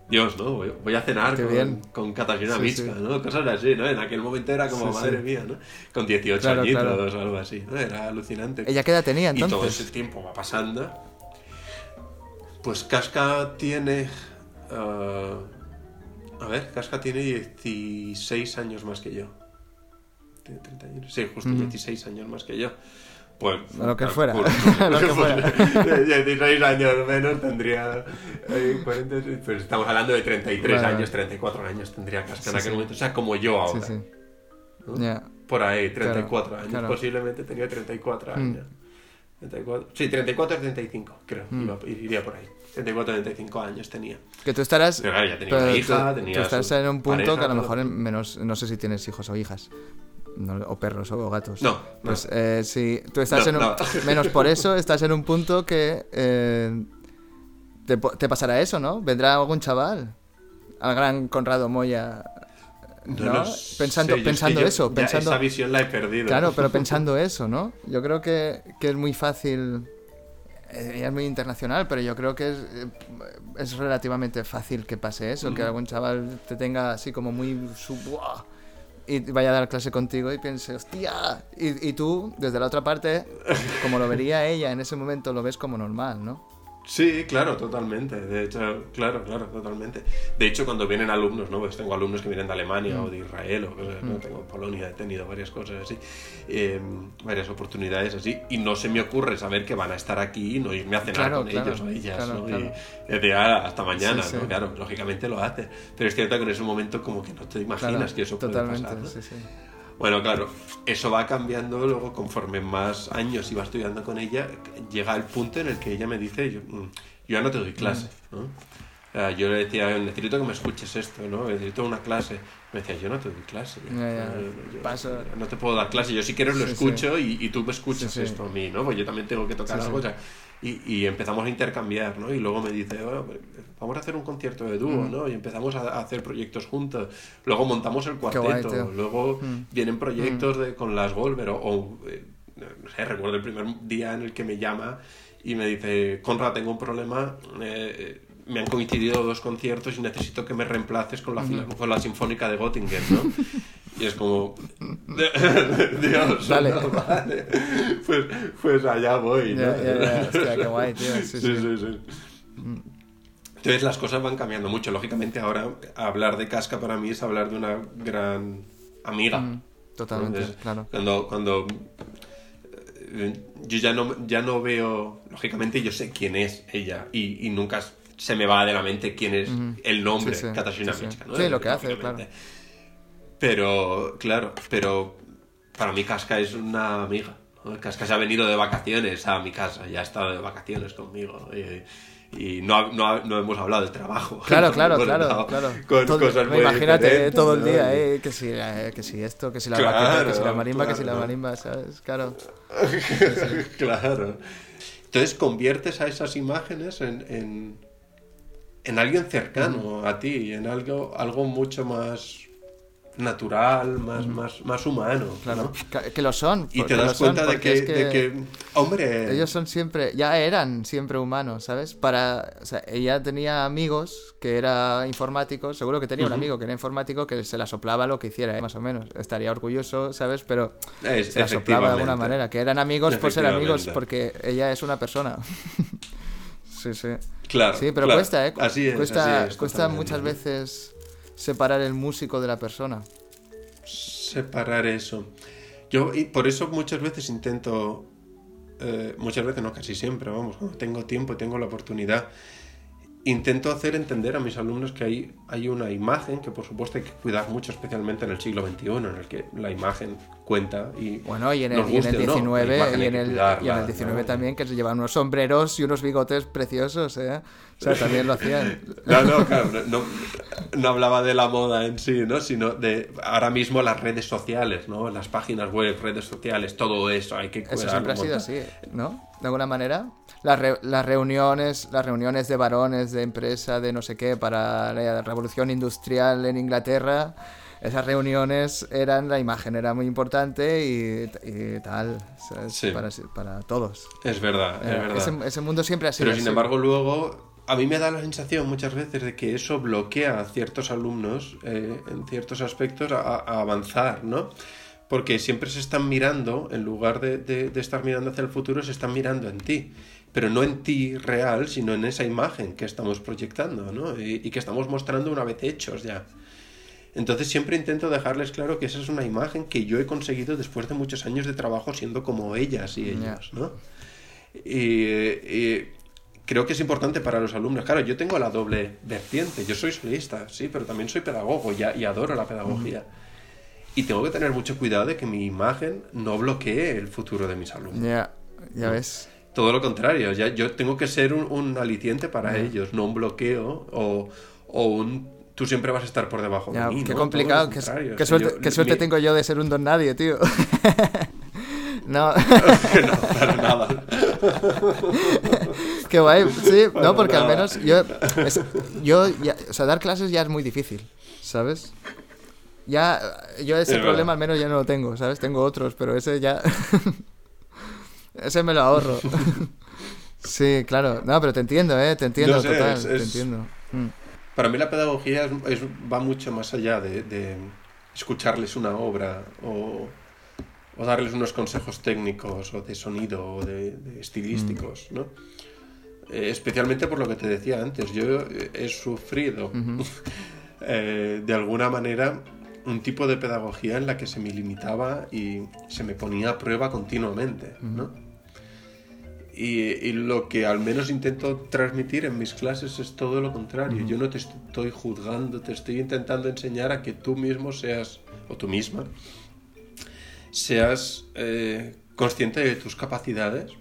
Dios, ¿no? Voy, a cenar Qué con, bien. con Sí, Michka, sí. ¿no? Cosas así, ¿no? En aquel momento era como, Sí, madre mía, ¿no? Con 18 Claro, añitos claro. o algo así, ¿no? Era alucinante. ¿Ella qué edad tenía Y todo entonces? ese tiempo va pasando. Pues Casca tiene. ah, a ver, Casca tiene 16 años más que yo. Tiene 31. Sí, justo 16 años más que yo. Pues. (laughs) Lo que fuera, lo que fuera. Pues, 16 años menos tendría. eh, 40, pues estamos hablando de 33 Vale, años, vale. 34 años tendría Casca Sí, en aquel sí. momento. O sea, como yo ahora. sí. ¿no? Ya. Por ahí, 34 Claro, años. claro. Posiblemente tenía 34 Mm. años. 34. Sí, 34 o 35, creo. Mm. Iba- iría por ahí. 34 o 35 años tenía. Que tú estarás. Pero claro, ya tenía una tú- hija, tú, tenía estás su en un punto pareja, que a lo mejor en menos. No sé si tienes hijos o hijas. no- o perros o gatos. No, no. Pues eh, si tú estás No, en un. no. (laughs) Menos por eso, estás en un punto que. eh, te, te pasará eso, ¿no? Vendrá algún chaval. Al gran Conrado Moya. ¿No? lo pensando sé, yo es que pensando eso. Pensando, Esa visión la he perdido. Claro, pero (laughs) pensando eso, ¿no? Yo creo que, que es muy fácil. eh, Ella es muy internacional, pero yo creo que es, eh, es relativamente fácil que pase eso, que algún chaval te tenga así como muy y vaya a dar clase contigo y piense, hostia, y, y tú desde la otra parte, como lo vería ella en ese momento, lo ves como normal, ¿no? Sí, claro, totalmente. De hecho, claro, claro, totalmente. De hecho, cuando vienen alumnos, ¿no? Pues tengo alumnos que vienen de Alemania Mm. o de Israel o cosas, ¿no? Tengo en Polonia, he tenido varias cosas así, eh, varias oportunidades así, y no se me ocurre saber que van a estar aquí y no irme a cenar Claro, con claro, ellos o ellas, claro, ¿no? claro. Y decir, "Ah, hasta mañana, Sí, ¿no? sí. Claro, lógicamente lo hace. Pero es cierto que en ese momento como que no te imaginas que eso puede pasar, ¿no? sí, sí. Bueno, claro, eso va cambiando luego conforme más años iba estudiando con ella, llega el punto en el que ella me dice, yo, mm, yo ya no te doy clase, ¿no? Yo le decía, necesito que me escuches esto, ¿no? Necesito una clase. Me decía, yo no te doy clase. Ya, ya. Yo- Paso. No te puedo dar clase. Yo si quieres lo Sí, escucho Y, y tú me escuchas Sí, esto a mí, ¿no? Pues yo también tengo que tocar algo. o sea, y, y empezamos a intercambiar, ¿no? Y luego me dice, "Oh, vamos a hacer un concierto de dúo, Mm. ¿no? Y empezamos a, hacer proyectos juntos. Luego montamos el cuarteto. luego Mm. vienen proyectos de, con las Volver o, o, eh, no sé, recuerdo el primer día en el que me llama y me dice, Conrad, tengo un problema, eh, me han coincidido dos conciertos y necesito que me reemplaces con la, con la Sinfónica de Göttingen, ¿no? (laughs) Y es como, (laughs) Dios, Dale. no, vale. Pues, pues allá voy, ¿no? Ya, ya, ya. Hostia, qué guay, tío. Sí, (laughs) Sí, sí. sí, sí. Entonces las cosas van cambiando mucho. Lógicamente ahora hablar de Casca para mí es hablar de una gran amiga. Mm, Totalmente, Entonces, claro. Cuando, cuando eh, yo ya no, ya no veo, lógicamente yo sé quién es ella y, y nunca se me va de la mente quién es Ujú. el nombre, Sí, sí, ¿no? Sí, lo que hace, Lógicamente. Pero, claro, pero para mí Casca es una amiga. Casca se ha venido de vacaciones a mi casa, ya ha estado de vacaciones conmigo. Y, y no, no, no hemos hablado del trabajo. (laughs) Claro, claro, claro, claro. Con Todo- cosas muy imagínate eh, todo el día, eh, que si, eh, que si esto, que si la Claro, que si la marimba, que si la marimba, ¿sabes? Claro. (laughs) claro. Entonces conviertes a esas imágenes en, en, en alguien cercano a ti, en algo, algo mucho más natural, más, más, más humano. Claro, ¿no? que, que lo son. Y te das cuenta de que, es de que, hombre, Ellos son siempre, ya eran siempre humanos, ¿sabes? Para, o sea, ella tenía amigos que era informáticos, seguro que tenía un amigo que era informático que se la soplaba lo que hiciera, ¿eh? más o menos. Estaría orgulloso, ¿sabes? Pero es- se la soplaba de alguna manera, que eran amigos por ser amigos, porque ella es una persona. (laughs) sí, sí. Claro, Sí, pero claro. cuesta, ¿eh? Así es, cuesta así es, cuesta muchas veces separar el músico de la persona. separar eso. Yo y por eso muchas veces intento, eh, muchas veces no, casi siempre, vamos, cuando tengo tiempo y tengo la oportunidad, intento hacer entender a mis alumnos que hay, hay una imagen que por supuesto hay que cuidar mucho, especialmente en el siglo XXI, en el que la imagen cuenta y... Bueno, y en el, nos y en el o no, la 19, imagen y hay en que el, cuidarla, y en el 19 ¿no? también, que se llevan unos sombreros y unos bigotes preciosos, ¿eh? O sea, también lo hacían. (laughs) No, no, claro, no, hablaba de la moda en sí, ¿no? Sino de ahora mismo las redes sociales, ¿no? Las páginas web, redes sociales, todo eso, hay que cuidarlo. Eso siempre ha sido así, ¿no? De alguna manera. Las, re- las reuniones, las reuniones de varones de empresa, de no sé qué, para la revolución industrial en Inglaterra, esas reuniones eran, la imagen era muy importante y, y tal. Sí. Para, para todos. Es verdad, es Eh, verdad. Ese, ese mundo siempre ha sido Pero sin así. embargo luego a mí me da la sensación muchas veces de que eso bloquea a ciertos alumnos eh, en ciertos aspectos a, a avanzar, ¿no? Porque siempre se están mirando, en lugar de, de- de estar mirando hacia el futuro, se están mirando en ti. Pero no en ti real, sino en esa imagen que estamos proyectando, ¿no? Y, y que estamos mostrando una vez hechos ya. Entonces siempre intento dejarles claro que esa es una imagen que yo he conseguido después de muchos años de trabajo siendo como ellas y ellos, ¿no? Y, y creo que es importante para los alumnos. Claro, yo tengo la doble vertiente. Yo soy solista, sí, pero también soy pedagogo y, y adoro la pedagogía. Y tengo que tener mucho cuidado de que mi imagen no bloquee el futuro de mis alumnos. Ya, ya ves. Todo lo contrario, ya, yo tengo que ser un, un aliciente para ellos, no un bloqueo o, o un tú siempre vas a estar por debajo Ya, de mí. qué ¿no? complicado. Qué, qué suerte, yo- qué suerte mi- tengo yo de ser un don nadie, tío. (laughs) (laughs) no. no, para nada. Qué guay, sí, Para no, porque al nada. menos yo, es- yo ya- o sea, dar clases ya es muy difícil, ¿sabes? Ya, yo ese Es problema verdad. al menos ya no lo tengo, ¿sabes? Tengo otros, pero ese ya, (laughs) ese me lo ahorro. (laughs) sí, claro, no, pero te entiendo, ¿eh? Te entiendo, No sé, total, es- te entiendo. Mm. Para mí la pedagogía es- va mucho más allá de, de escucharles una obra o, o darles unos consejos técnicos o de sonido o de, de estilísticos, ¿no? Eh, especialmente por lo que te decía antes, yo he sufrido (laughs) eh, de alguna manera un tipo de pedagogía en la que se me limitaba y se me ponía a prueba continuamente, ¿no? Y, y lo que al menos intento transmitir en mis clases es todo lo contrario. Yo no te estoy juzgando, te estoy intentando enseñar a que tú mismo seas, o tú misma, seas eh, consciente de tus capacidades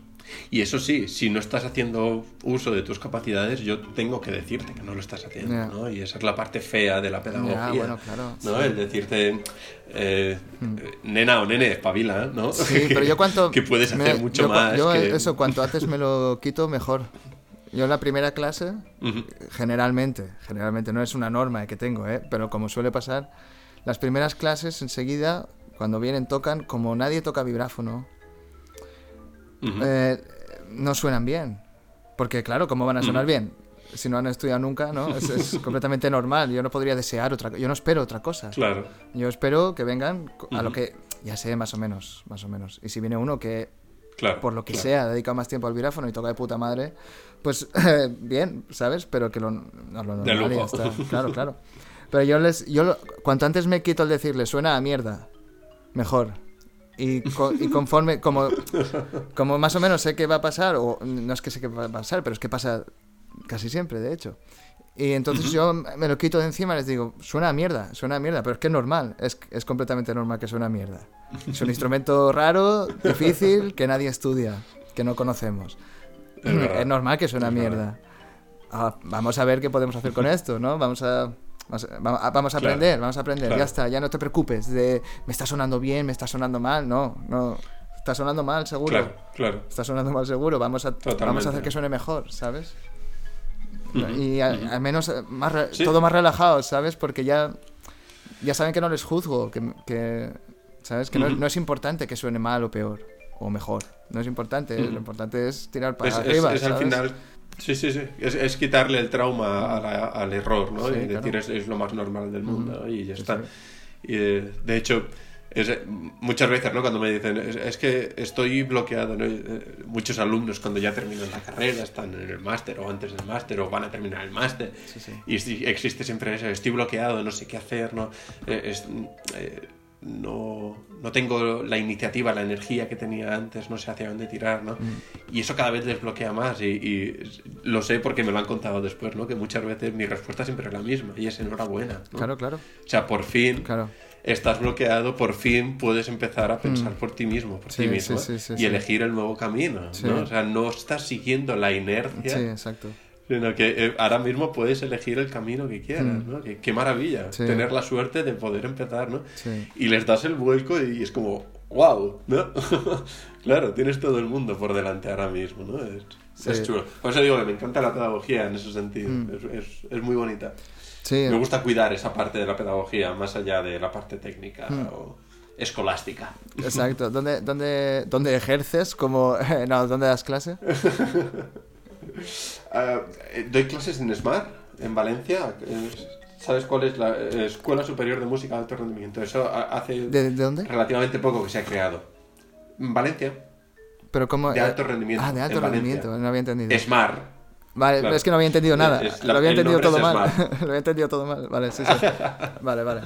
Y eso sí, si no estás haciendo uso de tus capacidades, yo tengo que decirte que no lo estás haciendo, Ya. ¿no? Y esa es la parte fea de la pedagogía. Ya, bueno, claro, ¿no? El decirte, eh, nena o nene, espabila, ¿no? Sí, (laughs) pero yo cuanto... que puedes me- hacer mucho yo más. yo que- eso, cuanto antes me lo quito, mejor. Yo en la primera clase, Ujú. generalmente, generalmente, no es una norma que tengo, ¿eh? pero como suele pasar, las primeras clases enseguida, cuando vienen, tocan, como nadie toca vibráfono, Ujú. eh, no suenan bien. Porque claro, ¿cómo van a sonar bien? Si no han estudiado nunca, ¿no? Es, es (laughs) completamente normal. Yo no podría desear otra Yo no espero otra cosa. Claro. Yo espero que vengan a lo Ujú. que ya sé más o menos, más o menos. Y si viene uno que Claro. por lo que claro. sea, ha dedicado más tiempo al viráfono y toca de puta madre, pues (laughs) bien, ¿sabes? Pero que lo, no, lo normal ya está. (laughs) Claro, claro. Pero yo les, yo lo- cuanto antes me quito el decirle suena a mierda, mejor. Y, co- y conforme, como, como más o menos sé que va a pasar, o no es que sé que va a pasar, pero es que pasa casi siempre, de hecho. Y entonces yo me lo quito de encima y les digo, suena a mierda, suena a mierda, pero es que es normal, es, es completamente normal que suene a mierda. Es un instrumento raro, difícil, que nadie estudia, que no conocemos. Es. Es normal que suene a mierda. Ah, vamos a ver qué podemos hacer con esto, ¿no? Vamos a, vamos a, Claro. aprender, vamos a aprender, Claro. ya está, ya no te preocupes de me está sonando bien, me está sonando mal, no, no, está sonando mal seguro. Claro, claro. Está sonando mal seguro, vamos a, vamos a hacer que suene mejor, ¿sabes? y al menos eh, más Sí. todo más relajado, ¿sabes? Porque ya, ya saben que no les juzgo, que, que- ¿sabes? Que no, es importante que suene mal o peor, o mejor. No es importante, lo importante es tirar para Es, arriba, es ¿sabes? final. Sí, sí, sí. Es, es quitarle el trauma a la- al error, ¿no? Sí, y decir claro. es, es lo más normal del mundo y ya está. sí. Y, eh, de hecho, es, muchas veces, ¿no? Cuando me dicen, es, es que estoy bloqueado, ¿no? Eh, Muchos alumnos cuando ya terminan la carrera están en el máster o antes del máster o van a terminar el máster Sí, sí. y existe siempre eso, estoy bloqueado, no sé qué hacer, ¿no? Eh, eh, no, no tengo la iniciativa, la energía que tenía antes, no sé hacia dónde tirar, ¿no? Mm. Y eso cada vez les bloquea más y, y lo sé porque me lo han contado después, ¿no? Que muchas veces mi respuesta siempre es la misma y es enhorabuena, ¿no? Claro, claro, O sea, por fin claro. estás bloqueado, por fin puedes empezar a pensar por ti mismo, por Mm. Sí, ti mismo sí, sí, sí, y elegir el nuevo camino. ¿no? O sea, no estás siguiendo la inercia Sí, exacto. Sino que eh, ahora mismo puedes elegir el camino que quieras, ¿no? Que- qué maravilla Mm. Sí. tener la suerte de poder empezar, ¿no? Sí. Y les das el vuelco y es como, wow, ¿no? (laughs) claro, tienes todo el mundo por delante ahora mismo, ¿no? Es, Sí. es chulo. Por eso digo que me encanta la pedagogía en ese sentido. Mm. Es, es- es muy bonita. Sí, Me gusta cuidar esa parte de la pedagogía, más allá de la parte técnica Mm. o escolástica. exacto. ¿Dónde, dónde, dónde ejerces? Como, (laughs) no, ¿Dónde das clase? (laughs) (laughs) Ah, eh, doy clases en SMAR, en Valencia. Eh, ¿Sabes cuál es la eh, Escuela Superior de Música de Alto Rendimiento? Eso ha- hace ¿De, de dónde? relativamente poco que se ha creado. En Valencia. Pero como, De alto rendimiento, Ah, de alto Valencia. rendimiento, no había entendido. SMAR. Vale, Claro. es que no había entendido nada. Es la- lo había entendido todo mal. Smart. (laughs) lo había entendido todo mal. Vale, sí, sí. (laughs) vale, vale.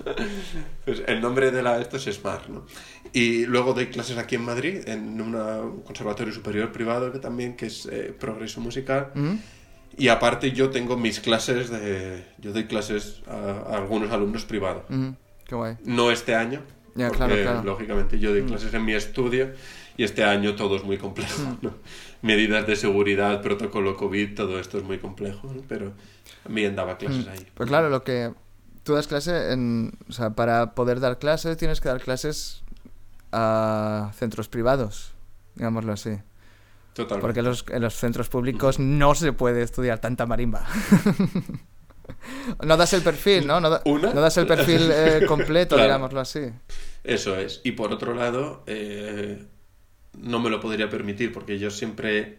Pues el nombre de la, esto es SMAR, ¿no? Y luego doy clases aquí en Madrid, en un conservatorio superior privado que también, que es eh, Progreso Musical. ¿Mm? Y aparte yo tengo mis clases de... Yo doy clases a, a algunos alumnos privados. Mm, Qué guay. No este año, Ya, porque claro, claro. lógicamente yo Mm. doy clases en mi estudio y este año todo es muy complejo. Mm. ¿no? Medidas de seguridad, protocolo COVID, todo esto es muy complejo, ¿no? pero también daba clases ahí. Pues claro, lo que tú das clase en, o sea, para poder dar clases tienes que dar clases a centros privados, digámoslo así. Totalmente. Porque en los, en los centros públicos no se puede estudiar tanta marimba. no das el perfil, ¿no? No, no das el perfil eh, completo, (laughs) Claro. digámoslo así. Eso es. Y por otro lado, eh, no me lo podría permitir porque yo siempre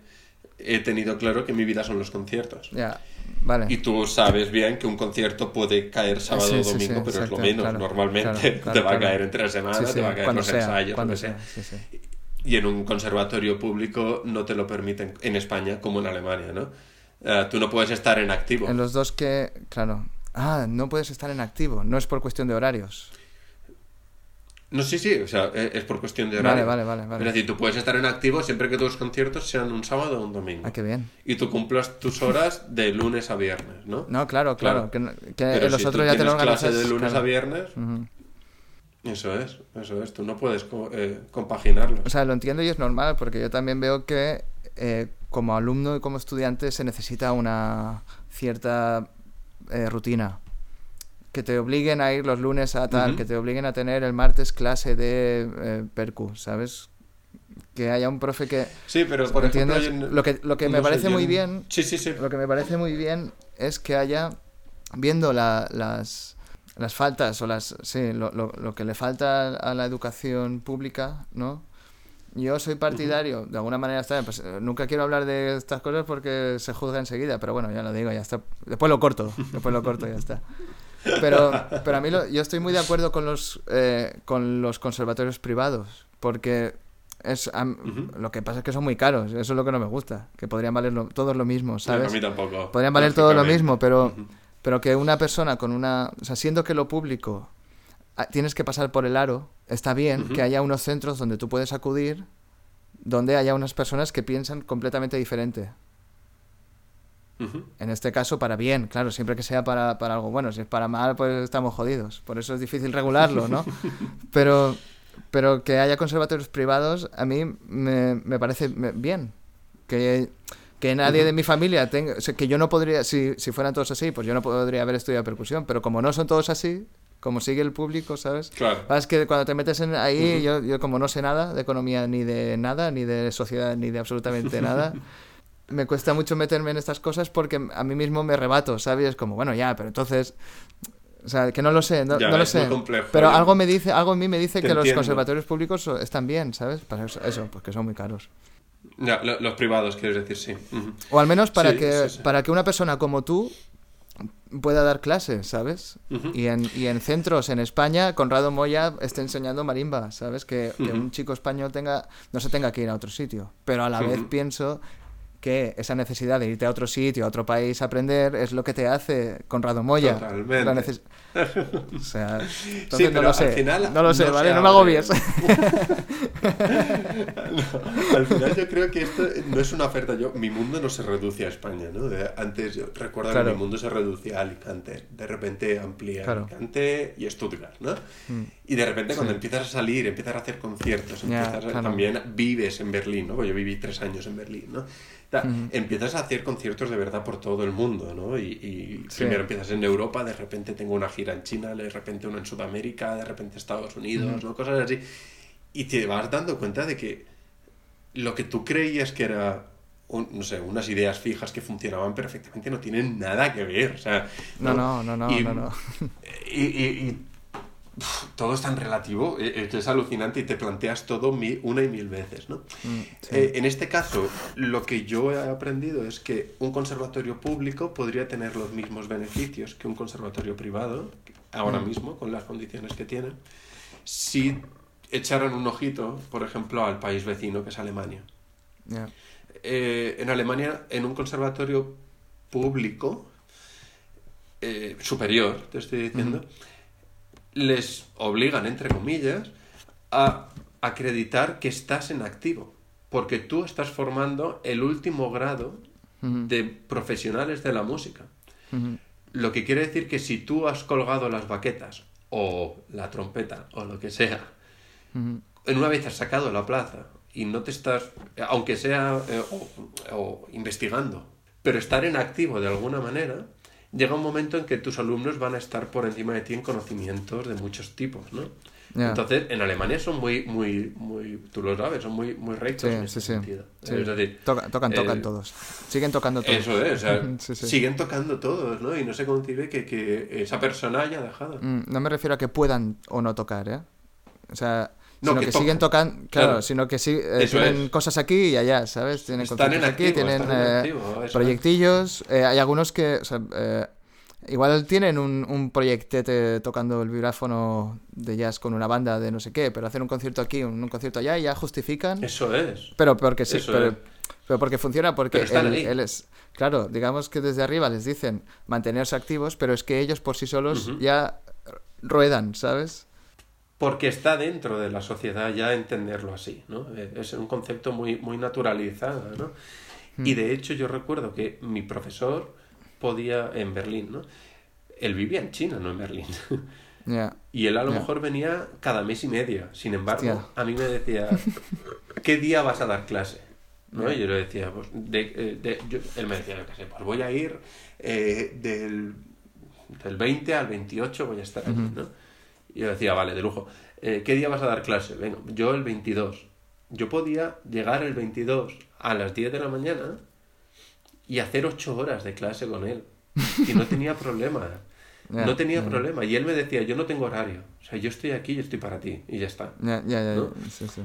he tenido claro que mi vida son los conciertos. Ya, vale. Y tú sabes bien que un concierto puede caer sábado Sí, o sí, sí, domingo, pero es lo menos. claro, Normalmente claro, claro, te va a caer entre semana, Sí, sí, te va a caer los sea, ensayos, cuando lo que sea. Y en un conservatorio público no te lo permiten en España como en Alemania, ¿no? Eh, tú no puedes estar en activo. En los dos que, claro. Ah, no puedes estar en activo, no es por cuestión de horarios. No, sí, sí, o sea, eh, es por cuestión de horario. vale, vale, vale. Es decir, tú puedes estar en activo siempre que tus conciertos sean un sábado o un domingo. Ah, qué bien. Y tú cumplas tus horas de lunes a viernes, ¿no? No, claro, claro. Claro. Que, que Pero los si otros tú ya te lo clase de lunes claro. a viernes, eso es, eso es. Tú no puedes co- eh, compaginarlo. O sea, lo entiendo y es normal porque yo también veo que eh, como alumno y como estudiante se necesita una cierta eh, rutina. Que te obliguen a ir los lunes a tal, que te obliguen a tener el martes clase de eh, percu, ¿sabes? Que haya un profe que... Sí, pero Lo que, lo que me no parece muy en- bien Sí, sí, sí. lo que me parece muy bien es que haya, viendo la- las, las faltas o las, sí, lo, lo- lo que le falta a la educación pública, ¿no? Yo soy partidario, de alguna manera está pues, eh, nunca quiero hablar de estas cosas porque se juzga enseguida, pero bueno, ya lo digo, ya está. Después lo corto, después lo corto, ya está. Pero, pero a mí lo- yo estoy muy de acuerdo con los, eh, con los conservatorios privados, porque es, Ujú. lo que pasa es que son muy caros, eso es lo que no me gusta, que podrían valer lo- todos lo mismo, ¿sabes? a mí tampoco. Podrían valer todo lo mismo, pero, pero que una persona con una... O sea, siendo que lo público ah, tienes que pasar por el aro, está bien que haya unos centros donde tú puedes acudir, donde haya unas personas que piensan completamente diferente. Ujú. En este caso, para bien, claro, siempre que sea para, para algo bueno. Si es para mal, pues estamos jodidos. Por eso es difícil regularlo, ¿no? (laughs) pero, pero que haya conservatorios privados, a mí me, me parece bien. Que, que nadie de mi familia tenga... o sea, que yo no podría... Si, si fueran todos así, pues yo no podría haber estudiado percusión. Pero como no son todos así, como sigue el público, ¿sabes? Claro. Ah, Es que cuando te metes en ahí, Ujú. yo, yo como no sé nada de economía, ni de nada, ni de sociedad, ni de absolutamente nada, (laughs) me cuesta mucho meterme en estas cosas porque a mí mismo me rebato, ¿sabes? Es como, bueno, ya, pero entonces... O sea, que no lo sé, no, Ya, no lo sé. complejo, pero algo me dice, algo en mí me dice Te que los conservatorios públicos están bien, ¿sabes? Para eso, eso, pues que son muy caros. Ya, lo- los privados, quieres decir, sí. O al menos para Sí, que sí, sí. para que una persona como tú pueda dar clases, ¿sabes? Y, en, y en centros en España, Conrado Moya esté enseñando marimba, ¿sabes? Que, que un chico español tenga no se tenga que ir a otro sitio. Pero a la vez pienso que esa necesidad de irte a otro sitio, a otro país a aprender, es lo que te hace Conrado Moya. Totalmente. La neces- (laughs) o sea, entonces Sí, no lo al sé. final no lo sé, no ¿vale? No me agobies. (laughs) (laughs) No, al final yo creo que esto no es una oferta. Yo, mi mundo no se reduce a España, ¿no? De- antes yo recuerdo Claro. que mi mundo se reducía a Alicante. De repente amplía Claro. Alicante y Stuttgart, ¿no? Mm. Y de repente cuando Sí. empiezas a salir, empiezas a hacer conciertos, empiezas a- claro. también vives en Berlín, ¿no? Porque yo viví tres años en Berlín, ¿no? Empiezas a hacer conciertos de verdad por todo el mundo, ¿no? Y, y Sí. primero empiezas en Europa, de repente tengo una gira en China, de repente una en Sudamérica, de repente Estados Unidos. ¿no? Cosas así. Y te vas dando cuenta de que lo que tú creías que era, un- no sé, unas ideas fijas que funcionaban perfectamente no tienen nada que ver. O sea, No, no, no, no, no, no. Y, y- todo es tan relativo, eh, eh, que es alucinante y te planteas todo mi- una y mil veces, ¿no? Mm, sí. Eh, en este caso, lo que yo he aprendido es que un conservatorio público podría tener los mismos beneficios que un conservatorio privado, ahora Mm. mismo, con las condiciones que tienen, si echaran un ojito, por ejemplo, al país vecino, que es Alemania. Ya. Eh, en Alemania, en un conservatorio público eh, superior, te estoy diciendo, les obligan, entre comillas, a acreditar que estás en activo, porque tú estás formando el último grado de profesionales de la música. Lo que quiere decir que si tú has colgado las baquetas o la trompeta o lo que sea, en una vez has sacado la plaza y no te estás, aunque sea eh, o, o investigando, pero estar en activo de alguna manera, llega un momento en que tus alumnos van a estar por encima de ti en conocimientos de muchos tipos, ¿no? Ya. Entonces, en Alemania son muy, muy, muy, tú lo sabes, son muy, muy rectos Sí, en ese sí. sentido. Sí. Es decir, Toca- tocan, tocan eh, todos. Siguen tocando todos. Eso es, o sea, (laughs) Sí, sí. siguen tocando todos, ¿no? Y no se concibe que, que esa persona haya dejado. Mm, No me refiero a que puedan o no tocar, ¿eh? O sea, No, sino que que, siguen tocan. tocando, claro, Claro. sino que sí, eh, tienen es. cosas aquí y allá, ¿sabes? Tienen Están en aquí, activo, tienen eh, activo, proyectillos. eh, hay algunos que, o sea, eh, igual tienen un, un proyectete tocando el vibráfono de jazz con una banda de no sé qué, pero hacen un concierto aquí, un, un concierto allá y ya justifican. Eso es. Pero porque sí, pero, es. pero porque funciona, porque él, es. Claro, digamos que desde arriba les dicen mantenerse activos, pero es que ellos por sí solos ya ruedan, ¿sabes? Porque está dentro de la sociedad ya entenderlo así, ¿no? Eh, Es un concepto muy, muy naturalizado, ¿no? Hmm. Y de hecho yo recuerdo que mi profesor podía, en Berlín, ¿no? Él vivía en China, no en Berlín. (laughs) Ya. Y él a lo mejor venía cada mes y medio. Sin embargo, Hostia. a mí me decía, ¿qué día vas a dar clase? ¿no? Y yo le decía, pues, de, eh, de- yo- él me decía, sé, pues voy a ir eh, del, del 20 al 28, voy a estar allí, ¿no? Y yo decía, vale, de lujo. Eh, ¿Qué día vas a dar clase? Venga, yo el 22. Yo podía llegar el 22 a las 10 de la mañana y hacer 8 horas de clase con él. Y no tenía (laughs) problema. No tenía problema. Y él me decía, yo no tengo horario. O sea, yo estoy aquí y estoy para ti. Y ya está. Ya, ya, ya, ¿No? sí, sí.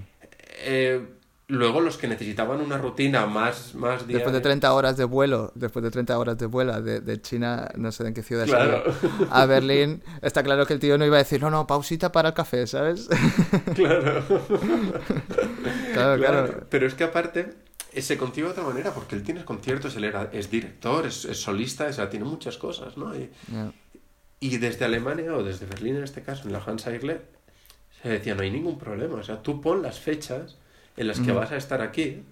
Eh, luego los que necesitaban una rutina más, más Después de diaria- 30 horas de vuelo, después de 30 horas de vuelo de, de China, no sé en qué ciudad Claro. a Berlín, está claro que el tío no iba a decir, no, no, pausita para el café, ¿sabes? (laughs) Claro. claro, claro. Pero es que aparte eh, se concibe de otra manera, porque él tiene conciertos, él era, es director, es, es solista, o sea, tiene muchas cosas, ¿no? Y, Ya. y desde Alemania, o desde Berlín en este caso, en la Hansa Eisler, se decía, no hay ningún problema, o sea, tú pon las fechas en las que vas a estar aquí,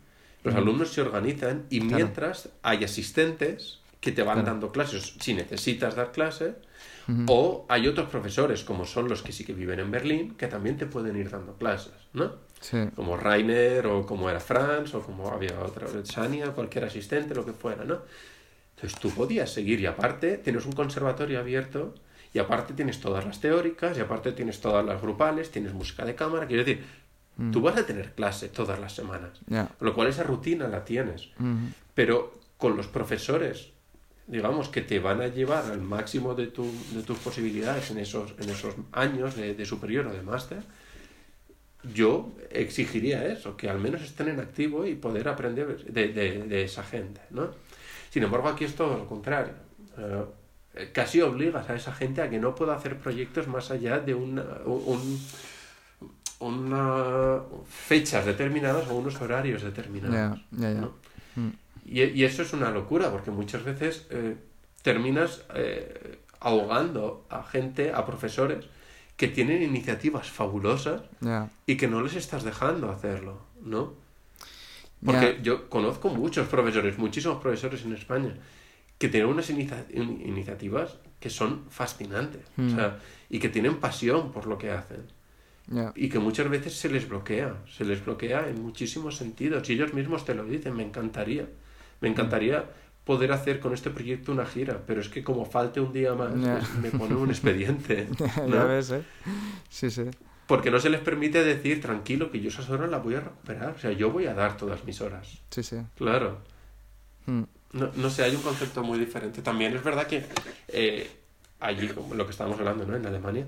los alumnos se organizan y Claro. mientras hay asistentes que te van Claro. dando clases si necesitas dar clase, o hay otros profesores, como son los que sí que viven en Berlín, que también te pueden ir dando clases, ¿no? Sí. como Rainer o como era Franz o como había otra Sania, cualquier asistente, lo que fuera, ¿no? Entonces tú podías seguir y aparte tienes un conservatorio abierto y aparte tienes todas las teóricas y aparte tienes todas las grupales, tienes música de cámara, quiero decir, tú vas a tener clase todas las semanas, con lo cual esa rutina la tienes, pero con los profesores digamos que te van a llevar al máximo de, tu, de tus posibilidades en esos, en esos años de, de superior o de máster, yo exigiría eso, que al menos estén en activo y poder aprender de, de- de esa gente, ¿no? Sin embargo, aquí es todo lo contrario. Eh, casi obligas a esa gente a que no pueda hacer proyectos más allá de una, un, una- fechas determinadas o unos horarios determinados. Mm. Y, y eso es una locura, porque muchas veces eh, terminas eh, ahogando a gente, a profesores, que tienen iniciativas fabulosas y que no les estás dejando hacerlo, ¿no? Porque yo conozco muchos profesores, muchísimos profesores en España, que tienen unas inicia- in- iniciativas que son fascinantes, o sea, y que tienen pasión por lo que hacen Y que muchas veces se les bloquea, se les bloquea en muchísimos sentidos y ellos mismos te lo dicen, me encantaría, me encantaría poder hacer con este proyecto una gira, pero es que como falte un día más, pues, me pone un expediente, (laughs) ya ¿no? ves, ¿eh? Sí, sí. porque no se les permite decir, tranquilo, que yo esas horas las voy a recuperar, o sea, yo voy a dar todas mis horas, Sí, sí. claro. Mm. No, no sé, hay un concepto muy diferente. También es verdad que eh, allí, como lo que estábamos hablando, ¿no? En Alemania,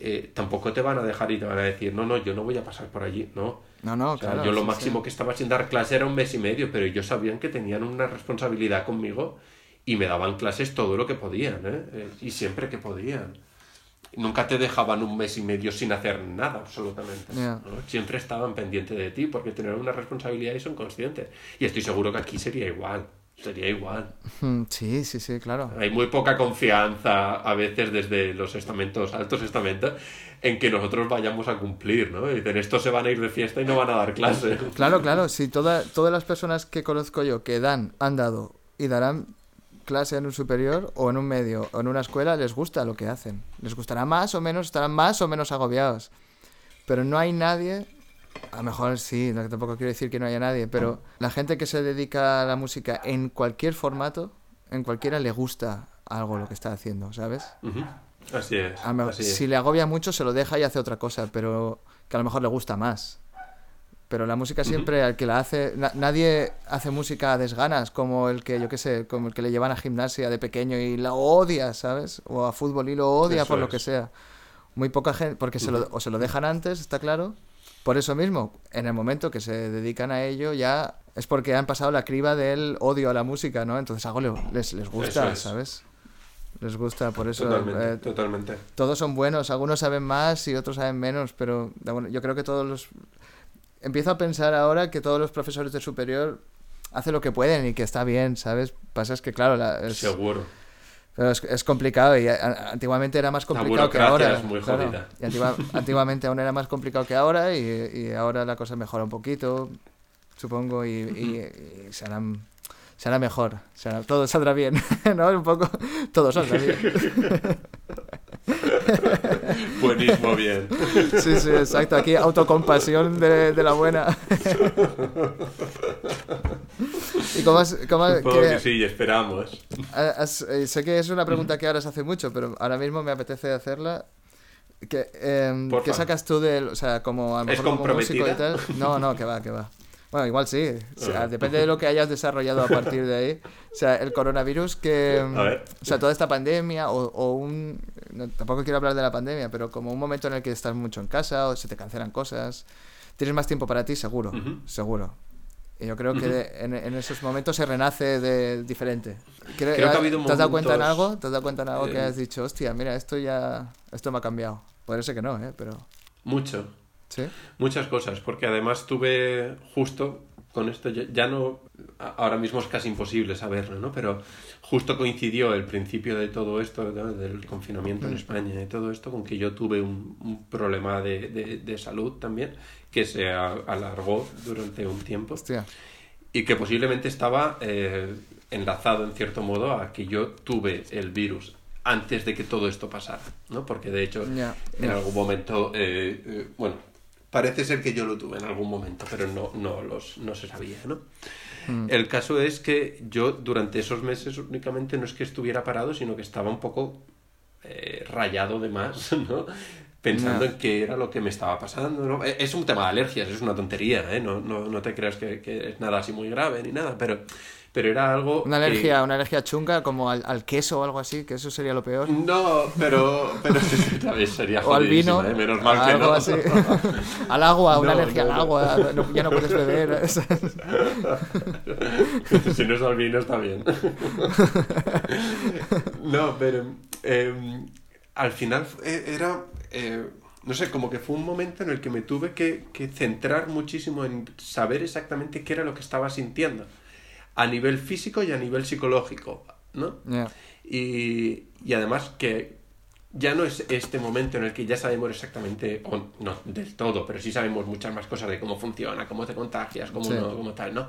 eh, tampoco te van a dejar y te van a decir, no, no, yo no voy a pasar por allí, no. No, no, O sea, claro. yo lo sí, máximo sí. que estaba sin dar clase era un mes y medio, pero ellos sabían que tenían una responsabilidad conmigo y me daban clases todo lo que podían, ¿eh? Eh, y siempre que podían. Nunca te dejaban un mes y medio sin hacer nada, absolutamente. ¿no? Siempre estaban pendientes de ti porque tienen una responsabilidad y son conscientes. Y estoy seguro que aquí sería igual. Sería igual. Sí, sí, sí, claro. Hay muy poca confianza a veces desde los estamentos, altos estamentos, en que nosotros vayamos a cumplir, ¿no? Y dicen, estos se van a ir de fiesta y no van a dar clase. (laughs) Claro, claro, si toda, todas las personas que conozco yo que dan, han dado y darán clase en un superior o en un medio o en una escuela, les gusta lo que hacen. Les gustará más o menos, estarán más o menos agobiados. Pero no hay nadie, a lo mejor sí, no, tampoco quiero decir que no haya nadie, pero la gente que se dedica a la música en cualquier formato, en cualquiera le gusta algo lo que está haciendo, ¿sabes? Así es. A lo mejor- así es. si le agobia mucho, se lo deja y hace otra cosa, pero que a lo mejor le gusta más. Pero la música siempre, al que la hace, na- nadie hace música a desganas, como el que, yo qué sé, como el que le llevan a gimnasia de pequeño y la odia, ¿sabes? O a fútbol y lo odia Eso por lo que sea. Muy poca gente, porque se lo, o se lo dejan antes, está claro. Por eso mismo, en el momento que se dedican a ello, ya es porque han pasado la criba del odio a la música, ¿no? Entonces algo le- les, les gusta, es. ¿sabes? Les gusta, por eso... Totalmente, eh, totalmente. todos son buenos, algunos saben más y otros saben menos, pero bueno, yo creo que todos los... Empiezo a pensar ahora que todos los profesores de superior hacen lo que pueden y que está bien, ¿sabes? Pasa es que, claro, la- es, Seguro. Pero es, es complicado y a- antiguamente era más complicado que ahora. es muy claro. jodida. Y antigua- (laughs) antiguamente aún era más complicado que ahora y, y ahora la cosa mejora un poquito, supongo, y, y- y se harán- se hará mejor, se hará- todo saldrá bien, (laughs) ¿no? Un poco, todo saldrá bien. (laughs) (laughs) Buenísimo, bien. Sí, sí, exacto. Aquí autocompasión de, de la buena. (laughs) ¿Y cómo has- cómo- Supongo qué- que sí, esperamos. has- eh, sé que es una pregunta que ahora se hace mucho, pero ahora mismo me apetece hacerla. ¿Qué, em. ¿qué sacas tú del, o sea, como a lo ¿Es mejor como músico y tal? No, no, que va, que va. Bueno, igual sí. O sea, depende de lo que hayas desarrollado a partir de ahí. O sea, el coronavirus que... O sea, toda esta pandemia o, o un... no, tampoco quiero hablar de la pandemia, pero como un momento en el que estás mucho en casa o se te cancelan cosas. Tienes más tiempo para ti, seguro. Seguro. Y yo creo que en, en esos momentos se renace de diferente. Creo, Creo que ha habido ¿Te has dado cuenta en algo? ¿Te has dado cuenta en algo que Eh, has dicho, hostia, mira, esto ya... Esto me ha cambiado? Puede ser que no, ¿eh? Pero... Mucho. ¿Sí? Muchas cosas, porque además tuve justo con esto, ya, no, ahora mismo es casi imposible saberlo, ¿no? Pero justo coincidió el principio de todo esto, ¿no? del confinamiento Mm. en España y todo esto, con que yo tuve un, un problema de, de- de salud también, que se a- alargó durante un tiempo Hostia. y que posiblemente estaba eh, enlazado en cierto modo a que yo tuve el virus antes de que todo esto pasara, ¿no? Porque de hecho en algún momento, eh, eh, bueno, parece ser que yo lo tuve en algún momento, pero no, no, los, no se sabía, ¿no? Mm. El caso es que yo durante esos meses únicamente no es que estuviera parado, sino que estaba un poco eh, rayado de más, (laughs) ¿no? Pensando en qué era lo que me estaba pasando, ¿no? Eh, Es un tema de alergias, es una tontería, ¿eh? No, no, no te creas que, que es nada así muy grave ni nada, pero, pero era algo... Una que- alergia, una alergia chunga como al, al queso o algo así, que eso sería lo peor. No, pero, pero también sería O al vino. ¿eh? Menos mal que no. así. al agua, una No, alergia no, al agua, no- ya no puedes beber. (laughs) si no es al vino está bien. no, pero eh, al final eh, era, eh, no sé, como que fue un momento en el que me tuve que, que centrar muchísimo en saber exactamente qué era lo que estaba sintiendo, a nivel físico y a nivel psicológico, ¿no? Y, y además que ya no es este momento en el que ya sabemos exactamente, o no del todo, pero sí sabemos muchas más cosas de cómo funciona, cómo te contagias, cómo Sí. no, cómo tal, ¿no?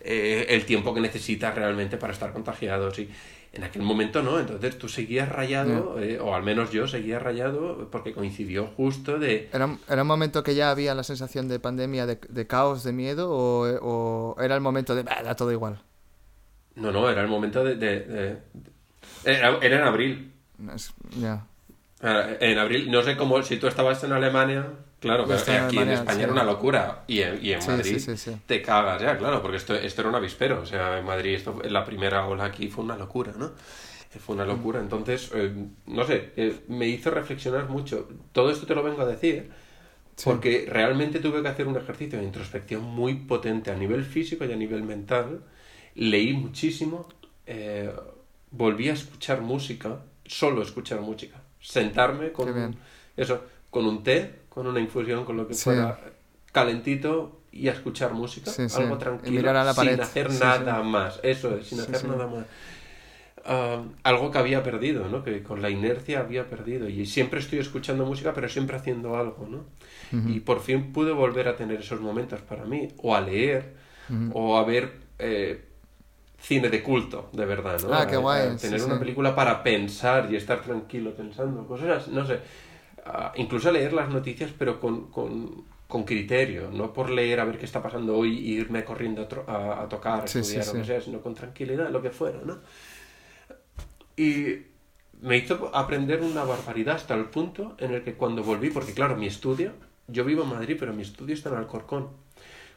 Eh, el tiempo que necesitas realmente para estar contagiados y en aquel momento no, entonces tú seguías rayado, eh, o al menos yo seguía rayado porque coincidió justo de... ¿Era, un- ¿Era un momento que ya había la sensación de pandemia, de, de caos, de miedo? ¿O, o era el momento de, "Bah, da todo igual? No, no, era el momento de... de- de- era, era en abril. Ya. Ah, En abril, no sé cómo, si tú estabas en Alemania, claro, pero aquí en España sí. era una locura. Y en, y en Sí, Madrid sí, te cagas ya, claro, porque esto, esto era un avispero. O sea, en Madrid esto, la primera ola aquí fue una locura, ¿no? Eh, Fue una locura. Entonces, eh, no sé, eh, me hizo reflexionar mucho. Todo esto te lo vengo a decir porque realmente tuve que hacer un ejercicio de introspección muy potente a nivel físico y a nivel mental. Leí muchísimo, eh, volví a escuchar música, solo escuchar música. Sentarme con eso, con un té, con una infusión, con lo que Sí. fuera calentito y a escuchar música, Sí, algo tranquilo, mirar a la sin hacer nada más. Eso es, sin hacer nada más. Ah, algo que había perdido, ¿no? Que con la inercia había perdido. Y siempre estoy escuchando música, pero siempre haciendo algo, ¿no? Y por fin pude volver a tener esos momentos para mí, o a leer, o a ver eh, cine de culto, de verdad, ¿no? Ah, qué a guay, sí, tener una sí. película para pensar y estar tranquilo pensando, cosas, no sé. Ah, incluso a leer las noticias, pero con, con, con criterio, no por leer a ver qué está pasando hoy y irme corriendo a, a, a tocar, a Sí, sí, estudiar, lo que sí. sea, sino con tranquilidad, lo que fuera, ¿no? Y me hizo aprender una barbaridad hasta el punto en el que cuando volví, porque claro, mi estudio, yo vivo en Madrid, pero mi estudio está en Alcorcón,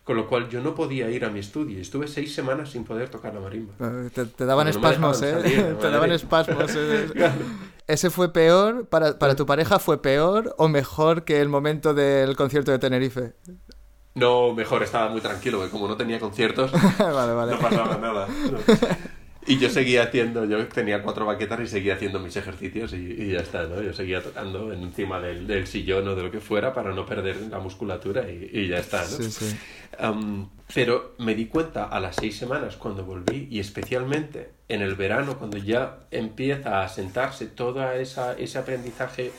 con lo cual yo no podía ir a mi estudio. Estuve seis semanas sin poder tocar la marimba. Eh, Te, te daban (laughs) espasmos, ¿eh? salir te daban espasmos. ¿eh? ¿Ese fue peor? Para, ¿Para tu pareja fue peor o mejor que el momento del concierto de Tenerife? No, mejor, estaba muy tranquilo, porque como no tenía conciertos, (laughs) vale, vale. no pasaba nada. no. Y yo seguía haciendo, yo tenía cuatro baquetas y seguía haciendo mis ejercicios y, y ya está, ¿no? Yo seguía tocando encima del, del sillón o de lo que fuera para no perder la musculatura y, y ya está, ¿no? Sí, sí. Am, pero me di cuenta a las seis semanas cuando volví y especialmente en el verano cuando ya empieza a sentarse todo ese aprendizaje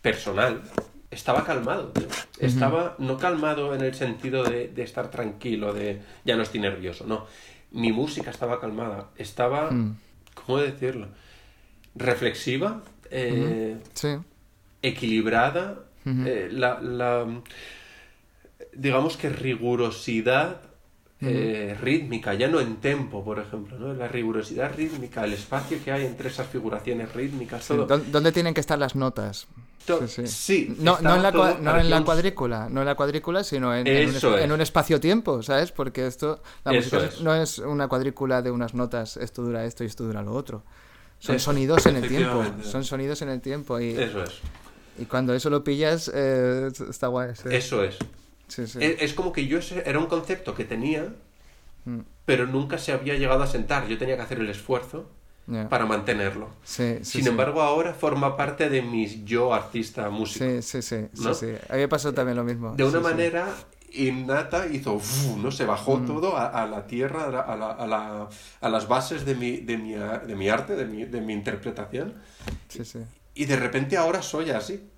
personal, estaba calmado. tío. Estaba no calmado en el sentido de, de estar tranquilo, de ya no estoy nervioso, no. Mi música estaba calmada, estaba, Mm. ¿cómo decirlo? Reflexiva, eh, Sí. equilibrada, eh, la, la- digamos que rigurosidad eh, rítmica, ya no en tempo, por ejemplo, ¿no? La rigurosidad rítmica, el espacio que hay entre esas figuraciones rítmicas, todo. ¿Dó- ¿Dónde tienen que estar las notas? To- sí, sí. sí, No, no en la, no en la cuadrícula, no en la cuadrícula, sino en, en un, es. un espacio-tiempo, ¿sabes? Porque esto, la Eso música es. no es una cuadrícula de unas notas, esto dura esto y esto dura lo otro. Son Eso, sonidos en el tiempo, son sonidos en el tiempo y, Eso es, y cuando eso lo pillas, eh, está guay. Sí, eso es. sí, sí. Es, es como que yo ese era un concepto que tenía, Mm, pero nunca se había llegado a sentar. Yo tenía que hacer el esfuerzo ya. para mantenerlo. Sí, sí, Sin sí. embargo, ahora forma parte de mis yo artista músico. Sí, sí, sí, ¿no? A mí me pasó también lo mismo. De una manera innata hizo, ¡fu! ¿no? Se bajó Mm. todo a, a la tierra, a, la- a, la- a la- a las bases de mi, de mi, de mi arte, de mi, de mi interpretación. Sí, sí. Y de repente ahora soy así.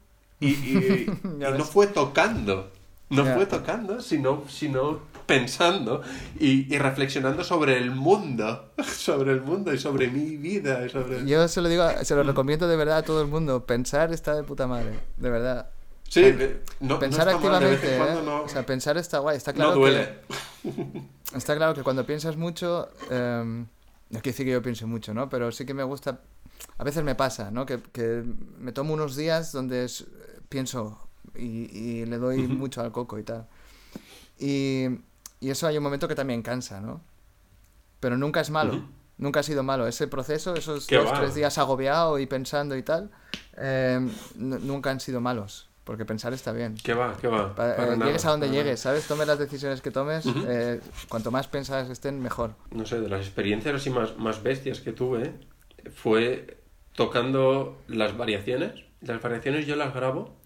Y, y- (laughs) y no fue tocando. No Ya. fue tocando, sino, sino pensando y, y reflexionando sobre el mundo. (laughs) Sobre el mundo y sobre mi vida. Y sobre... Yo se lo digo, se lo recomiendo de verdad a todo el mundo. Pensar está de puta madre, de verdad. Sí, eh, no, pensar mal, activamente, en cuando ¿eh? no, O sea, pensar está guay. Está claro no duele. que (laughs) está claro que cuando piensas mucho, eh, no quiere decir que yo piense mucho, ¿no? Pero sí que me gusta. A veces me pasa, ¿no? Que, que me tomo unos días donde es- pienso y, y le doy mucho al coco y tal. Y, y eso hay un momento que también cansa, ¿no? Pero nunca es malo. Nunca ha sido malo. Ese proceso, esos Qué dos, va. tres días agobiado y pensando y tal, eh, nunca han sido malos. Porque pensar está bien. ¿Qué va? ¿Qué va? Pa- Para eh, nada, llegues a donde nada. llegues, ¿sabes? Tomes las decisiones que tomes, eh, cuanto más pensadas estén, mejor. no sé, de las experiencias así más, más bestias que tuve, fue tocando las variaciones. Las variaciones yo las grabo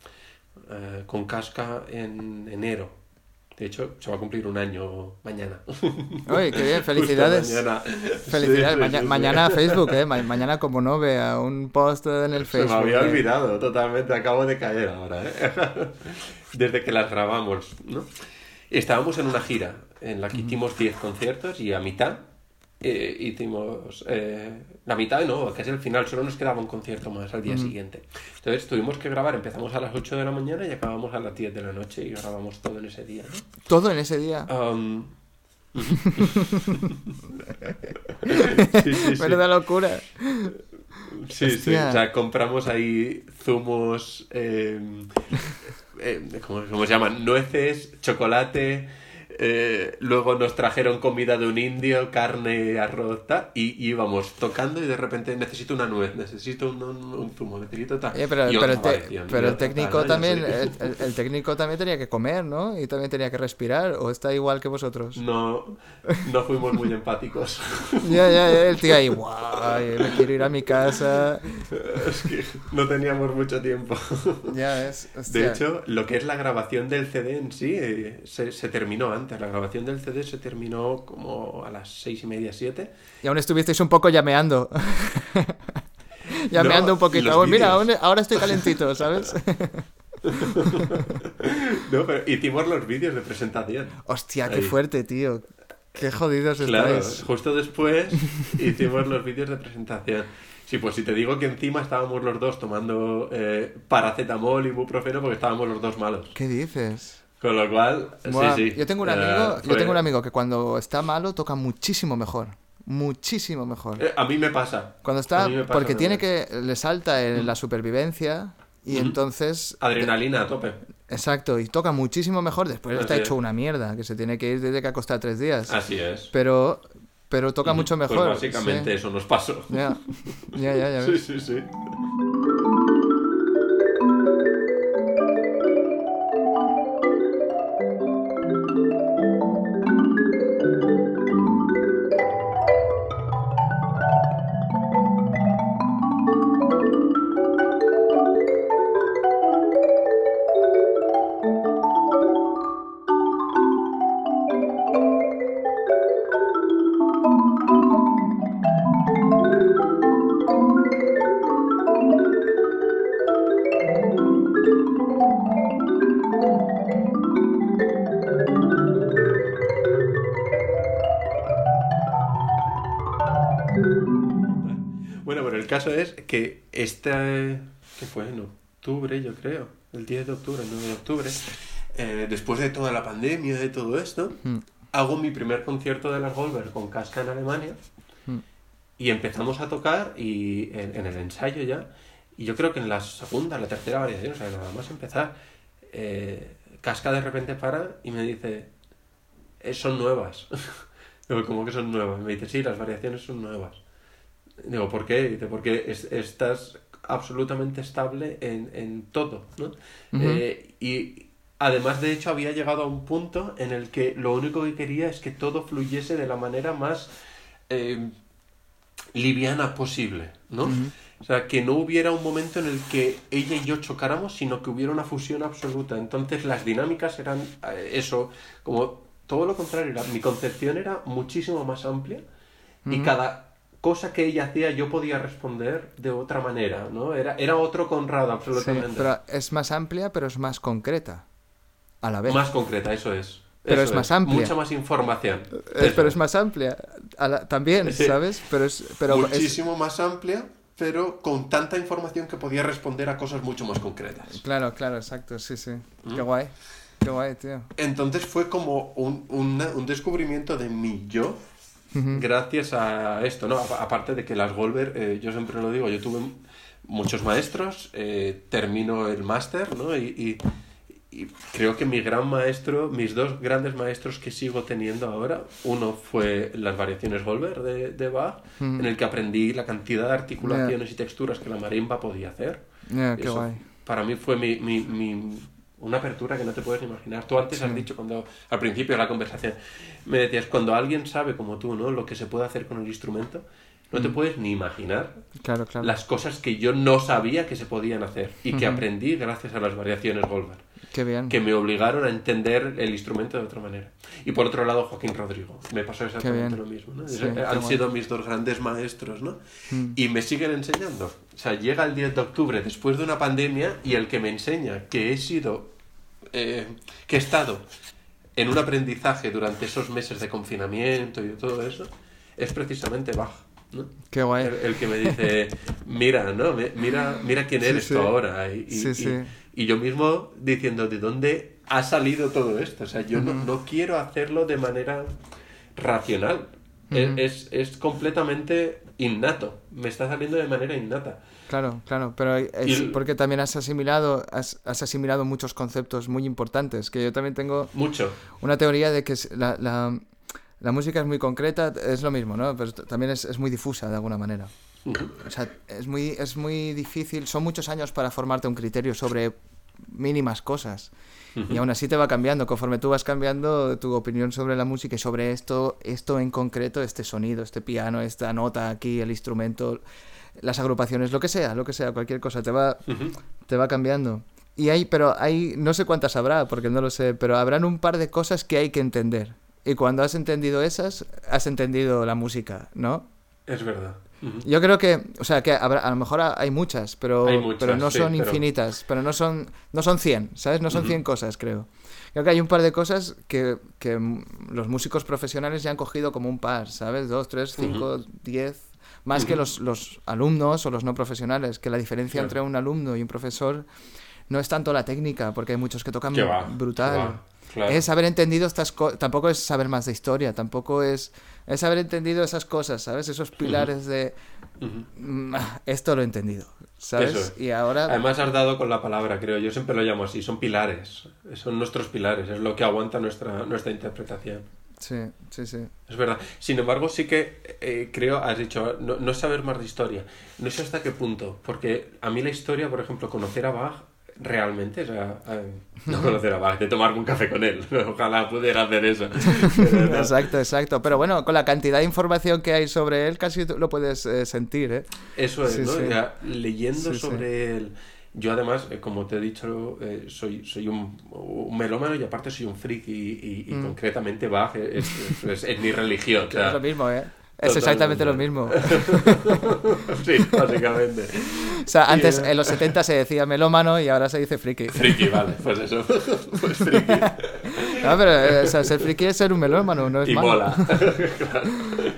eh, con casca en enero. De hecho, se va a cumplir un año mañana. Uy, qué bien, (laughs) felicidades. mañana. Felicidades. Sí, sí, Maña- sí, sí. Mañana Facebook, ¿eh? Ma- mañana como no vea un post en el Se Facebook. me había eh. olvidado totalmente, acabo de caer ahora, ¿eh? (laughs) Desde que las grabamos, ¿no? Estábamos en una gira en la que hicimos 10 conciertos y a mitad eh, hicimos... eh, la mitad no, casi al final, solo nos quedaba un concierto más al día siguiente. Entonces tuvimos que grabar, empezamos a las 8 de la mañana y acabamos a las 10 de la noche y grabamos todo en ese día, ¿no? Todo en ese día. Um, (laughs) sí, sí, locura. Sí, sí, o sea, compramos ahí zumos, eh, eh, ¿cómo, cómo se llaman? Nueces, chocolate, eh, luego nos trajeron comida de un indio, carne, arroz, tal, y, íbamos tocando y de repente necesito una nuez, necesito un, un- un zumo, necesito tal. Oye, pero, el, te- pero técnico también, el, soy- el- el técnico también tenía que comer, ¿no? Y también tenía que respirar, o está igual que vosotros. No, no fuimos muy empáticos. (laughs) Ya, ya, ya, el tío ahí, guau, me quiero ir a mi casa. es que no teníamos mucho tiempo. Ya es, De hecho, lo que es la grabación del CD en sí eh, se, se terminó antes. La grabación del CD se terminó como a las seis y media, siete. Y aún estuvisteis un poco llameando. (laughs) llameando No, un poquito. mira, ahora estoy calentito, ¿sabes? (laughs) No, pero hicimos los vídeos de presentación. Hostia, qué Ahí. fuerte, tío. Qué jodidos Claro, estáis. justo después (laughs) hicimos los vídeos de presentación. Sí, pues si te digo que encima estábamos los dos tomando eh, paracetamol y ibuprofeno porque estábamos los dos malos. ¿Qué dices? Con lo cual, Buah, sí, sí. Yo tengo un amigo, yo fue- tengo un amigo que cuando está malo toca muchísimo mejor. Muchísimo mejor. Eh, a mí me pasa. Cuando está, pasa porque tiene que, le salta en la supervivencia y Ujú. entonces, Adrenalina a tope. exacto, y toca muchísimo mejor. Después está Así hecho es. una mierda, que se tiene que ir desde que ha costado tres días. Así es. Pero, pero toca mucho Pues mejor. básicamente sí. eso nos pasó. Ya, ya, ya, ya (laughs) Sí, ves. sí, sí. Bueno, que este... ¿Qué fue? En octubre, yo creo. El 10 de octubre, el 9 de octubre. eh, después de toda la pandemia, de todo esto, Mm. hago mi primer concierto de las Goldberg con Casca en Alemania Mm. y empezamos a tocar y en, en el ensayo ya y yo creo que en la segunda, la tercera variación, o sea, nada más empezar, eh, Casca de repente para y me dice, "Eh, son nuevas. (laughs) Digo, ¿cómo que son nuevas? Me dice, sí, las variaciones son nuevas. Digo, ¿por qué? Dice, porque es- estás absolutamente estable en, en todo, ¿no? Eh, y además, de hecho, había llegado a un punto en el que lo único que quería es que todo fluyese de la manera más eh, liviana posible, ¿no? O sea, que no hubiera un momento en el que ella y yo chocáramos, sino que hubiera una fusión absoluta. Entonces las dinámicas eran eh, eso, como todo lo contrario. mi concepción era muchísimo más amplia y cada cosa que ella hacía yo podía responder de otra manera, ¿no? Era, era otro Conrado, Sí, absolutamente. pero es más amplia, pero es más concreta. A la vez. Más concreta, eso es. Pero Eso es más amplia. Mucha más información. Eh, pero es más amplia. a la- también. ¿sabes? Pero es. Pero es- Muchísimo más amplia, pero con tanta información que podía responder a cosas mucho más concretas. Claro, claro, exacto, sí, sí. ¿Mm? Qué guay. Qué guay, tío. Entonces fue como un, una- un descubrimiento de mi yo gracias a esto, ¿no? Aparte de que las Golver, eh, yo siempre lo digo, yo tuve muchos maestros, eh, termino el máster, ¿no? Y, y- y creo que mi gran maestro, mis dos grandes maestros que sigo teniendo ahora, uno fue las variaciones Golver de, de Bach, en el que aprendí la cantidad de articulaciones y texturas que la marimba podía hacer. Qué guay. Para mí fue mi, mi- mi- una apertura que no te puedes imaginar. Tú antes has dicho, cuando al principio de la conversación, me decías, cuando alguien sabe como tú, ¿no? Lo que se puede hacer con el instrumento, no Mm. te puedes ni imaginar Claro, claro. las cosas que yo no sabía que se podían hacer y que aprendí gracias a las variaciones Goldberg, Qué bien. que me obligaron a entender el instrumento de otra manera. Y por otro lado, Joaquín Rodrigo, me pasó exactamente lo mismo. Han sido mis dos grandes maestros, ¿no? Mm. Y me siguen enseñando. O sea, llega el 10 de octubre después de una pandemia y el que me enseña que he sido, eh, que he estado en un aprendizaje durante esos meses de confinamiento y de todo eso, es precisamente Bach. ¿No? Qué guay. El, el que me dice, mira, ¿no? Mira, mira quién eres sí. tú ahora. Y, y- Sí, y- sí. y yo mismo diciendo, ¿de dónde ha salido todo esto? O sea, yo no, no quiero hacerlo de manera racional. Es- es, es completamente innato. Me está saliendo de manera innata. Claro, claro, pero es porque también has asimilado, has, has asimilado muchos conceptos muy importantes, que yo también tengo Mucho. una teoría de que la- la música es muy concreta, es lo mismo, ¿no? Pero también es, es muy difusa de alguna manera. O sea, es muy, es muy difícil, son muchos años para formarte un criterio sobre mínimas cosas. Y aún así te va cambiando, conforme tú vas cambiando tu opinión sobre la música y sobre esto, esto en concreto, este sonido, este piano, esta nota aquí, el instrumento, las agrupaciones, lo que sea, lo que sea, cualquier cosa, te va, te va cambiando. Y hay, pero hay, no sé cuántas habrá, porque no lo sé, pero habrán un par de cosas que hay que entender. Y cuando has entendido esas, has entendido la música, ¿no? Es verdad. Yo creo que, o sea, que habrá, a lo mejor ha- hay muchas, pero, Hay muchas, pero no sí, son pero- infinitas, pero no son, no son 100, ¿sabes? No son 100 cosas, creo. Creo que hay un par de cosas que, que los músicos profesionales ya han cogido como un par, ¿sabes? Dos, tres, cinco, diez, más que los, los alumnos o los no profesionales, que la diferencia Claro. entre un alumno y un profesor no es tanto la técnica, porque hay muchos que tocan va, brutal. Claro. Es haber entendido estas cosas, tampoco es saber más de historia, tampoco es, es haber entendido esas cosas, ¿sabes? Esos pilares de. "Mm, esto lo he entendido, ¿sabes? Eso es. Y ahora, Además has dado con la palabra, creo. Yo siempre lo llamo así. Son pilares. Son nuestros pilares. Es lo que aguanta nuestra, nuestra interpretación. sí, sí, sí. Es verdad. Sin embargo, sí que eh, creo, has dicho, no, no saber más de historia. No sé hasta qué punto. Porque a mí la historia, por ejemplo, conocer a Bach realmente, o sea, eh, (laughs) no conocer a Bach, de tomarme un café con él. (laughs) Ojalá pudiera hacer eso. (laughs) Exacto, exacto. Pero bueno, con la cantidad de información que hay sobre él, casi lo puedes eh, sentir, ¿eh? Eso es, Sí, ¿no? sí. Ya, leyendo Sí, sobre él. Yo además, eh, como te he dicho, eh, soy, soy un, un melómano y aparte soy un friki y, y- y concretamente Bach es, es- es- es mi religión. o sea, Mm. es lo mismo, ¿eh? Es exactamente lo mismo. (laughs) sí, básicamente. O sea, antes en los 70 se decía melómano y ahora se dice friki. Friki, vale, pues eso. (laughs) Pues friki. No, pero eh, o sea, ser friki es ser un melómano, no es Y malo. mola. (laughs)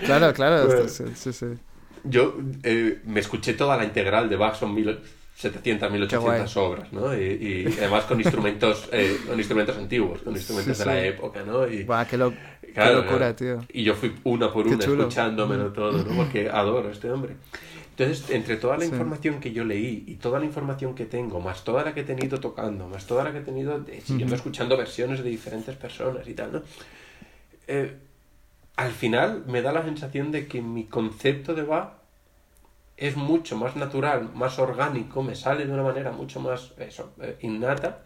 Claro, claro. Pues- sí, sí, sí. Yo eh, me escuché toda la integral de Bach, son 1700, 1800 guay. obras, ¿no? Y, y además con instrumentos, eh, con instrumentos antiguos, con instrumentos Sí, de la sí. época, ¿no? Y, Buah, qué, lo- Claro, locura, claro. tío. Y yo fui una por Qué una chulo. escuchándomelo todo, ¿no? Porque adoro a este hombre. Entonces, entre toda la Sí. información que yo leí y toda la información que tengo, más toda la que he tenido tocando, más toda la que he tenido de- siguiendo escuchando versiones de diferentes personas y tal, ¿no? Eh, al final me da la sensación de que mi concepto de Bach es mucho más natural, más orgánico, me sale de una manera mucho más eso, eh, innata,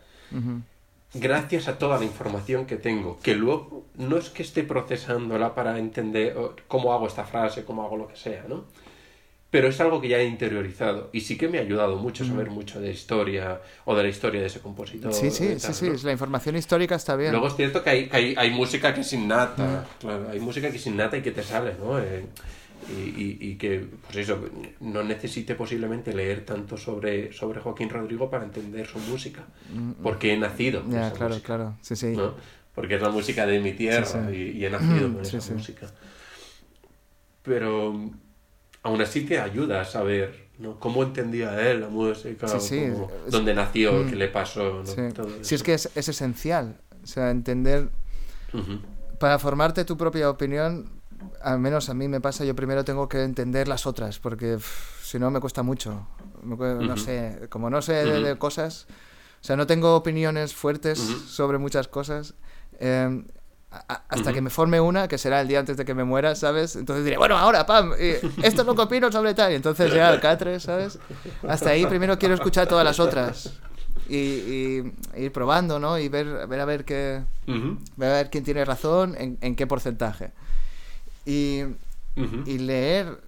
gracias a toda la información que tengo, que luego no es que esté procesándola para entender cómo hago esta frase, cómo hago lo que sea, ¿no? Pero es algo que ya he interiorizado y sí que me ha ayudado mucho saber mucho de historia o de la historia de ese compositor. Sí, sí, sí, sí, ¿no? la información histórica está bien. Luego es cierto que hay, que hay, hay música que es innata, claro, hay música que es innata y que te sale, ¿no? Eh, y, y- y que, pues eso, no necesite posiblemente leer tanto sobre, sobre Joaquín Rodrigo para entender su música, porque he nacido Mm, ya, esa claro, música, claro. Sí, sí. ¿no? Porque es la música de mi tierra Sí, sí. Y, y he nacido Mm, con sí, esa música. Pero aún así te ayuda a saber, ¿no? Cómo entendía él la música, cómo- dónde nació, Mm. qué le pasó, ¿no? Sí. Todo es que es, es esencial. O sea, entender. Para formarte tu propia opinión, al menos a mí me pasa, yo primero tengo que entender las otras, porque si no me cuesta mucho. Me cue- No Ujú. sé, como no sé de, Ujú. de cosas, o sea, no tengo opiniones fuertes Ujú. sobre muchas cosas. eh, a- hasta que me forme una, que será el día antes de que me muera, ¿sabes? Entonces diré, bueno, ahora, pam, esto es lo que opino sobre tal. Y entonces ya, catre, ¿sabes? Hasta ahí primero quiero escuchar todas las otras. Y, y ir probando, ¿no? Y ver, ver a ver qué, ver a ver quién tiene razón, en, en qué porcentaje. Y, y leer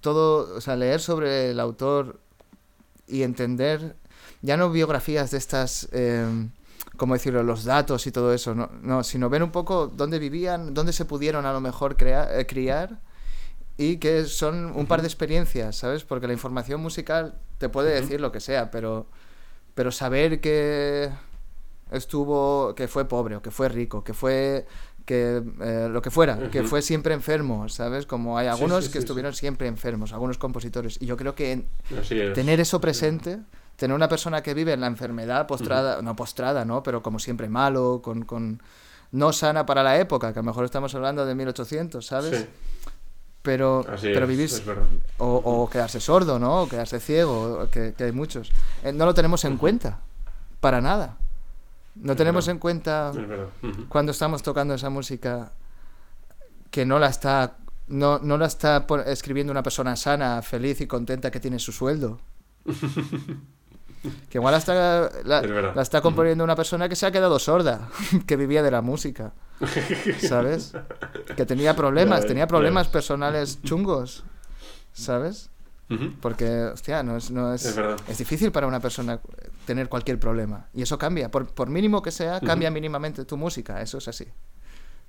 todo, o sea, leer sobre el autor y entender, ya no biografías de estas, eh, como decirlo, los datos y todo eso, no, no, sino ver un poco dónde vivían, dónde se pudieron a lo mejor crea- eh, criar y que son un par de experiencias, ¿sabes? Porque la información musical te puede decir lo que sea, pero, pero saber que estuvo, que fue pobre o que fue rico, que fue que eh, lo que fuera, que Ujú. fue siempre enfermo, ¿sabes? Como hay algunos sí, que sí, estuvieron siempre enfermos, algunos compositores. Y yo creo que en- Así es. tener eso presente, tener una persona que vive en la enfermedad postrada, no postrada, ¿no? Pero como siempre malo, con, con no sana para la época, que a lo mejor estamos hablando de 1800, ¿sabes? Sí, Pero, así pero es, vivir es o, o quedarse sordo, ¿no? O quedarse ciego, que, que hay muchos. Eh, no lo tenemos en cuenta, para nada. No Es tenemos verdad. en cuenta cuando estamos tocando esa música que no la está no, no la está escribiendo una persona sana, feliz y contenta que tiene su sueldo. (laughs) que igual la está, la, Es verdad. la está componiendo una persona que se ha quedado sorda, (laughs) que vivía de la música. ¿Sabes? Que tenía (laughs) problemas, tenía problemas personales chungos. ¿Sabes? Porque, hostia, no es, no es, Es difícil para una persona tener cualquier problema. Y eso cambia. Por, por mínimo que sea, cambia mínimamente tu música. Eso es así.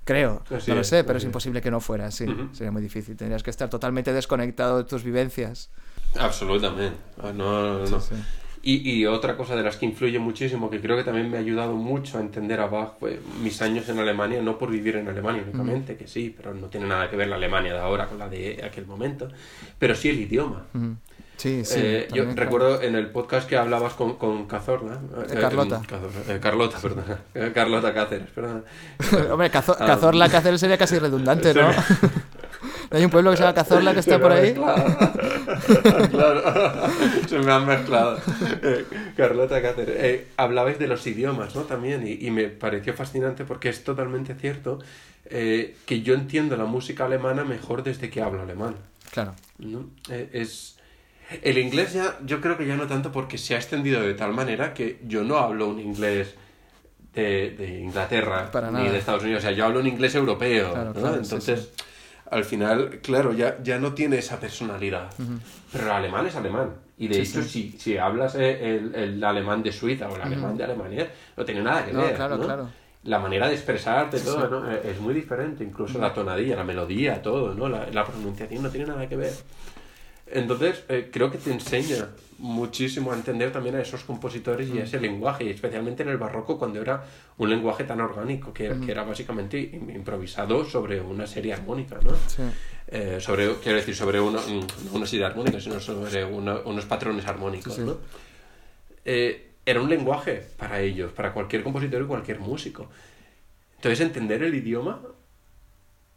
Creo. Así no lo sé, pero es imposible que no fuera así. Sería muy difícil. Tendrías que estar totalmente desconectado de tus vivencias. Absolutamente. Ah, No, no, no. Sí, sí. Y, y otra cosa de las que influye muchísimo, que creo que también me ha ayudado mucho a entender a Bach, fue mis años en Alemania, no por vivir en Alemania únicamente, que sí, pero no tiene nada que ver la Alemania de ahora con la de aquel momento, pero sí el idioma. Sí, sí. Eh, yo también, claro. recuerdo en el podcast que hablabas con, con Cazorla. Eh, Carlota. Cazorla, eh, Carlota, perdón. (laughs) Eh, Carlota Cáceres, perdón. Hombre, Cazo- Ah. Cazorla, Cáceres sería casi redundante, ¿no? (laughs) Hay un pueblo que se llama Cazorla que está por ahí. (laughs) claro, se me han mezclado. Eh, Carlota Cáceres, eh, hablabais de los idiomas, ¿no? También, y, y me pareció fascinante porque es totalmente cierto eh, que yo entiendo la música alemana mejor desde que hablo alemán. Claro. ¿no? Eh, es... El inglés ya, yo creo que ya no tanto porque se ha extendido de tal manera que yo no hablo un inglés de, de Inglaterra Para ni nada. de Estados Unidos, o sea, yo hablo un inglés europeo, Claro, ¿no? claro, sí, Entonces, al final, claro, ya, ya no tiene esa personalidad. Pero el alemán es alemán. Y de Sí, hecho, Si, si hablas eh, el, el alemán de Suiza o el alemán de Alemania, no tiene nada que No, ver. claro, ¿no? claro. La manera de expresarte, todo, ¿no? Eh, Es muy diferente, incluso la tonadilla, la melodía, todo, ¿no? La, la pronunciación no tiene nada que ver. Entonces, eh, creo que te enseña muchísimo a entender también a esos compositores y a ese lenguaje, y especialmente en el barroco, cuando era un lenguaje tan orgánico, que, era- que era básicamente im- improvisado sobre una serie armónica, ¿no? Sí. Eh, sobre, quiero decir, sobre una, mm, no una serie armónica, sino sobre una- unos patrones armónicos, Sí, sí. ¿no? Eh, era un lenguaje para ellos, para cualquier compositor y cualquier músico. Entonces entender el idioma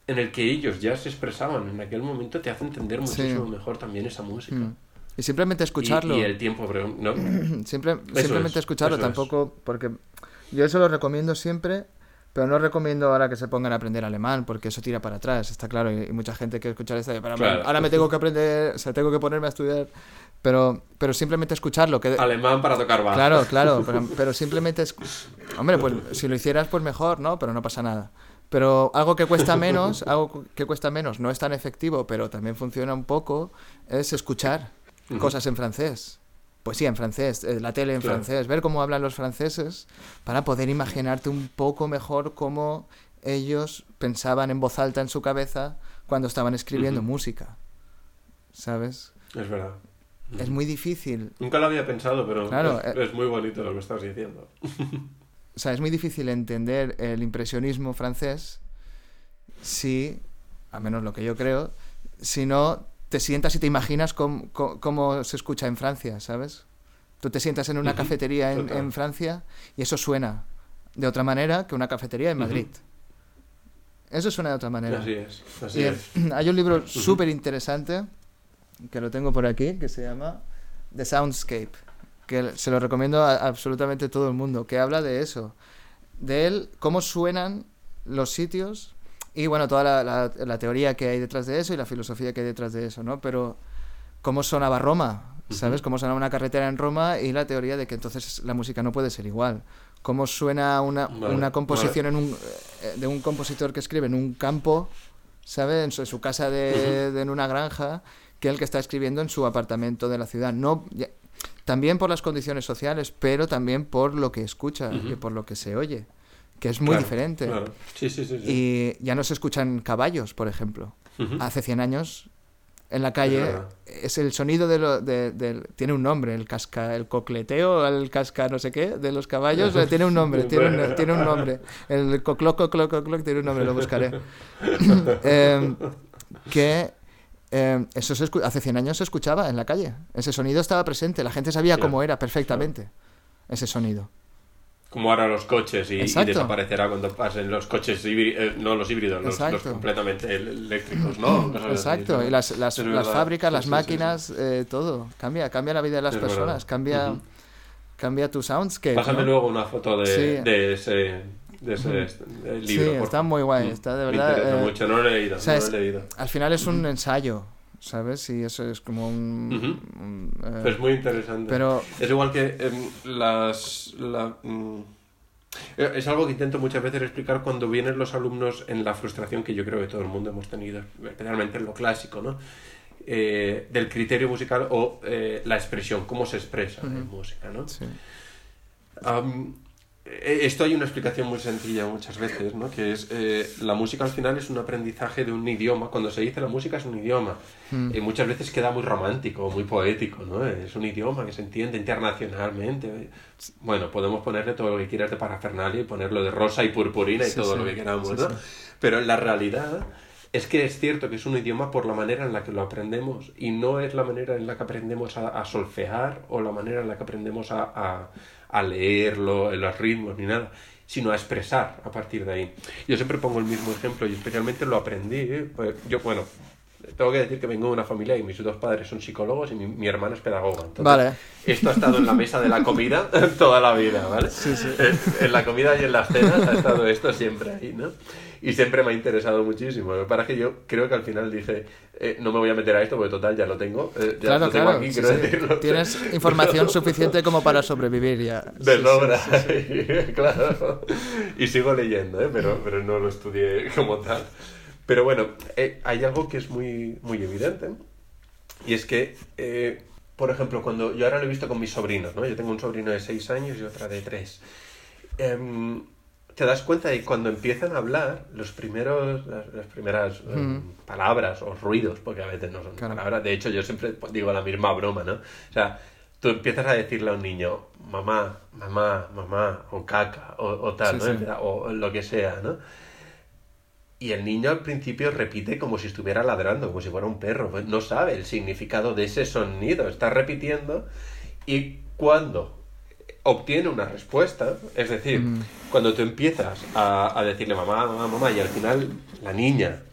en el que ellos ya se expresaban en aquel momento te hace entender muchísimo mejor también esa música. Mm. Y simplemente escucharlo. y el tiempo, pero, ¿no? (clears throat) Simplemente es, escucharlo, es. tampoco, porque yo eso lo recomiendo siempre, pero no recomiendo ahora que se pongan a aprender alemán, porque eso tira para atrás, está claro, y, y mucha gente que escuchar esto, Claro. ahora me tengo que aprender, o sea, tengo que ponerme a estudiar, pero, pero simplemente escucharlo, que... Alemán para tocar bajo. Claro, claro, (laughs) pero, pero simplemente es... Hombre, pues si lo hicieras, pues mejor, ¿no? Pero no pasa nada. Pero algo que cuesta menos, (laughs) algo que cuesta menos, no es tan efectivo, pero también funciona un poco, es escuchar cosas en francés. Poesía en francés, eh, la tele en Claro. francés, ver cómo hablan los franceses para poder imaginarte un poco mejor cómo ellos pensaban en voz alta en su cabeza cuando estaban escribiendo música. ¿Sabes? Es verdad. Es muy difícil Nunca lo había pensado, pero Claro, es, eh. es muy bonito lo que estás diciendo. (laughs) O sea, es muy difícil entender el impresionismo francés si, a menos lo que yo creo, si no te sientas y te imaginas cómo, cómo- cómo se escucha en Francia, ¿sabes? Tú te sientas en una cafetería en, Francia y eso suena de otra manera que una cafetería en. Madrid. Eso suena de otra manera. Así es, así eh, (clears throat) hay un libro súper interesante que lo tengo por aquí que se llama The Soundscape que se lo recomiendo a absolutamente todo el mundo que habla de eso de él cómo suenan los sitios y bueno toda la, la- la teoría que hay detrás de eso y la filosofía que hay detrás de eso no pero cómo sonaba Roma sabes cómo sonaba una carretera en Roma y la teoría de que entonces la música no puede ser igual cómo suena una, Vale, una composición en un, eh, de un compositor que escribe en un campo ¿sabe? En su, en su casa de, de- en una granja, que el que está escribiendo en su apartamento de la ciudad. No, ya- también por las condiciones sociales, pero también por lo que escucha y por lo que se oye, que es muy Claro, diferente. claro. Sí, sí, sí. sí. Y ya no se escuchan caballos, por ejemplo. Hace 100 años en la calle es, el sonido de, lo, de- del- tiene un nombre, el casca, el cocleteo, el casca no sé qué de los caballos, eh, tiene un nombre, tiene un, tiene un nombre. El cocloc, cocloc, cocloc tiene un nombre, lo buscaré. (laughs) Em, que em, eso se hace 100 años se escuchaba en la calle. Ese sonido estaba presente, la gente sabía cómo era perfectamente ese sonido. Como ahora los coches y, desaparecerá cuando pasen los coches híbridos, no los híbridos, los, completamente eléctricos, ¿no? Cosas así, Exacto, ¿no? y las, las, las fábricas, Sí, las sí, sí, máquinas, eh, todo. Cambia, cambia la vida de las Es personas, verdad. cambia, Ujú. cambia tu soundscape. Pásame ¿no? luego una foto de, de ese, de ese este, libro. Sí, por está muy guay, Mm. está de Me verdad, interesa eh, mucho, no lo he leído, o sea, no es- lo he leído. Al final es un ensayo, ¿sabes? Y eso es como un... Un, eh, es muy interesante. pero- Es igual que em, las... la, mm, eh, es algo que intento muchas veces explicar cuando vienen los alumnos en la frustración que yo creo que todo el mundo hemos tenido, especialmente en lo clásico, ¿no? Eh, del criterio musical o la expresión, cómo se expresa en música, ¿no? sí. Esto hay una explicación muy sencilla muchas veces, ¿no? Que es eh, la música al final es un aprendizaje de un idioma. Cuando se dice la música es un idioma. Mm. Y muchas veces queda muy romántico, muy poético, ¿no? Es un idioma que se entiende internacionalmente. Bueno, podemos ponerle todo lo que quieras de parafernalia y ponerlo de rosa y purpurina y Sí, todo sí. lo que queramos, Sí, ¿no? Pero la realidad es que es cierto que es un idioma por la manera en la que lo aprendemos y no es la manera en la que aprendemos a, a solfear o la manera en la que aprendemos a, a, a leerlo, en los ritmos ni nada, sino a expresar a partir de ahí. Yo siempre pongo el mismo ejemplo y especialmente lo aprendí. ¿eh? Pues yo, bueno, tengo que decir que vengo de una familia y mis dos padres son psicólogos y mi, mi hermana es pedagoga. Entonces, Vale. Esto ha estado en la mesa de la comida (laughs) toda la vida, ¿vale? Sí, sí. En, en la comida y en las cenas ha estado esto siempre ahí, ¿no? Y siempre me ha interesado muchísimo. Lo que pasa es que yo creo que al final dije, eh, no me voy a meter a esto porque total ya lo tengo. eh, ya Claro, lo tengo claro. aquí, sí, sí. decirlo. Tienes (laughs) información suficiente como para sobrevivir ya. De sobra, (laughs) sí. claro. Y sigo leyendo, ¿eh? pero, pero no lo estudié como tal. Pero bueno, eh, hay algo que es muy, muy evidente. Y es que, eh, por ejemplo, cuando yo ahora lo he visto con mis sobrinos, ¿no? Yo tengo un sobrino de 6 años y otra de 3. Te das cuenta de que cuando empiezan a hablar, los primeros, las, las primeras em, Ujú. palabras o ruidos, porque a veces no son Claro. palabras, de hecho yo siempre digo la misma broma, ¿no? O sea, tú empiezas a decirle a un niño, mamá, mamá, mamá, o caca, o, o tal, Sí, ¿no? sí. O lo que sea, ¿no? Y el niño al principio repite como si estuviera ladrando, como si fuera un perro. Pues no sabe el significado de ese sonido, está repitiendo. Y cuando obtiene una respuesta. Es decir, cuando tú empiezas a, a decirle mamá, mamá, mamá, y al final la niña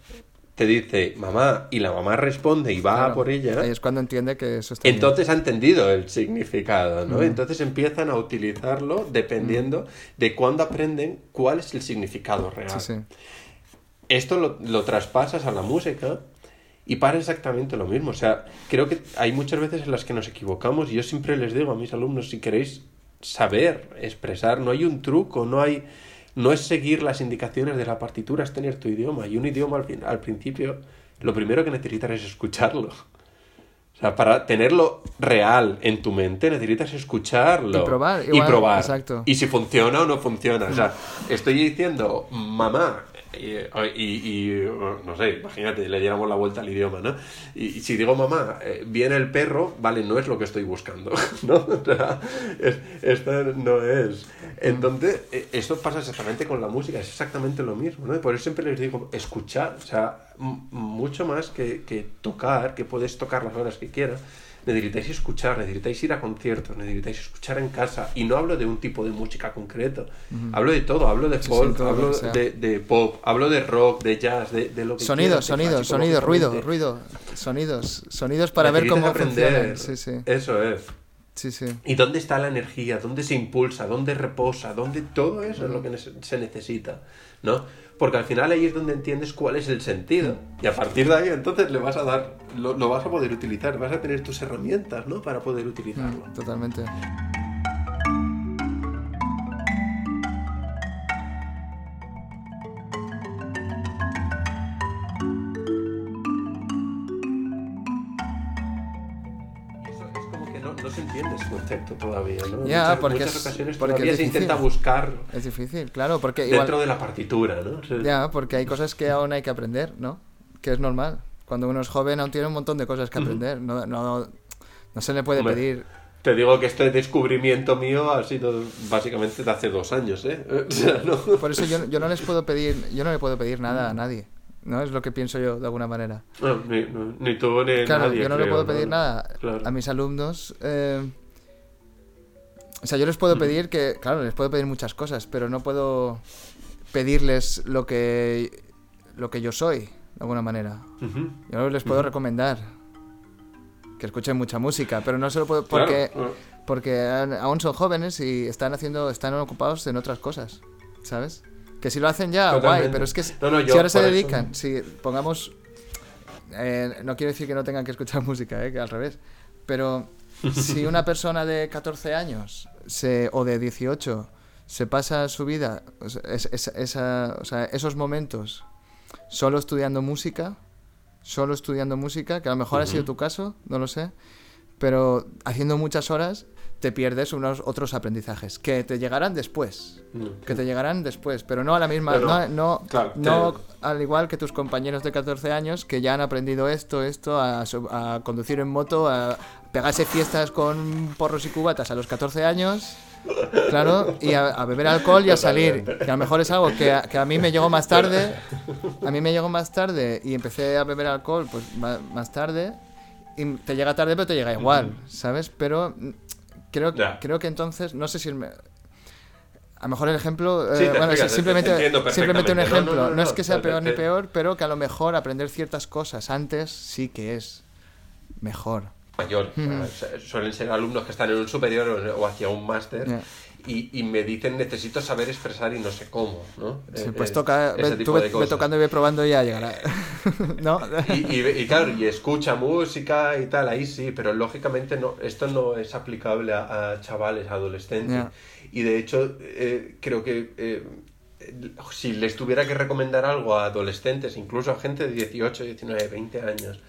te dice mamá y la mamá responde y va a por ella, Ahí es cuando entiende que eso está bien. entonces ha entendido el significado, ¿no? Entonces empiezan a utilizarlo dependiendo de cuándo aprenden cuál es el significado real. Sí, sí. Esto lo, lo traspasas a la música y para exactamente lo mismo. O sea, creo que hay muchas veces en las que nos equivocamos y yo siempre les digo a mis alumnos, si queréis saber expresar, no hay un truco, no hay... No es seguir las indicaciones de la partitura, es tener tu idioma. Y un idioma al, al principio, lo primero que necesitas es escucharlo. O sea, para tenerlo real en tu mente necesitas escucharlo. Y probar, Y probar. exacto. Y si funciona o no funciona. O sea, estoy diciendo mamá y, y- y, no sé, imagínate, le diéramos la vuelta al idioma, ¿no? Y, y si digo mamá, eh, viene el perro, vale, no es lo que estoy buscando, (laughs) ¿no? Es- esto no es. Entonces, eh, esto pasa exactamente con la música, es exactamente lo mismo, ¿no? Por eso siempre les digo, escuchar, o sea, mucho más que, que tocar, que puedes tocar las horas que quieras, necesitáis escuchar, necesitáis ir a conciertos, necesitáis escuchar en casa. Y no hablo de un tipo de música concreto, hablo de todo, hablo de Sí, sí, folk, hablo de, de pop, hablo de rock, de jazz, de, de lo que Sonidos, sonidos, sonidos, ruido, ruido, sonidos, sonidos para ver cómo aprender. Sí, Eso es. sí, sí. ¿Y dónde está la energía? ¿Dónde se impulsa? ¿Dónde reposa? ¿Dónde todo eso es lo que se necesita? ¿No? Porque al final ahí es donde entiendes cuál es el sentido. Y a partir de ahí entonces le vas a dar, lo, lo vas a poder utilizar, vas a tener tus herramientas, ¿no? Para poder utilizarlo. Mm, Totalmente. Entiende ese concepto todavía, ¿no? Ya, muchas, porque muchas es- ocasiones porque todavía es se intenta buscar Es difícil, claro, porque igual... dentro de la partitura, ¿no? Ya, porque hay cosas que aún hay que aprender, ¿no? Que es normal. Cuando uno es joven aún tiene un montón de cosas que aprender. No, no, no se le puede Hombre, pedir... Te digo que este descubrimiento mío ha sido básicamente de hace dos años, ¿eh? (laughs) O sea, no- Por eso yo, yo no les puedo pedir, yo no le puedo pedir nada a nadie. ¿No? Es lo que pienso yo, de alguna manera. No, ni, no, ni tú ni Claro, nadie. yo no le puedo pedir nada Claro. a mis alumnos. eh, o sea, yo les puedo pedir que, claro, les puedo pedir muchas cosas, pero no puedo pedirles lo que lo que yo soy, de alguna manera. Ujú. Yo les puedo recomendar que escuchen mucha música, pero no se lo puedo porque Claro. porque aún son jóvenes y están haciendo están ocupados en otras cosas, ¿sabes? Que si lo hacen ya, guay, pero es que si, No, ahora se eso- dedican, si pongamos eh, no quiero decir que no tengan que escuchar (laughs) música, eh, que al revés, pero si una (laughs) persona de 14 años se, o de 18 se pasa su vida, es- es- esa- o sea, esos momentos solo estudiando música, solo estudiando música, que a lo mejor ha sido tu caso, no lo sé, pero haciendo muchas horas te pierdes unos otros aprendizajes que te llegarán después, Mm. que te llegarán después, pero no a la misma, Pero, no, no, claro, no te- al igual que tus compañeros de 14 años que ya han aprendido esto, esto, a, conducir en moto, a pegarse fiestas con porros y cubatas a los 14 años. Claro, y a, a beber alcohol y a salir. Que a lo mejor es algo que a, que a mí me llegó más tarde. A mí me llegó más tarde y empecé a beber alcohol pues más tarde. Y te llega tarde, pero te llega igual, ¿sabes? Pero creo, Ya. creo que entonces, no sé si... el a lo mejor el ejemplo, Sí, eh, bueno, explicas, es simplemente, simplemente un perfectamente. No, ejemplo. no, No, no, es que sea peor ni peor, pero que a lo mejor aprender ciertas cosas antes sí que es mejor. mayor. O sea, su- Suelen ser alumnos que están en un superior o, hacia un máster Ya. Y, y me dicen necesito saber expresar y no sé cómo, ¿no? Sí, Eh, pues eh, toca, ve, tú ve, ve tocando y ve probando y ya llegará. (laughs) ¿No? Y, y- y claro, y escucha música y tal, ahí sí, pero lógicamente no, esto no es aplicable a, a chavales, a adolescentes. Ya. Y de hecho, eh, creo que eh, si les tuviera que recomendar algo a adolescentes, incluso a gente de 18, 19, 20 años,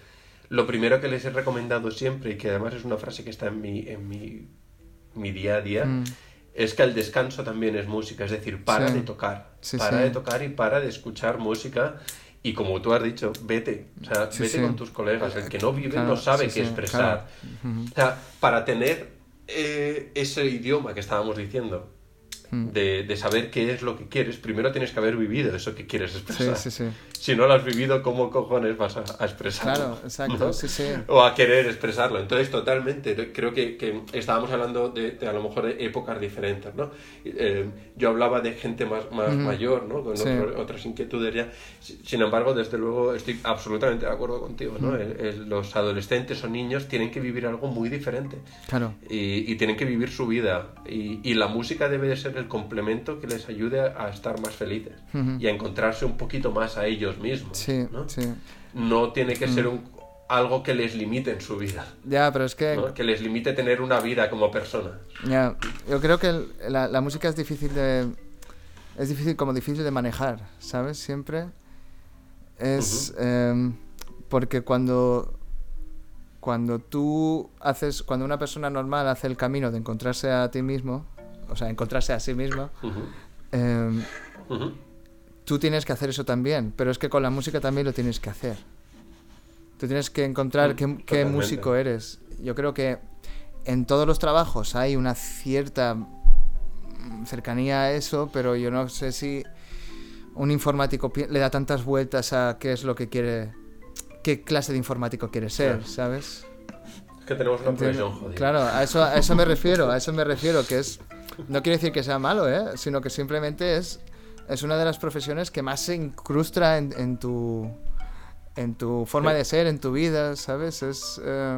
lo primero que les he recomendado siempre, y que además es una frase que está en mi, en mi, mi día a día, Mm. Es que el descanso también es música, es decir, para Sí. de tocar, Sí, para sí. de tocar y para de escuchar música. Y como tú has dicho, vete, o sea, vete con tus colegas. El que no vive Claro, no sabe qué expresar. claro. O sea, para tener eh, ese idioma que estábamos diciendo, de, de saber qué es lo que quieres, primero tienes que haber vivido eso que quieres Sí, expresar. sí, sí. Si no lo has vivido, ¿cómo cojones vas a, a expresarlo? Claro, exacto, ¿No? sí, sí. O a querer expresarlo. Entonces, totalmente, creo que, que estábamos hablando de, de a lo mejor épocas diferentes, ¿no? Eh, yo hablaba de gente más, más mayor, ¿no? Con Sí. otro- otras inquietudes ya. Si- Sin embargo, desde luego, estoy absolutamente de acuerdo contigo, ¿no? El- el- los adolescentes o niños tienen que vivir algo muy diferente. Claro. Y, y tienen que vivir su vida. Y, y la música debe de ser el complemento que les ayude a, estar más felices y a encontrarse un poquito más a ellos mismos. Sí, ¿no? sí. No tiene que ser un, algo que les limite en su vida. Ya, pero es que ¿no? Que les limite tener una vida como persona. Ya, yo creo que el- la, la música es difícil de... Es difícil, como difícil de manejar, ¿sabes? Siempre. Es... em, porque cuando... Cuando tú haces... Cuando una persona normal hace el camino de encontrarse a ti mismo, o sea, encontrarse a sí mismo, Ujú, em, ujú. tú tienes que hacer eso también, pero es que con la música también lo tienes que hacer. Tú tienes que encontrar qué, qué músico eres. Yo creo que en todos los trabajos hay una cierta cercanía a eso, pero yo no sé si un informático le da tantas vueltas a qué es lo que quiere, qué clase de informático quiere ser, Claro. ¿sabes? Es que tenemos una profesión jodida. Claro, a eso, a eso me refiero, a eso me refiero, que es, no quiere decir que sea malo, ¿eh? sino que simplemente es, es una de las profesiones que más se incrusta en, en tu, en tu forma Sí. de ser, en tu vida, ¿sabes? Es, eh,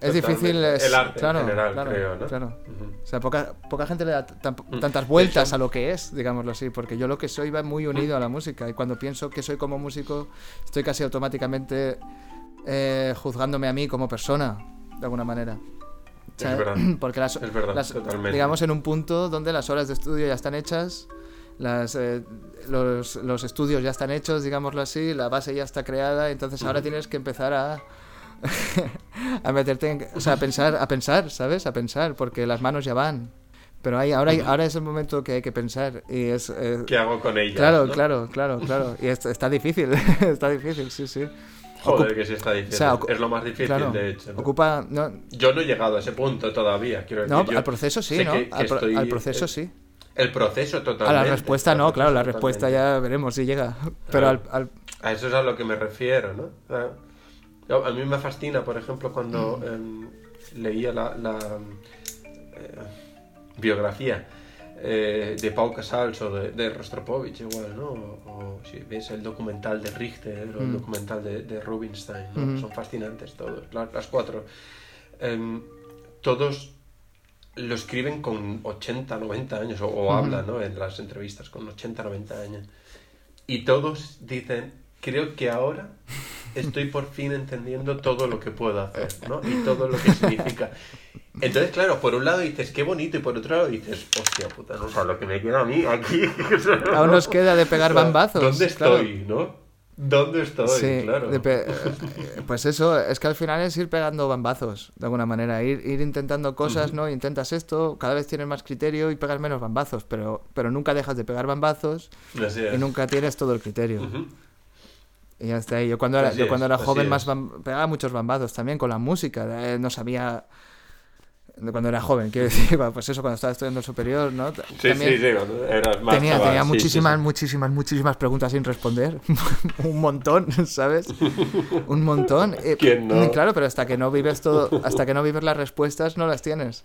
es difícil, es- El arte en claro, general, claro, creo, ¿no? claro. O sea, poca, poca gente le da Mm. tantas vueltas hecho- a lo que es, digámoslo así, porque yo lo que soy va muy unido a la música y cuando pienso que soy como músico, estoy casi automáticamente eh, juzgándome a mí como persona, de alguna manera. Es verdad. (clears throat) Porque las, Es verdad, las- totalmente. digamos en un punto donde las horas de estudio ya están hechas, las, eh, los, los estudios ya están hechos, digámoslo así, la base ya está creada, entonces ahora tienes que empezar a (laughs) a meterte en, o sea, a pensar, a pensar, ¿sabes? A pensar, porque las manos ya van. Pero hay, ahora, hay- ahora es el momento que hay que pensar y es eh, ¿Qué hago con ella? claro, no? claro, claro, claro. Y es- está difícil, (laughs) está difícil, sí, sí. Joder, que sí está difícil. o sea, es lo más difícil, claro, de hecho. ¿no? Ocupa, no, Yo no he llegado a ese punto todavía. Quiero decir, no, yo al proceso sí, ¿no? que- que al, pro- estoy- al proceso sí. El proceso totalmente. A la respuesta no, claro, la respuesta totalmente. ya veremos si llega. Pero al, A eso es a lo que me refiero, ¿no? Yo- a mí me fascina, por ejemplo, cuando Mm. em, leía la, la, eh, biografía eh, de Pau Casals o de, de Rostropovich, igual, ¿no? O, o si ves el documental de Richter o el Mm. documental de, de Rubinstein, ¿no? Ujú. Son fascinantes todos, la- las cuatro. Em, todos lo escriben con 80, 90 años, o, o hablan ¿no? en las entrevistas con 80, 90 años. Y todos dicen, creo que ahora estoy por fin entendiendo todo lo que puedo hacer, ¿no? Y todo lo que significa. Entonces, claro, por un lado dices, qué bonito, y por otro lado dices, hostia puta, no sabes lo que me queda a mí aquí. (laughs) aún nos queda de pegar O sea, bambazos. ¿Dónde claro. estoy, no? ¿Dónde estoy? Sí, claro. eh, pues eso, es que al final es ir pegando bambazos, de alguna manera, ir, ir intentando cosas, ¿no? Intentas esto, cada vez tienes más criterio y pegas menos bambazos, pero, pero nunca dejas de pegar bambazos Así es. y nunca tienes todo el criterio. Ujú. Y ya está ahí. Yo cuando era, yo cuando era joven más pegaba muchos bambazos también con la música. eh, no sabía. Cuando era joven, quiero (laughs) decir, pues eso, cuando estaba estudiando el superior, ¿no? Sí, también sí, sí, eras más Tenía, tenía sí, sí, muchísimas, sí. muchísimas, muchísimas preguntas sin responder. (laughs) Un montón, ¿sabes? Un montón. (laughs) ¿Quién no? Claro, pero hasta que no vives todo, hasta que no vives las respuestas, no las tienes.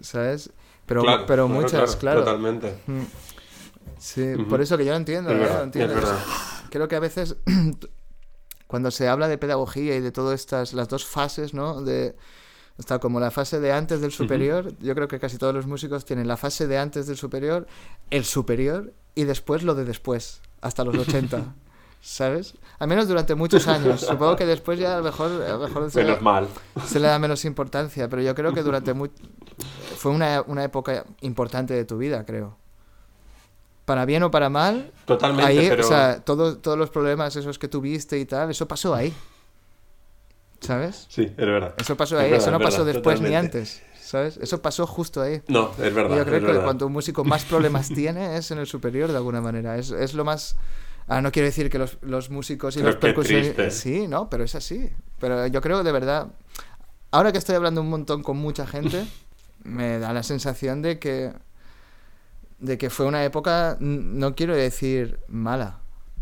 ¿Sabes? Pero, Claro, pero muchas, claro. Totalmente. Sí, Ujú. por eso que yo lo entiendo, Es ¿eh? Lo es verdad. Creo que a veces (clears throat) cuando se habla de pedagogía y de todas estas, las dos fases, ¿no? De, está como la fase de antes del superior, yo creo que casi todos los músicos tienen la fase de antes del superior, el superior y después lo de después, hasta los 80. (laughs) ¿Sabes? Al menos durante muchos años. Supongo que después ya a lo mejor, a lo mejor se, Menos mal. se le da menos importancia, pero yo creo que durante muy... fue una, una época importante de tu vida, creo. Para bien o para mal, Totalmente, ahí, pero... o sea, todo- todos los problemas esos que tuviste y tal, eso pasó ahí. ¿Sabes? Sí, es verdad. Eso pasó Es ahí, verdad, eso no es pasó verdad, después ni totalmente. antes. ¿Sabes? Eso pasó justo ahí. No, es verdad. Y yo creo es que verdad. cuanto un músico más problemas (laughs) tiene es en el superior de alguna manera. Es, es lo más... Ah, no quiero decir que los, los músicos y Pero los percusionistas... Sí, no, pero es así. Pero yo creo de verdad... Ahora que estoy hablando un montón con mucha gente, me da la sensación de que... de que fue una época, no quiero decir mala,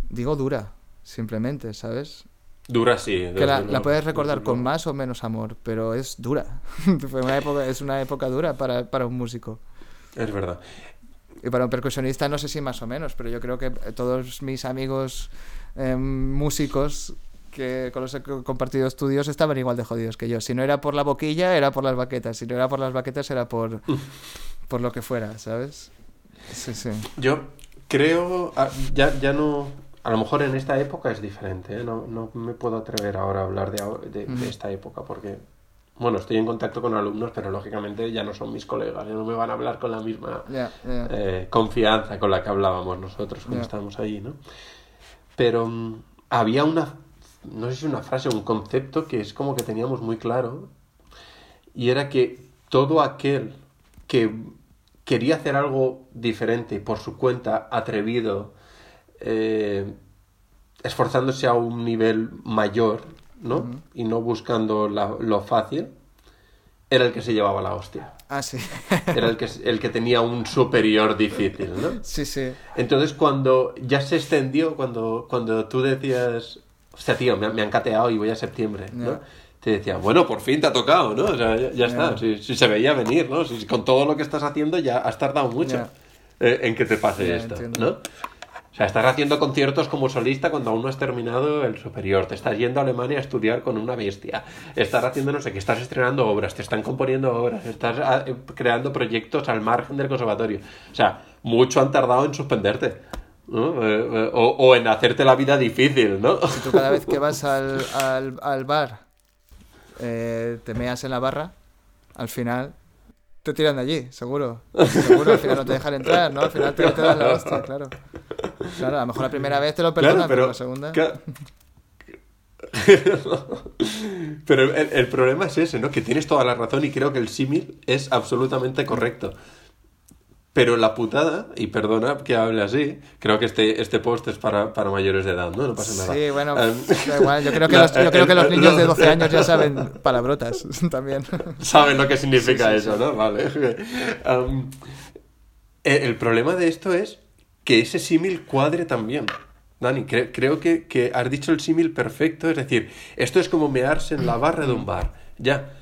digo dura, simplemente, ¿sabes? Dura sí. Que la, puedes recordar con más o menos amor, pero es dura. (laughs) Fue una época, es una época dura para, para un músico. Es verdad. Y para un percusionista no sé si más o menos, pero yo creo que todos mis amigos eh, músicos que con los que he compartido estudios estaban igual de jodidos que yo. Si no era por la boquilla, era por las baquetas. Si no era por las baquetas, era por, (laughs) por lo que fuera, ¿sabes? Sí, sí. Yo creo, ah, ya, ya no, a lo mejor en esta época es diferente, ¿eh? no, no me puedo atrever ahora a hablar de, de- de esta época porque, bueno, estoy en contacto con alumnos, pero lógicamente ya no son mis colegas, ya no me van a hablar con la misma eh, confianza con la que hablábamos nosotros cuando estábamos ahí, ¿no? Pero mm, había una, no sé si una frase o un concepto que es como que teníamos muy claro y era que todo aquel que quería hacer algo diferente por su cuenta, atrevido, eh, esforzándose a un nivel mayor, ¿no? Y no buscando la- lo fácil, era el que se llevaba la hostia. Ah, sí. (laughs) Era el que, el que tenía un superior difícil, ¿no? sí, sí. Entonces cuando ya se extendió, cuando, cuando tú decías, hostia tío, me, han- me han cateado y voy a septiembre, ¿no? Te decía, bueno, por fin te ha tocado, ¿no? O sea, ya, ya está, si, si se veía venir, ¿no? Si, con todo lo que estás haciendo ya has tardado mucho eh, en que te pase esto, entiendo. ¿no? O sea, estás haciendo conciertos como solista cuando aún no has terminado el superior. Te estás yendo a Alemania a estudiar con una bestia. Estás haciendo no sé qué. Estás estrenando obras. Te están componiendo obras. Estás ah, eh, creando proyectos al margen del conservatorio. O sea, mucho han tardado en suspenderte. ¿no? Eh, eh, o, o en hacerte la vida difícil, ¿no? Si tú cada vez que (laughs) vas al, al, al bar eh, te meas en la barra, al final te tiran de allí, seguro. Seguro, al final no te dejan entrar, ¿no? Al final te, te dan la hostia, claro. Claro, a lo mejor la primera vez te lo perdonan, pero, la segunda... (laughs) Pero el, el problema es ese, ¿no? Que tienes toda la razón y creo que el símil es absolutamente correcto. Pero la putada, y perdona que hable así, creo que este, este post es para, para mayores de edad, ¿no? No pasa nada. Sí, bueno, Em, da igual. Yo creo que (laughs) los, yo creo que los el- niños de no, 12 años ya saben palabrotas (laughs) también. Saben lo que significa Sí, sí, eso, ¿no? Vale. Am, (laughs) el, el problema de esto es que ese símil cuadre también. Dani, cre- creo que, que has dicho el símil perfecto. Es decir, esto es como mearse en la barra de un bar. Ya.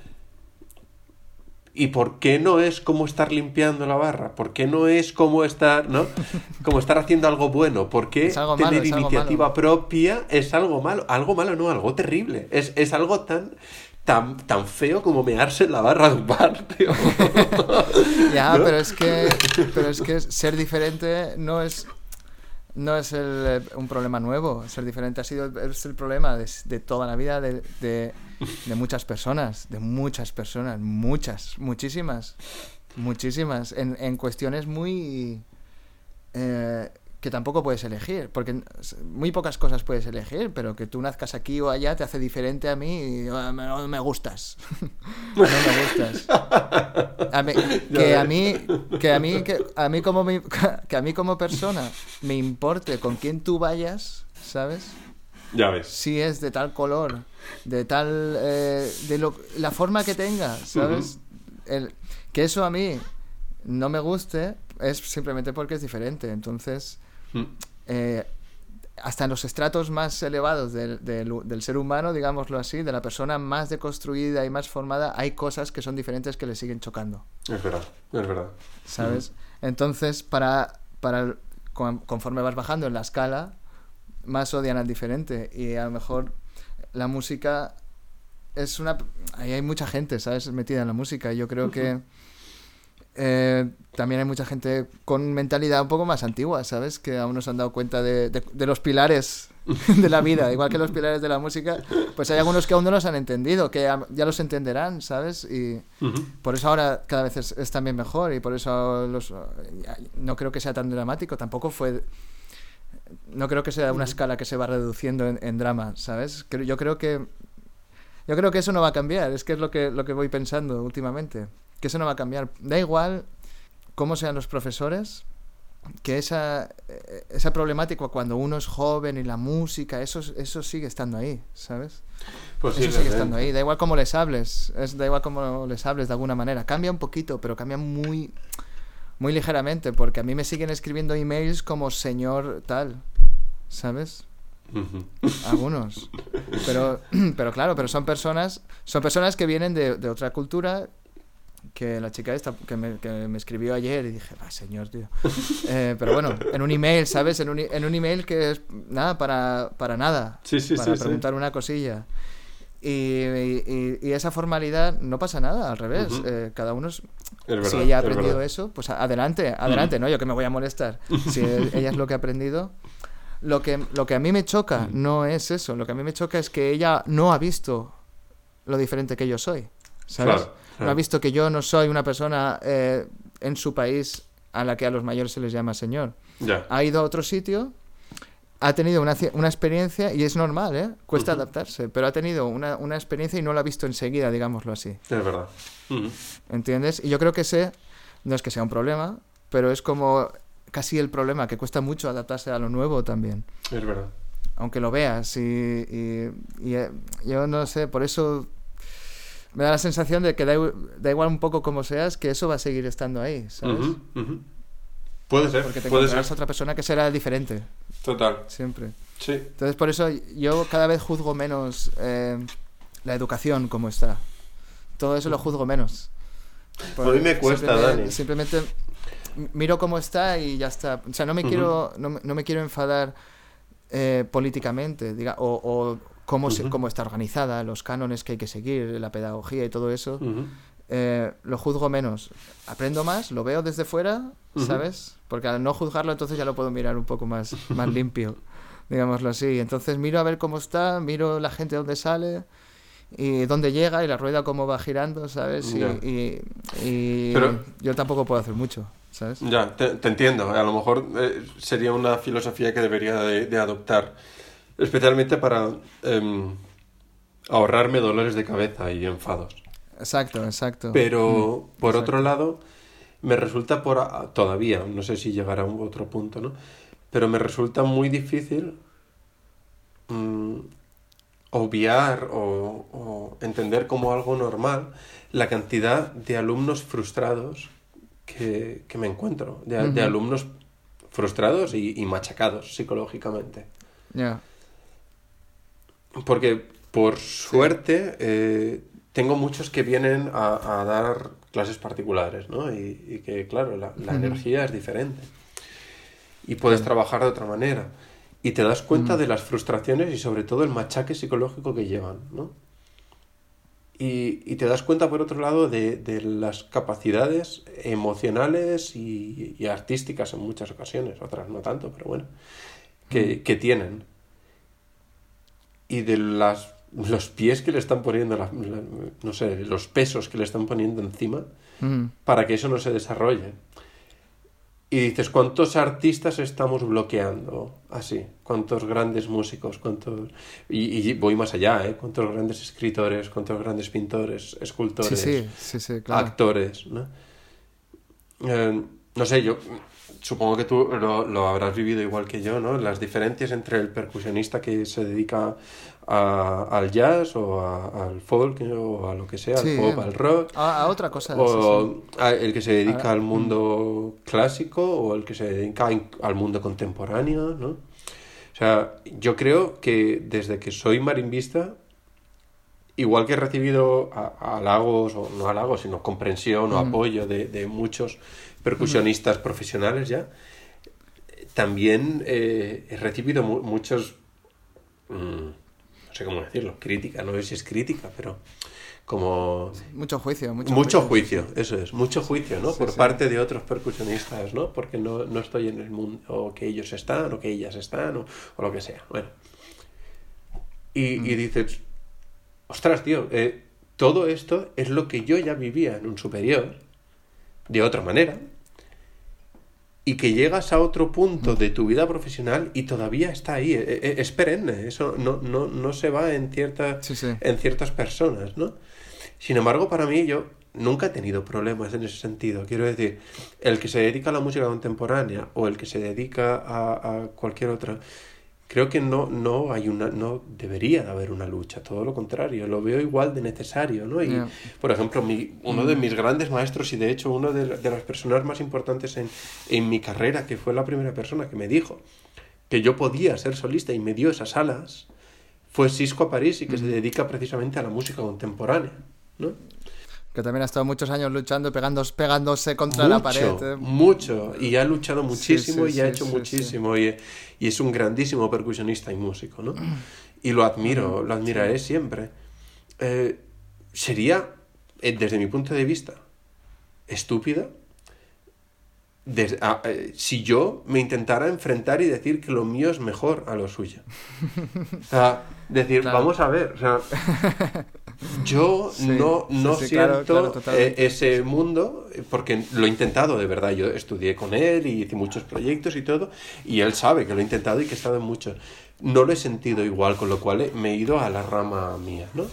¿Y por qué no es como estar limpiando la barra? ¿Por qué no es como estar, ¿no? (laughs) Como estar haciendo algo bueno? ¿Por qué malo, tener iniciativa malo. propia es algo malo? Algo malo no, algo terrible. Es, es algo tan, tan, tan feo como mearse en la barra de un bar, (laughs) tío. (laughs) Ya, ¿No? pero es que pero es que ser diferente no es no es el, eh, un problema nuevo. Ser diferente ha sido es el problema de, de toda la vida de, de, de muchas personas, de muchas personas, muchas, muchísimas, muchísimas, en, en cuestiones muy eh, que tampoco puedes elegir, porque muy pocas cosas puedes elegir, pero que tú nazcas aquí o allá te hace diferente a mí y "Ah, me- no me gustas. (laughs) no me gustas. A mí- (laughs) que a mí que a mí que a mí como mi- (laughs) que a mí como persona me importe con quién tú vayas, ¿sabes? Ya ves. Si es de tal color, de tal eh, de lo, la forma que tenga, ¿sabes? El, que eso a mí no me guste es simplemente porque es diferente. Entonces, Mm. eh, hasta en los estratos más elevados del, del- del ser humano, digámoslo así, de la persona más deconstruida y más formada, hay cosas que son diferentes que le siguen chocando, Es verdad, es verdad. ¿sabes? Entonces, para, para conforme vas bajando en la escala, más odian al diferente y a lo mejor la música es una... Ahí hay mucha gente, ¿sabes? Metida en la música. Yo creo que eh, también hay mucha gente con mentalidad un poco más antigua, ¿sabes? Que aún no se han dado cuenta de, de- de los pilares (laughs) de la vida, igual que los pilares de la música, pues hay algunos que aún no los han entendido, que ya, ya los entenderán, ¿sabes? Y Ujú. por eso ahora cada vez es, es también mejor y por eso los, no creo que sea tan dramático, tampoco fue... No creo que sea una escala que se va reduciendo en, en drama, ¿sabes? Creo- Yo creo que yo creo que eso no va a cambiar, es que es lo que, lo que voy pensando últimamente, que eso no va a cambiar. Da igual cómo sean los profesores, que esa, eh, esa problemática cuando uno es joven y la música, eso, eso sigue estando ahí, ¿sabes? Pues Eso sigue estando ahí, da igual cómo les hables, es, da igual cómo les hables de alguna manera. Cambia un poquito, pero cambia muy, muy ligeramente, porque a mí me siguen escribiendo emails como señor tal, ¿sabes? Algunos. Pero, (clears throat) pero claro, pero son personas, son personas que vienen de, de otra cultura que la chica esta que me, que me escribió ayer y dije, va, señor, tío. (laughs) Eh, pero bueno, en un email, ¿sabes? En un, en un email que es nada, para, para nada. Sí, sí, para sí, preguntar una cosilla. Y, y- y esa formalidad no pasa nada, al revés. Eh, cada uno Es verdad, si ella ha es aprendido verdad. eso, pues adelante, adelante, ¿no? Yo que me voy a molestar. Si (laughs) ella es lo que ha aprendido. Lo que, lo que a mí me choca no es eso. Lo que a mí me choca es que ella no ha visto lo diferente que yo soy. ¿Sabes? Claro, No claro. ha visto que yo no soy una persona eh, en su país a la que a los mayores se les llama señor. Ya. Ha ido a otro sitio, ha tenido una, una experiencia, y es normal, ¿eh? Cuesta Ujú. adaptarse, pero ha tenido una, una experiencia y no la ha visto enseguida, digámoslo así. Es verdad. ¿Entiendes? Y yo creo que ese no es que sea un problema, pero es como casi el problema, que cuesta mucho adaptarse a lo nuevo también. Es verdad. Aunque lo veas. Y, y- y, eh, yo no sé, por eso me da la sensación de que da, igual un poco como seas, que eso va a seguir estando ahí, ¿sabes? Puede ser, Porque te puede encontrarás ser. otra persona que será diferente, Total. siempre. Sí. Entonces, por eso yo cada vez juzgo menos eh, la educación como está. Todo eso lo juzgo menos. A mí me cuesta, simplemente, Dani. Simplemente miro cómo está y ya está. O sea, no me quiero, no, no me quiero enfadar eh, políticamente, diga, o, o cómo, se- cómo está organizada, los cánones que hay que seguir, la pedagogía y todo eso. Eh, lo juzgo menos. Aprendo más, lo veo desde fuera. ¿sabes? Porque al no juzgarlo entonces ya lo puedo mirar un poco más, más (laughs) limpio, digámoslo así. Entonces miro a ver cómo está, miro la gente dónde sale y dónde llega y la rueda cómo va girando, ¿sabes? Y, y- y Pero- yo tampoco puedo hacer mucho, ¿sabes? Ya, te, te entiendo. A lo mejor eh, sería una filosofía que debería de, de adoptar, especialmente para em, ahorrarme dolores de cabeza y enfados. Exacto, exacto. Pero, por exacto. otro lado, me resulta por a- todavía, no sé si llegará a un otro punto, ¿no? Pero me resulta muy difícil mm, obviar o, o entender como algo normal la cantidad de alumnos frustrados que, que me encuentro, de, de alumnos frustrados y, y machacados psicológicamente. Ya. Porque por suerte eh, tengo muchos que vienen a, a dar clases particulares, ¿no? Y, y que, claro, la, la energía es diferente. Y puedes trabajar de otra manera. Y te das cuenta de las frustraciones y sobre todo el machaque psicológico que llevan, ¿no? Y, y te das cuenta, por otro lado, de, de las capacidades emocionales y, y artísticas en muchas ocasiones, otras no tanto, pero bueno, que, que tienen y de las, los pies que le están poniendo, la- la- no sé, los pesos que le están poniendo encima Mm. para que eso no se desarrolle. Y dices, ¿cuántos artistas estamos bloqueando así? ¿Cuántos grandes músicos? ¿Cuántos... Y, y voy más allá, ¿eh? ¿Cuántos grandes escritores? ¿Cuántos grandes pintores? Escultores? sí, sí, sí, claro. actores, ¿no? Eh, no sé, yo supongo que tú lo, lo habrás vivido igual que yo, ¿no? Las diferencias entre el percusionista que se dedica a- al jazz o a- al folk o a lo que sea, Sí. al pop, al rock, A, a otra cosa. sí, o el que se dedica al mundo clásico o el que se dedica al mundo contemporáneo, ¿no? O sea, yo creo que desde que soy marimbista, igual que he recibido a- halagos, o no halagos, sino comprensión o Mm. apoyo de, de muchos percusionistas profesionales ya, también eh, he recibido mu- muchos, mm, no sé cómo decirlo, crítica, no sé si es crítica, pero como sí. Mucho juicio, mucho, mucho juicio, eso es, mucho juicio, ¿no? Sí, Por sí. parte de otros percusionistas, ¿no? Porque no, no estoy en el mundo, o que ellos están, o que ellas están, o, o lo que sea. Bueno. Y, Mm. y dices, ostras, tío, eh, todo esto es lo que yo ya vivía en un superior, de otra manera, y que llegas a otro punto de tu vida profesional y todavía está ahí, eh, eh, es perenne, eso no, no, no se va en cierta Sí, sí. en ciertas personas, ¿no? Sin embargo, para mí, yo nunca he tenido problemas en ese sentido. Quiero decir, el que se dedica a la música contemporánea o el que se dedica a, a cualquier otra, creo que no, no hay una, no debería de haber una lucha, todo lo contrario, lo veo igual de necesario, ¿no? Y, por ejemplo, mi, uno de mis grandes maestros y de hecho uno de, de las personas más importantes en, en mi carrera, que fue la primera persona que me dijo que yo podía ser solista y me dio esas alas, fue Cisco Aparici, que se dedica precisamente a la música contemporánea, ¿no? Que también ha estado muchos años luchando, pegándose, pegándose contra la pared. Mucho, eh. mucho. Y ha luchado muchísimo sí, y ha sí, hecho sí, muchísimo. Y, y es un grandísimo percusionista y músico, ¿no? (clears throat) Y lo admiro, lo admiraré siempre. Eh, sería, eh, desde mi punto de vista, estúpida a- eh, si yo me intentara enfrentar y decir que lo mío es mejor a lo suyo. (laughs) O sea, decir, Claro. vamos a ver, o sea, (laughs) yo Sí, no, no sí, siento claro, eh, ese mundo, porque lo he intentado de verdad. Yo estudié con él y hice muchos proyectos y todo, y él sabe que lo he intentado y que he estado en muchos. No lo he sentido igual, con lo cual me he ido a la rama mía, ¿no?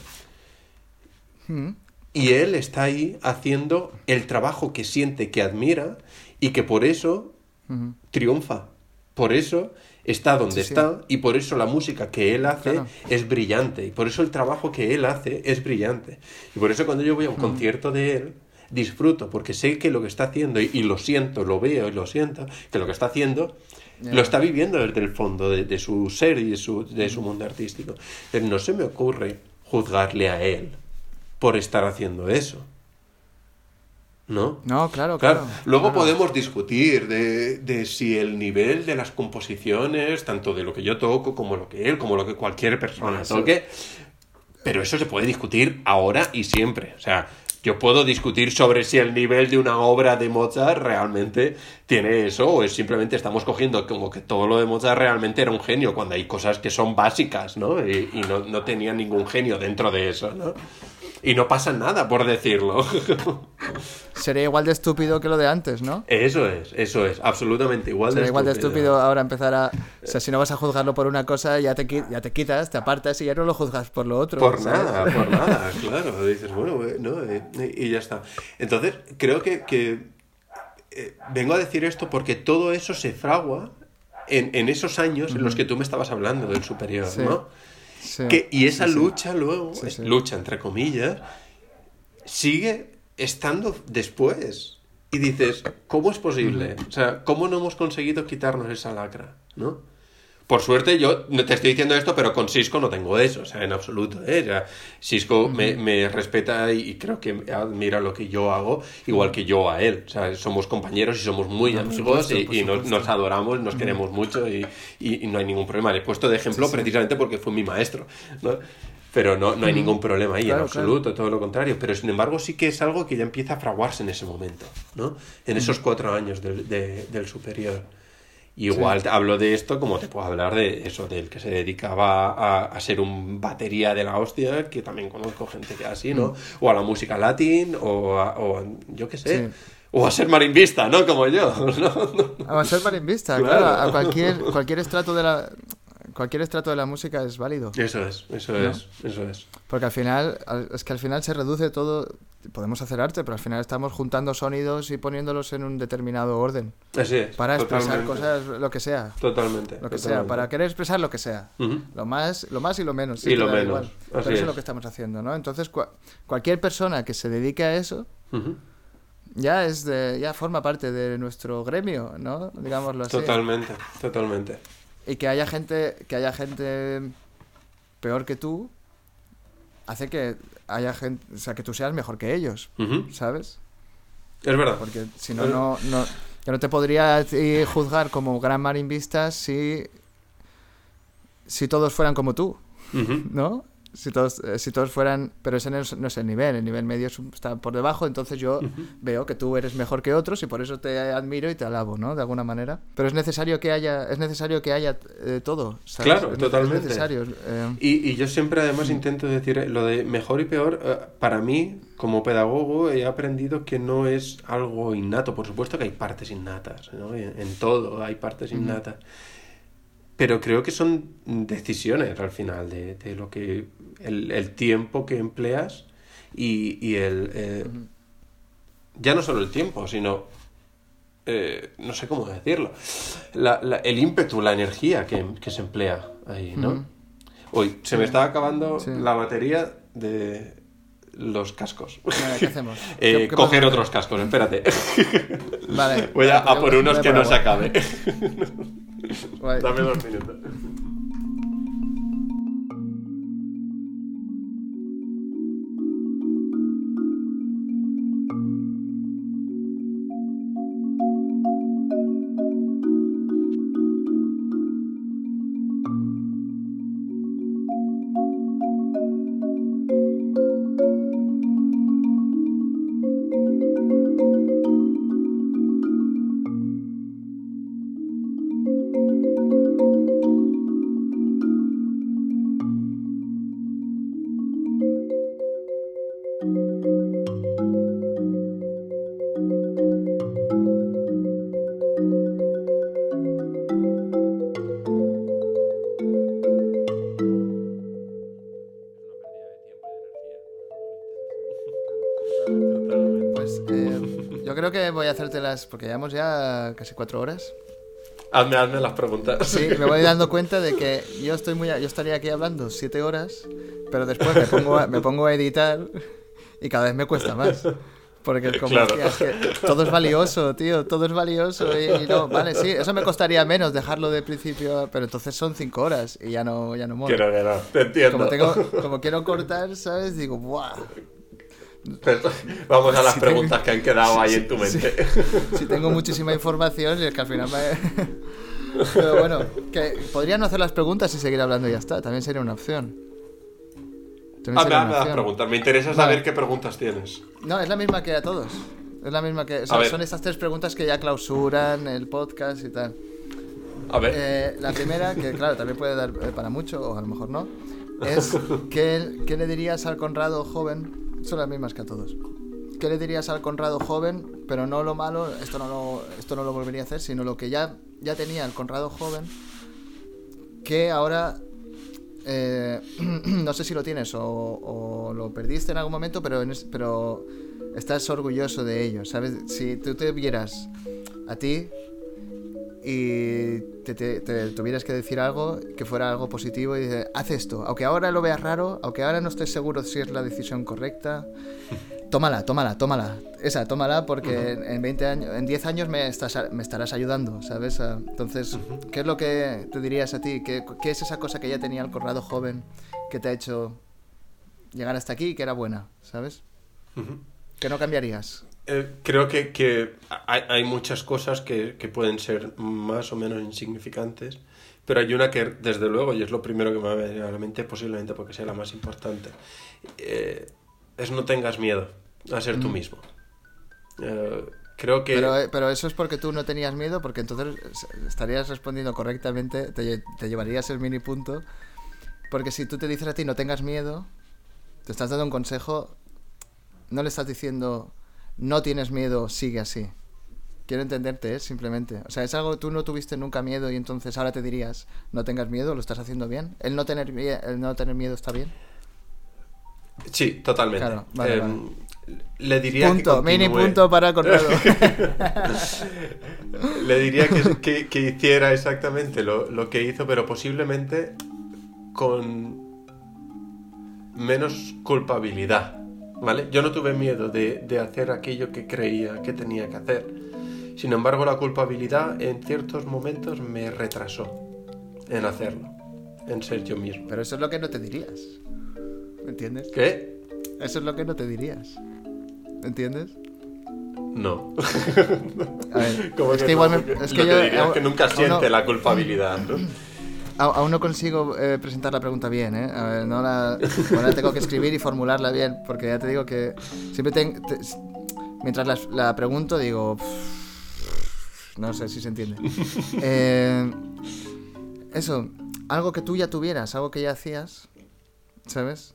Mm. Y él está ahí haciendo el trabajo que siente, que admira y que por eso Ujú. triunfa. Por eso está donde Sí, sí. está y por eso la música que él hace Claro. es brillante y por eso el trabajo que él hace es brillante. Y por eso cuando yo voy a un concierto de él disfruto porque sé que lo que está haciendo y, y lo siento, lo veo y lo siento, que lo que está haciendo lo está viviendo desde el fondo de, de su ser y de su, de su mundo artístico. Pero no se me ocurre juzgarle a él por estar haciendo eso. ¿No? No, claro, Claro, claro. luego claro. podemos discutir de, de si el nivel de las composiciones, tanto de lo que yo toco como lo que él, como lo que cualquier persona Eso- toque, pero eso se puede discutir ahora y siempre. O sea, yo puedo discutir sobre si el nivel de una obra de Mozart realmente tiene eso o es simplemente estamos cogiendo como que todo lo de Mozart realmente era un genio cuando hay cosas que son básicas, ¿no? Y, y no, no tenía ningún genio dentro de eso, ¿no? Y no pasa nada por decirlo. (laughs) Sería igual de estúpido que lo de antes, ¿no? Eso es, eso es, absolutamente igual Sería de igual de estúpido. estúpido ahora empezar a... O sea, si no vas a juzgarlo por una cosa, ya te, ya te quitas, te apartas y ya no lo juzgas por lo otro. Por ¿sabes? nada, por (laughs) nada, claro. Dices, bueno, eh, no, eh, y ya está. Entonces, creo que, que, eh, vengo a decir esto porque todo eso se fragua en, en esos años en los que tú me estabas hablando del superior, Sí. ¿no? Sí, Que, y esa sí, lucha luego, sí. lucha entre comillas, sigue estando después. Y dices, ¿cómo es posible? O sea, ¿cómo no hemos conseguido quitarnos esa lacra? ¿No? Por suerte, yo te estoy diciendo esto, pero con Cisco no tengo eso, o sea, en absoluto. ¿eh? O sea, Cisco me, me respeta y creo que admira lo que yo hago, igual que yo a él. O sea, somos compañeros y somos muy No, por amigos supuesto, y, nos, adoramos, nos queremos mucho y, y- y no hay ningún problema. Le he puesto de ejemplo Sí, sí. precisamente porque fue mi maestro. ¿no? Pero no, no hay ningún problema ahí, Claro, en absoluto, todo lo contrario. Pero sin embargo, sí que es algo que ya empieza a fraguarse en ese momento, ¿no? En esos cuatro años del, de- del superior. Igual te hablo de esto como te puedo hablar de eso, del que se dedicaba a, a ser un batería de la hostia, que también conozco gente que así, ¿no? O a la música latín, o a, o a- yo qué sé, Sí. o a ser marimbista, ¿no? Como yo, (laughs) ¿no? A ser marimbista, Claro. claro. A cualquier, cualquier estrato de la... Cualquier estrato de la música es válido. Eso es, eso ¿No? es, eso es. Porque al final, al- es que al final se reduce todo. Podemos hacer arte, pero al final estamos juntando sonidos y poniéndolos en un determinado orden. Así es. Para expresar totalmente. cosas, lo que sea. Totalmente. Lo que sea, para querer expresar lo que sea. Lo más, lo más y lo menos. sí, Y lo menos, igual. eso es lo que estamos haciendo, ¿no? Entonces, cua- cualquier persona que se dedique a eso ya es de, ya forma parte de nuestro gremio, ¿no? Digámoslo así. Totalmente, totalmente. Y que haya gente, que haya gente peor que tú, hace que haya gente, o sea, que tú seas mejor que ellos. ¿sabes? Es verdad. Porque si no, no, no, yo no te podría juzgar como gran marimbista si, si todos fueran como tú. ¿no? Si todos, eh, si todos fueran, pero ese no es, no es el nivel, el nivel medio está por debajo, entonces yo veo que tú eres mejor que otros y por eso te admiro y te alabo, ¿no? De alguna manera. Pero es necesario que haya, es necesario que haya eh, todo, ¿sabes? Claro, Es- totalmente. Es necesario. eh, Y, y yo siempre además intento decir lo de mejor y peor, eh, para mí, como pedagogo, he aprendido que no es algo innato. Por supuesto que hay partes innatas, ¿no? En, en todo hay partes innatas. Pero creo que son decisiones al final de, de lo que el, el tiempo que empleas y, y el... eh, Ya no solo el tiempo, sino eh, no sé cómo decirlo, la- la- el ímpetu, la energía que, que se emplea ahí, ¿no? Uy, se me está acabando Sí. la batería de los cascos. Vale, ¿qué hacemos? (laughs) Eh, ¿Qué- qué coger pasa? otros cascos, espérate. Vale. (laughs) Voy a, a por unos que no se acabe. (laughs) Dame dos minutos. Voy a hacértelas, porque llevamos ya casi cuatro horas. Hazme, hazme las preguntas. Sí, me voy (laughs) dando cuenta de que yo estoy muy, yo estaría aquí hablando siete horas, pero después me pongo a, me pongo a editar y cada vez me cuesta más. Porque como, Claro. es que todo es valioso, tío, todo es valioso. Y, y no, vale, sí, eso me costaría menos dejarlo de principio, pero entonces son cinco horas y ya no, ya no mola. No, que no, te entiendo. Como, tengo, como quiero cortar, ¿sabes? Digo, ¡buah! Vamos a las Si tengo- preguntas que han quedado ahí en tu mente. Si tengo muchísima información y es que al final me... (laughs) Pero bueno, que podría no hacer las preguntas y seguir hablando y ya está. También sería una opción. También Hazme, sería hazme una opción. preguntas. Me interesa Vale. saber qué preguntas tienes. No, es la misma que a todos. Es la misma que... o sea, son estas tres preguntas que ya clausuran el podcast y tal. A ver. Eh, la primera, que claro, también puede dar eh, para mucho, o a lo mejor no, es (laughs) ¿qué, qué le dirías al Conrado joven? Son las mismas que a todos. ¿Qué le dirías al Conrado joven, pero no lo malo, esto no lo, esto no lo volvería a hacer, sino lo que ya, ya tenía el Conrado joven, que ahora eh, (clears throat) no sé si lo tienes o, o lo perdiste en algún momento, pero, en pero estás orgulloso de ello, ¿sabes? Si tú te vieras a ti y te, te- te tuvieras que decir algo que fuera algo positivo y dices, haz esto, aunque ahora lo veas raro, aunque ahora no estés seguro si es la decisión correcta, (laughs) tómala, tómala, tómala, esa, tómala porque en- en 20 años, en 10 años me, estás, me estarás ayudando, ¿sabes? Entonces, ¿qué es lo que te dirías a ti? ¿Qué, qué es esa cosa que ya tenía el Corrado joven que te ha hecho llegar hasta aquí y que era buena, ¿sabes? ¿Qué no cambiarías? Eh, creo que, que hay, hay muchas cosas que, que pueden ser más o menos insignificantes, pero hay una que, desde luego, y es lo primero que me va a venir a la mente, posiblemente porque sea la más importante, eh, es no tengas miedo a ser tú mismo. Eh, creo que... Pero, eh, pero eso es porque tú no tenías miedo, porque entonces estarías respondiendo correctamente, te, te llevarías el mini punto. Porque si tú te dices a ti no tengas miedo, te estás dando un consejo, no le estás diciendo no tienes miedo, sigue así. Quiero entenderte, ¿eh? simplemente. O sea, es algo que tú no tuviste nunca miedo y entonces ahora te dirías no tengas miedo, lo estás haciendo bien. El no tener, el no tener miedo está bien. Sí, totalmente. Claro, vale, Eh, vale. Le diría Punto, que mini punto para Conrado. (laughs) Le diría que, que- que hiciera exactamente lo, lo que hizo, pero posiblemente con menos culpabilidad. ¿Vale? Yo no tuve miedo de, de hacer aquello que creía que tenía que hacer. Sin embargo, la culpabilidad en ciertos momentos me retrasó en hacerlo, en ser yo mismo. pero eso es lo que no te dirías. ¿Me entiendes? ¿Qué? Eso es lo que no te dirías. ¿Entiendes? No. (laughs) A ver, es que, no? igual me- es que que yo diría es que nunca no- siente la culpabilidad, ¿no? Aún no consigo eh, presentar la pregunta bien, ¿eh? A ver, no la, bueno, tengo que escribir y formularla bien, porque ya te digo que siempre ten- te- mientras la, la pregunto digo, "Pff, no sé si se entiende. (laughs) Eh, eso, algo que tú ya tuvieras, algo que ya hacías, ¿sabes?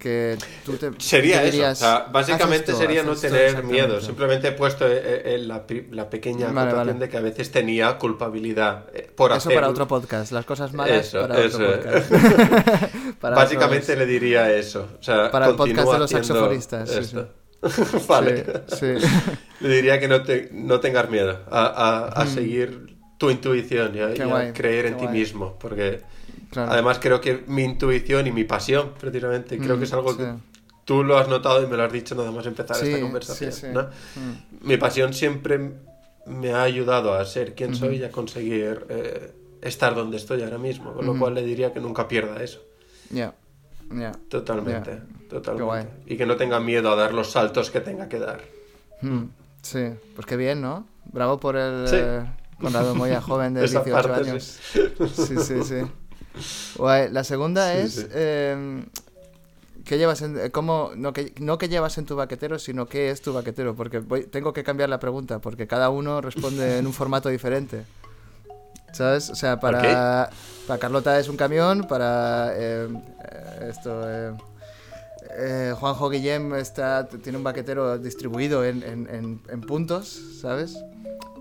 Que tú te Sería eso. o sea, "Haz básicamente esto, sería no esto", tener miedo. Simplemente he puesto eh, eh, la, pri- la pequeña Vale, de que a veces tenía culpabilidad eh, por Eso hacer. para otro podcast, las cosas malas Eso, para eso. otro podcast. (laughs) Para Básicamente otros- le diría eso. O sea, Para el podcast de los saxofonistas, sí, (laughs) vale. Sí. (laughs) Le diría que no, te, no tengas miedo a, a- a seguir tu intuición y a, Mm. Y a creer en ti mismo, porque Claro. además creo que mi intuición y mi pasión, precisamente, creo que es algo sí. que tú lo has notado y me lo has dicho nada más empezar Sí, esta conversación. sí, sí. ¿no? Mm. Mi pasión siempre me ha ayudado a ser quien soy y a conseguir eh, estar donde estoy ahora mismo, con lo cual le diría que nunca pierda eso. Ya, ya. Totalmente, totalmente. Y que no tenga miedo a dar los saltos que tenga que dar. Mm, Sí, pues qué bien, ¿no? Bravo por el eh, Conrado Moya joven de (laughs) Esa 18 parte, años. (laughs) Sí, sí, sí. Guay. La segunda Sí, es... sí. eh, ¿Qué llevas en... eh, cómo, no, que, no qué llevas en tu baquetero, sino qué es tu baquetero? Porque voy- tengo que cambiar la pregunta, porque cada uno responde en un formato diferente. ¿Sabes? O sea, para, para Carlota es un camión, para eh, eh, esto... eh, eh, Juanjo Guillem está, tiene un baquetero distribuido en, en- en- en puntos, ¿sabes?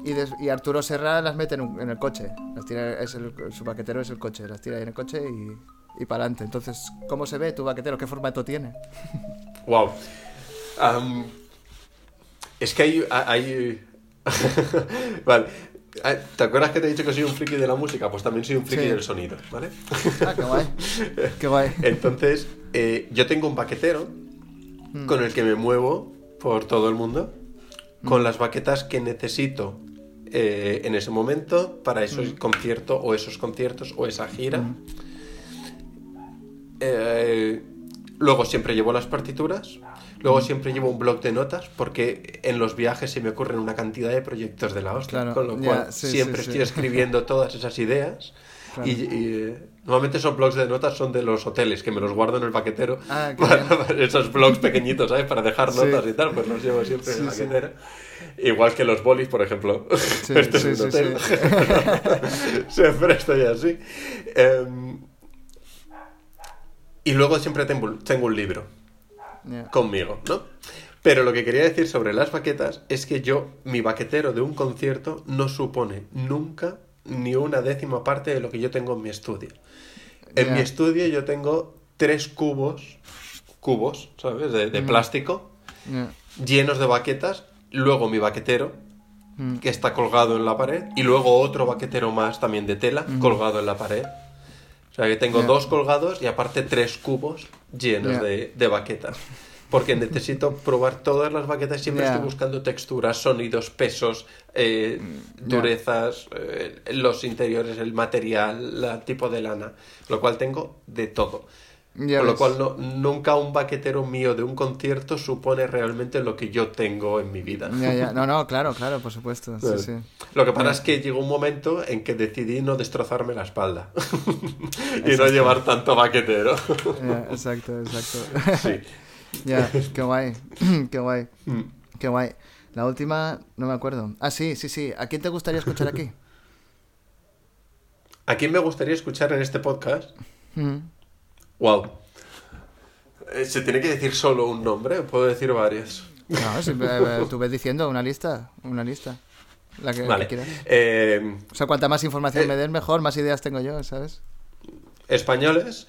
Y, des- y Arturo Serra las mete en, un- en el coche. Las tira, es el- su baquetero es el coche, las tira ahí en el coche y, y para adelante. Entonces, ¿cómo se ve tu baquetero? ¿Qué formato tiene? (laughs) Wow. Es que hay... hay... (laughs) vale. Ah, ¿Te acuerdas que te he dicho que soy un friki de la música? Pues también soy un friki Sí. del sonido, ¿vale? Ah, qué guay. (laughs) Qué guay. Entonces, eh, yo tengo un baquetero Mm. con el que me muevo por todo el mundo, con las baquetas que necesito eh, en ese momento para esos conciertos o esos conciertos o esa gira. Eh, luego siempre llevo las partituras. Luego siempre llevo un blog de notas porque en los viajes se me ocurren una cantidad de proyectos de la hostia. Claro, con lo cual sí, siempre sí, sí. estoy escribiendo todas esas ideas. Claro. Y, y, normalmente esos blogs de notas son de los hoteles, que me los guardo en el paquetero. Ah, (laughs) para, (laughs) esos blogs pequeñitos, ¿sabes? Para dejar Sí. notas y tal, pues los llevo siempre en el sí. paquetero. Igual que los bolis, por ejemplo. (laughs) Este es un hotel. siempre estoy así. Em, y luego siempre tengo, tengo un libro conmigo, ¿no? Pero lo que quería decir sobre las baquetas es que yo, mi baquetero de un concierto no supone nunca ni una décima parte de lo que yo tengo en mi estudio. En mi estudio yo tengo tres cubos, cubos, ¿sabes? De, de plástico, llenos de baquetas, luego mi baquetero, Mm. que está colgado en la pared, y luego otro baquetero más también de tela, colgado en la pared. O sea que tengo dos colgados y aparte tres cubos llenos de baquetas. Porque necesito probar todas las baquetas, siempre Ya. estoy buscando texturas, sonidos, pesos, eh, Ya. durezas, eh, los interiores, el material, el tipo de lana, lo cual tengo de todo. Ya Con lo cual no, nunca un baquetero mío de un concierto supone realmente lo que yo tengo en mi vida. Ya, ya. No, no, (laughs) claro, claro, por supuesto. Sí, Claro. sí. Lo que pasa es que llegó un momento en que decidí no destrozarme la espalda (laughs) y no llevar tanto baquetero. Exacto, exacto. (laughs) sí. Ya, (laughs) qué guay. (clears throat) qué guay. Mm. Qué guay. La última, no me acuerdo. Ah, sí, sí, sí. ¿A quién te gustaría escuchar aquí? (laughs) ¿A quién me gustaría escuchar en este podcast? Mm. Wow. Eh, ¿Se tiene que decir solo un nombre puedo decir varios? No, (laughs) si, eh, tú ves diciendo una lista, una lista. La que, Vale. que quieras. Eh, O sea, cuanta más información Eh. me den, mejor, más ideas tengo yo, ¿sabes? españoles.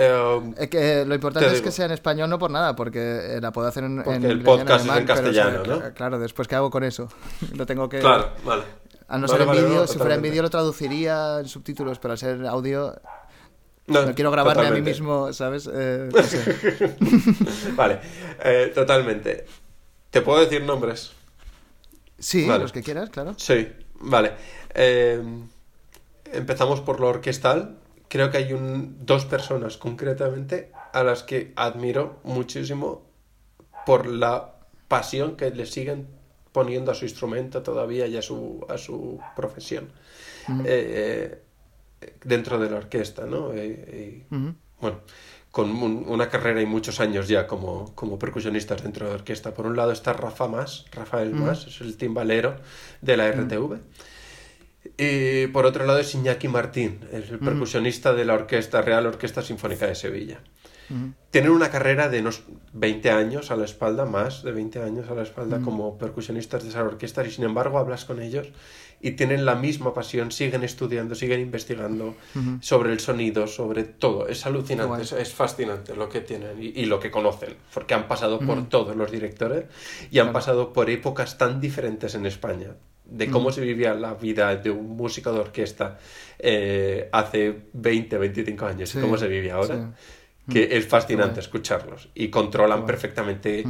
Eh, que lo importante Te es que sea en español, no por nada, porque eh, la puedo hacer en, el en podcast es en alemán, pero, o sea, castellano, ¿no? cl- Claro, después, ¿qué hago con eso? (laughs) lo tengo que... claro, vale. A no Vale, ser en vale, vídeo, no, si fuera en vídeo lo traduciría en subtítulos, pero al ser audio No, no quiero grabarme a mí mismo, ¿sabes? Eh, no sé. (laughs) Vale, eh, totalmente. ¿Te puedo decir nombres? Sí, Vale. los que quieras, claro. Sí, vale. Eh, empezamos por lo orquestal. Creo que hay un, dos personas concretamente a las que admiro muchísimo por la pasión que le siguen poniendo a su instrumento todavía y a su, a su profesión eh, eh, dentro de la orquesta, ¿no? Eh, bueno, con un- una carrera y muchos años ya como, como percusionistas dentro de la orquesta. Por un lado está Rafa Mas, Rafael Mas, es el timbalero de la RTV. Y por otro lado es Iñaki Martín, el percusionista de la orquesta Real Orquesta Sinfónica de Sevilla. tienen una carrera de unos 20 años a la espalda, más de 20 años a la espalda como percusionistas de esas orquestas y sin embargo hablas con ellos y tienen la misma pasión, siguen estudiando, siguen investigando sobre el sonido, sobre todo. Es alucinante, es, es, fascinante lo que tienen y, y, lo que conocen, porque han pasado por todos los directores y han pasado por épocas tan diferentes en España de cómo se vivía la vida de un músico de orquesta eh, hace 20, 25 años y cómo se vive ahora, que es fascinante escucharlos y controlan perfectamente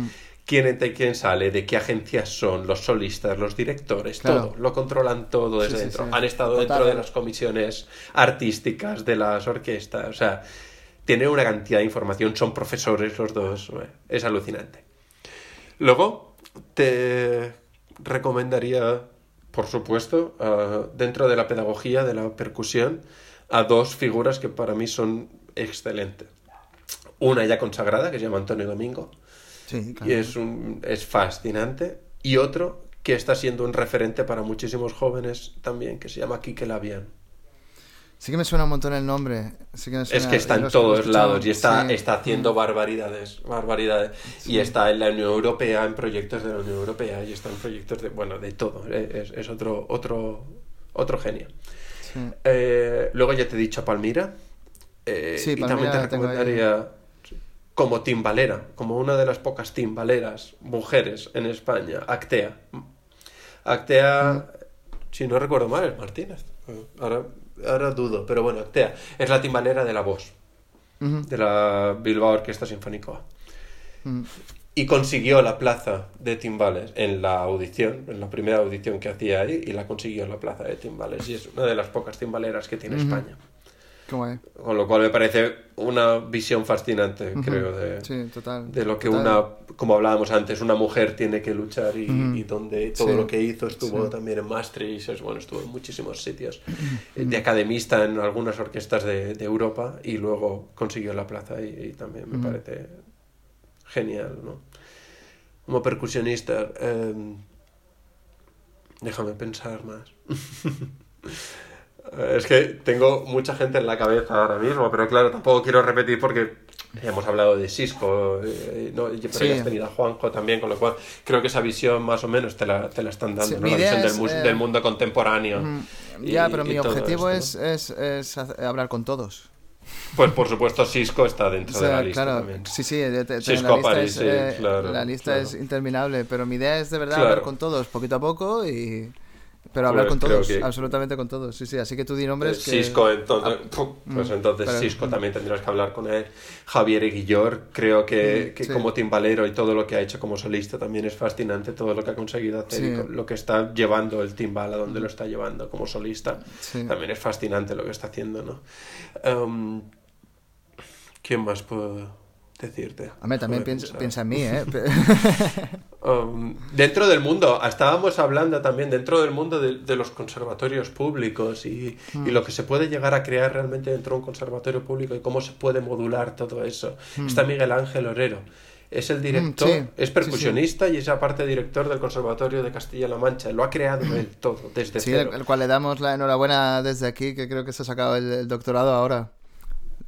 quién entra y quién sale, de qué agencias son, los solistas, los directores, todo, lo controlan todo desde dentro. Han estado dentro de las comisiones artísticas de las orquestas, o sea, tienen una cantidad de información, son profesores los dos, es alucinante. Luego, te recomendaría por supuesto, uh, dentro de la pedagogía de la percusión, a dos figuras que para mí son excelentes. Una ya consagrada, que se llama Antonio Domingo, sí, claro. y es, un, es fascinante, y otro que está siendo un referente para muchísimos jóvenes también, que se llama Quique Labian. Sí que me suena un montón el nombre. Sí que me suena, es que está en todos lados y está, sí. está haciendo barbaridades, barbaridades. Sí. Y está en la Unión Europea, en proyectos de la Unión Europea y está en proyectos de, bueno, de todo. Es, es otro, otro, otro genio. Sí. Eh, luego ya te he dicho Palmira. Eh, sí, y también te recomendaría como timbalera, como una de las pocas timbaleras mujeres en España, Actea. Actea, mm. si no recuerdo mal, es Martínez. Ahora ahora dudo, pero bueno, Actea es la timbalera de la voz, uh -huh. de la Bilbao Orquesta Sinfónica. Uh -huh. Y consiguió la plaza de timbales en la audición, en la primera audición que hacía ahí, y la consiguió la plaza de timbales. Y es una de las pocas timbaleras que tiene uh -huh. España. Con lo cual me parece una visión fascinante, creo, de, sí, total, de lo que total. una, como hablábamos antes, una mujer tiene que luchar y, y donde todo Sí. lo que hizo estuvo Sí. también en Maastricht, bueno, estuvo en muchísimos sitios, eh, de academista en algunas orquestas de, de Europa y luego consiguió la plaza y, y también me parece genial, ¿no? Como percusionista, eh, déjame pensar más. (laughs) Es que tengo mucha gente en la cabeza ahora mismo, pero claro, tampoco quiero repetir porque hemos hablado de Cisco, eh, ¿no? pero Sí. ya has tenido a Juanjo también, con lo cual creo que esa visión más o menos te la, te la están dando, Sí, ¿no? la visión del, es, mus- eh, del mundo contemporáneo. Mm, y- Ya, pero y mi objetivo es, es, es hablar con todos. Pues por supuesto Cisco está dentro O sea, de la lista claro, también. sí, sí, de- de- de- Cisco la lista, París, es, sí, eh, claro, la lista claro. es interminable, pero mi idea es de verdad hablar con todos, poquito a poco, y pero hablar Pues con todos, que- absolutamente con todos, sí, sí, así que tú di nombres que... Cisco, entonces, Ah, (laughs) pues mm, entonces pero- Cisco mm. también tendrás que hablar con él. Javier Eguillor, creo que, Mm, que sí. como timbalero y todo lo que ha hecho como solista también es fascinante, todo lo que ha conseguido hacer y Sí. lo que está llevando el timbal a donde lo está llevando como solista. Sí. También es fascinante lo que está haciendo, ¿no? Em, ¿Quién más puedo decirte? Hombre, también piensa, en mí, ¿eh? (laughs) Um, dentro del mundo, estábamos hablando también dentro del mundo de, de los conservatorios públicos y, Mm. y lo que se puede llegar a crear realmente dentro de un conservatorio público y cómo se puede modular todo eso. Está Miguel Ángel Orero. Es el director, Mm. sí, es sí, percusionista y es aparte director del Conservatorio de Castilla-La Mancha. Lo ha creado él todo, desde Sí, cero. el, el cual le damos la enhorabuena desde aquí, que creo que se ha sacado el, el doctorado ahora.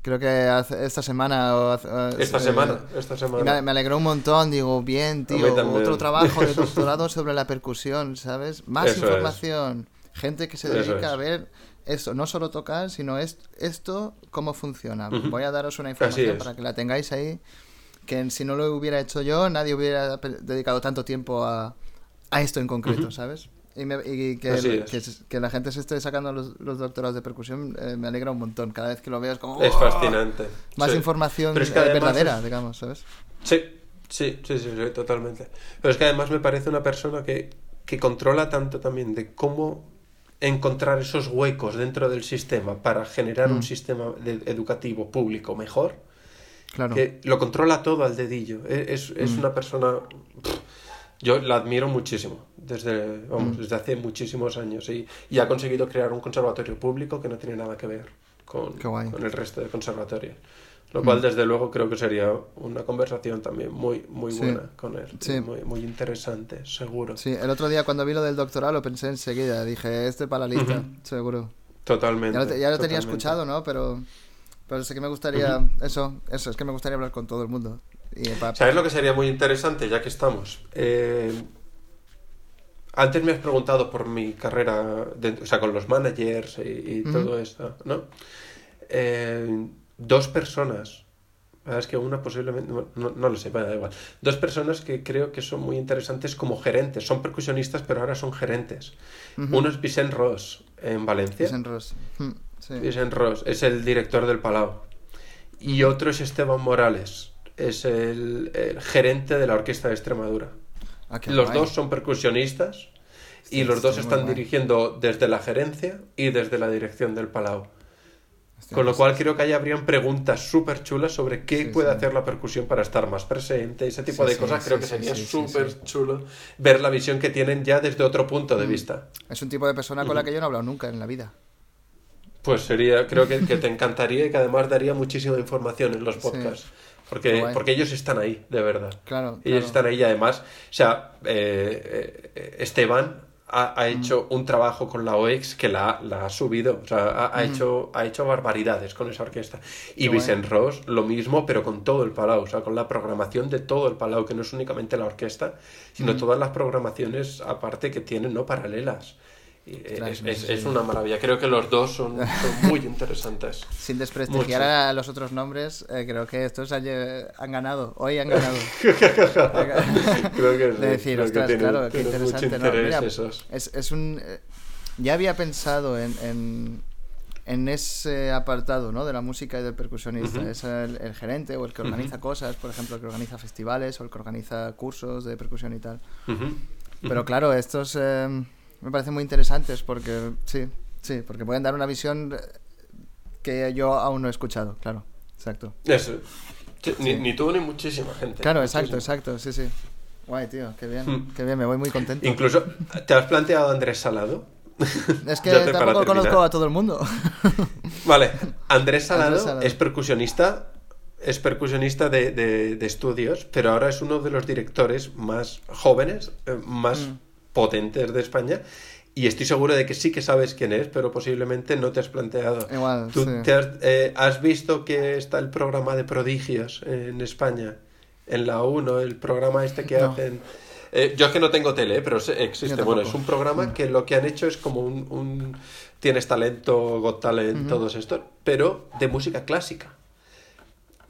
Creo que hace- esta semana o hace- Esta eh, semana, esta semana. me, me alegró un montón, digo, bien, tío, otro trabajo de (laughs) doctorado sobre la percusión, ¿sabes? Más Eso es. información, gente que se Eso dedica es. a ver esto, no solo tocar, sino es, esto, cómo funciona. Voy a daros una información para que la tengáis ahí, que si no lo hubiera hecho yo, nadie hubiera dedicado tanto tiempo a, a esto en concreto. ¿sabes? Y, me- y que, el- es. que, que la gente se esté sacando los, los doctorados de percusión eh, me alegra un montón. Cada vez que lo veo es como... Es ¡oh! fascinante. Más Sí. información Pero es que eh, verdadera, es- digamos, ¿sabes? Sí, sí, sí, sí, sí, totalmente. Pero es que además me parece una persona que, que controla tanto también de cómo encontrar esos huecos dentro del sistema para generar Mm. un sistema de- educativo público mejor, Claro. que lo controla todo al dedillo. E- Es, es Mm. una persona... pff, Yo la admiro muchísimo, desde, vamos, Mm. desde hace muchísimos años, y, y ha conseguido crear un conservatorio público que no tiene nada que ver con, con el resto de conservatorios. Lo cual, desde luego, creo que sería una conversación también muy, muy Sí. buena con él. Sí. Muy, muy interesante, seguro. Sí, el otro día cuando vi lo del doctorado lo pensé enseguida. Dije, este para la lista, seguro. Totalmente. Ya lo, ya lo tenía totalmente. escuchado, ¿no? Pero, Pero sí que me gustaría, eso, eso, es que me gustaría hablar con todo el mundo. Y pa- ¿Sabes lo que sería muy interesante, ya que estamos? Eh, antes me has preguntado por mi carrera, o sea, con los managers y, y todo esto, ¿no? Eh, dos personas, es que una posiblemente, no, lo sé, bueno, da igual. Dos personas que creo que son muy interesantes como gerentes, son percusionistas, pero ahora son gerentes. Uno es Vicent Ross en Valencia. Vicent Ross. Mm, sí. Vicent Ross es el director del Palau. Y otro es Esteban Morales, es el, el gerente de la Orquesta de Extremadura. Ah, Los guay. dos son percusionistas y los dos están dirigiendo desde la gerencia y desde la dirección del Palau. Con lo pues- cual creo que ahí habrían preguntas súper chulas sobre qué Sí, puede sí. hacer la percusión para estar más presente, ese tipo Sí, de cosas. creo que sería súper chulo ver la visión que tienen ya desde otro punto Mm. de vista. Es un tipo de persona con la que yo no he hablado nunca en la vida. Pues sería, creo que, que te encantaría y que además daría muchísima información en los podcasts. Porque, porque ellos están ahí, de verdad. Claro, Ellos claro. están ahí y además, o sea, eh, eh, Esteban ha, ha hecho un trabajo con la OEX que la, la ha subido, o sea, ha, ha hecho, ha hecho barbaridades con esa orquesta. Y guay. Vicent Ross, lo mismo, pero con todo el Palau, o sea, con la programación de todo el Palau, que no es únicamente la orquesta, sino todas las programaciones aparte que tienen, ¿no? Paralelas. Eh, es, una maravilla. Creo que los dos son, son muy (laughs) interesantes. Sin desprestigiar Mucho. a los otros nombres, eh, creo que estos han, han ganado. Hoy han ganado. (laughs) Creo que sí, (laughs) de decir, creo que ostras, tienen- claro, qué interesante. Mira, es, es un. eh, ya había pensado en, en, en ese apartado ¿no? de la música y del percusionista. Es el, el gerente o el que organiza cosas, por ejemplo, el que organiza festivales o el que organiza cursos de percusión y tal. Pero claro, estos eh, me parecen muy interesantes porque, sí, sí, porque pueden dar una visión eh, que yo aún no he escuchado, claro, exacto. Eso. Sí, Ni, Sí. ni tú ni muchísima gente. Claro, exacto, Muchísima. exacto, sí, sí. Guay, tío, qué bien, Hmm. qué bien, me voy muy contento. Incluso, ¿te has planteado Andrés Salado? Es (laughs) que tampoco conozco a todo el mundo. (laughs) Vale, Andrés Salado, Andrés Salado. es percusionista, es percusionista de, de- de estudios, pero ahora es uno de los directores más jóvenes, eh, más Mm. Potentes de España. Y estoy seguro de que sí que sabes quién es, pero posiblemente no te has planteado. Igual, ¿Tú sí. te has, eh, has visto que está el programa de prodigios en España? En la 1, el programa este que No. hacen... Eh, yo es que no tengo tele, pero existe. Bueno, es un programa que lo que han hecho es como un... un- tienes talento, Got Talent, todos estos, pero de música clásica.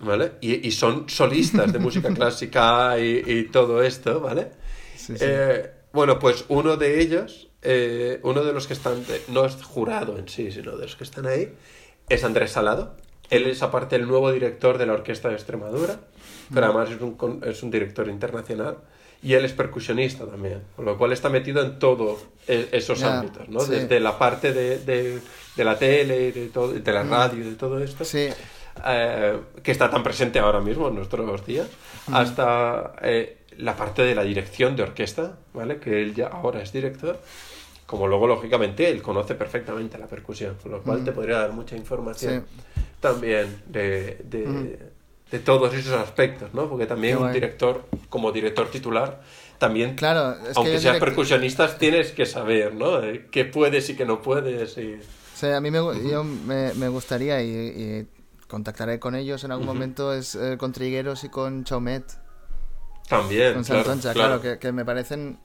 ¿Vale? Y, y son solistas de música (laughs) clásica y, y todo esto, ¿vale? Sí, sí. Eh, bueno, pues uno de ellos, eh, uno de los que están, de- no es jurado en sí, sino de los que están ahí, es Andrés Salado. Él es aparte el nuevo director de la Orquesta de Extremadura, pero además es un, es un director internacional. Y él es percusionista también, con lo cual está metido en todos esos Ya, ámbitos, ¿no? sí. Desde la parte de, de- de la tele, de, todo, de la radio, y de todo esto Sí, eh, que está tan presente ahora mismo en nuestros días, hasta eh, la parte de la dirección de orquesta, ¿vale? Que él ya ahora es director, como luego, lógicamente, él conoce perfectamente la percusión, con lo cual te podría dar mucha información también de, de, de todos esos aspectos, ¿no? Porque también un director, como director titular, también, Claro, es que aunque yo seas direct- percusionista, tienes que saber, ¿no? Qué puedes y qué no puedes. Y... o sea, a mí me, yo me, me gustaría y, y contactaré con ellos en algún momento es eh, con Trigueros y con Chaumet, También, con claro, Santoncha, claro. claro, que, que me parecen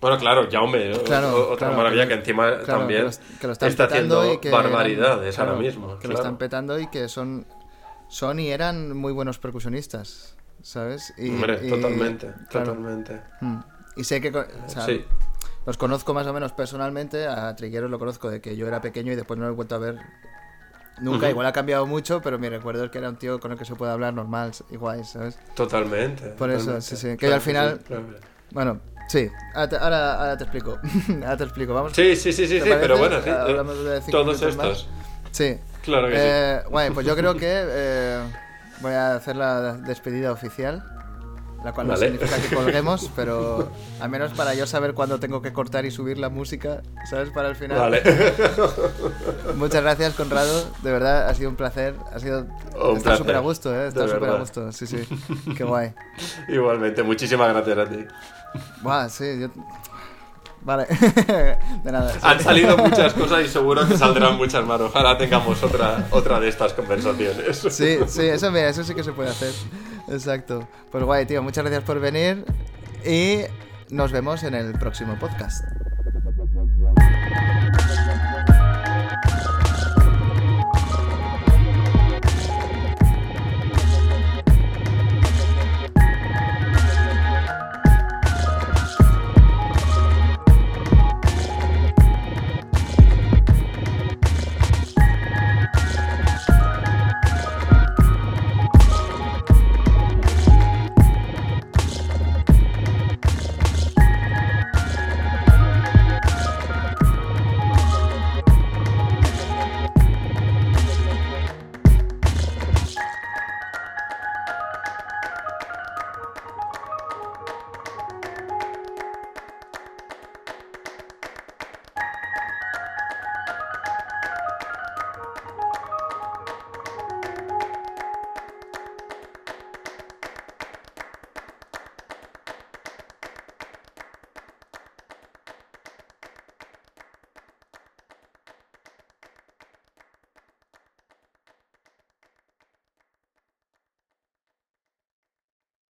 Bueno, claro, Jaume, o- Claro, otra maravilla que- que, encima también que lo, que lo están está petando haciendo y que barbaridades eran- ahora mismo. que lo están petando y que son son y eran muy buenos percusionistas sabes y, Hombre, y- totalmente, totalmente. Mm. y sé que o sea, Sí. los conozco más o menos personalmente a Trigueros lo conozco de que yo era pequeño y después no lo he vuelto a ver nunca igual ha cambiado mucho pero mi recuerdo es que era un tío con el que se puede hablar normal igual sabes Totalmente. Por eso, totalmente. sí, sí, que Claro al final- sí, bueno sí ahora te, ahora, te explico (laughs) ahora te explico vamos Sí, sí, sí, sí, ¿Te sí, pero bueno, sí, eh, hablamos de cinco todos más. estos. sí Claro que sí. Eh, guay, pues yo creo que eh, voy a hacer la despedida oficial, la cual vale. no significa que (laughs) colguemos, pero al menos para yo saber cuándo tengo que cortar y subir la música, ¿sabes? Para el final. Vale. (laughs) Muchas gracias, Conrado. De verdad, ha sido un placer. Ha sido. Un Está súper a gusto, ¿eh? Está súper a gusto. Sí, sí. (laughs) Qué guay. Igualmente, muchísimas gracias a ti. Buah, sí, yo. Vale, de nada. Sí. Han salido muchas cosas y seguro que saldrán muchas más. Ojalá tengamos otra, otra de estas conversaciones. Sí, sí, eso, mira, eso sí que se puede hacer. Exacto. Pues guay, tío, muchas gracias por venir y nos vemos en el próximo podcast.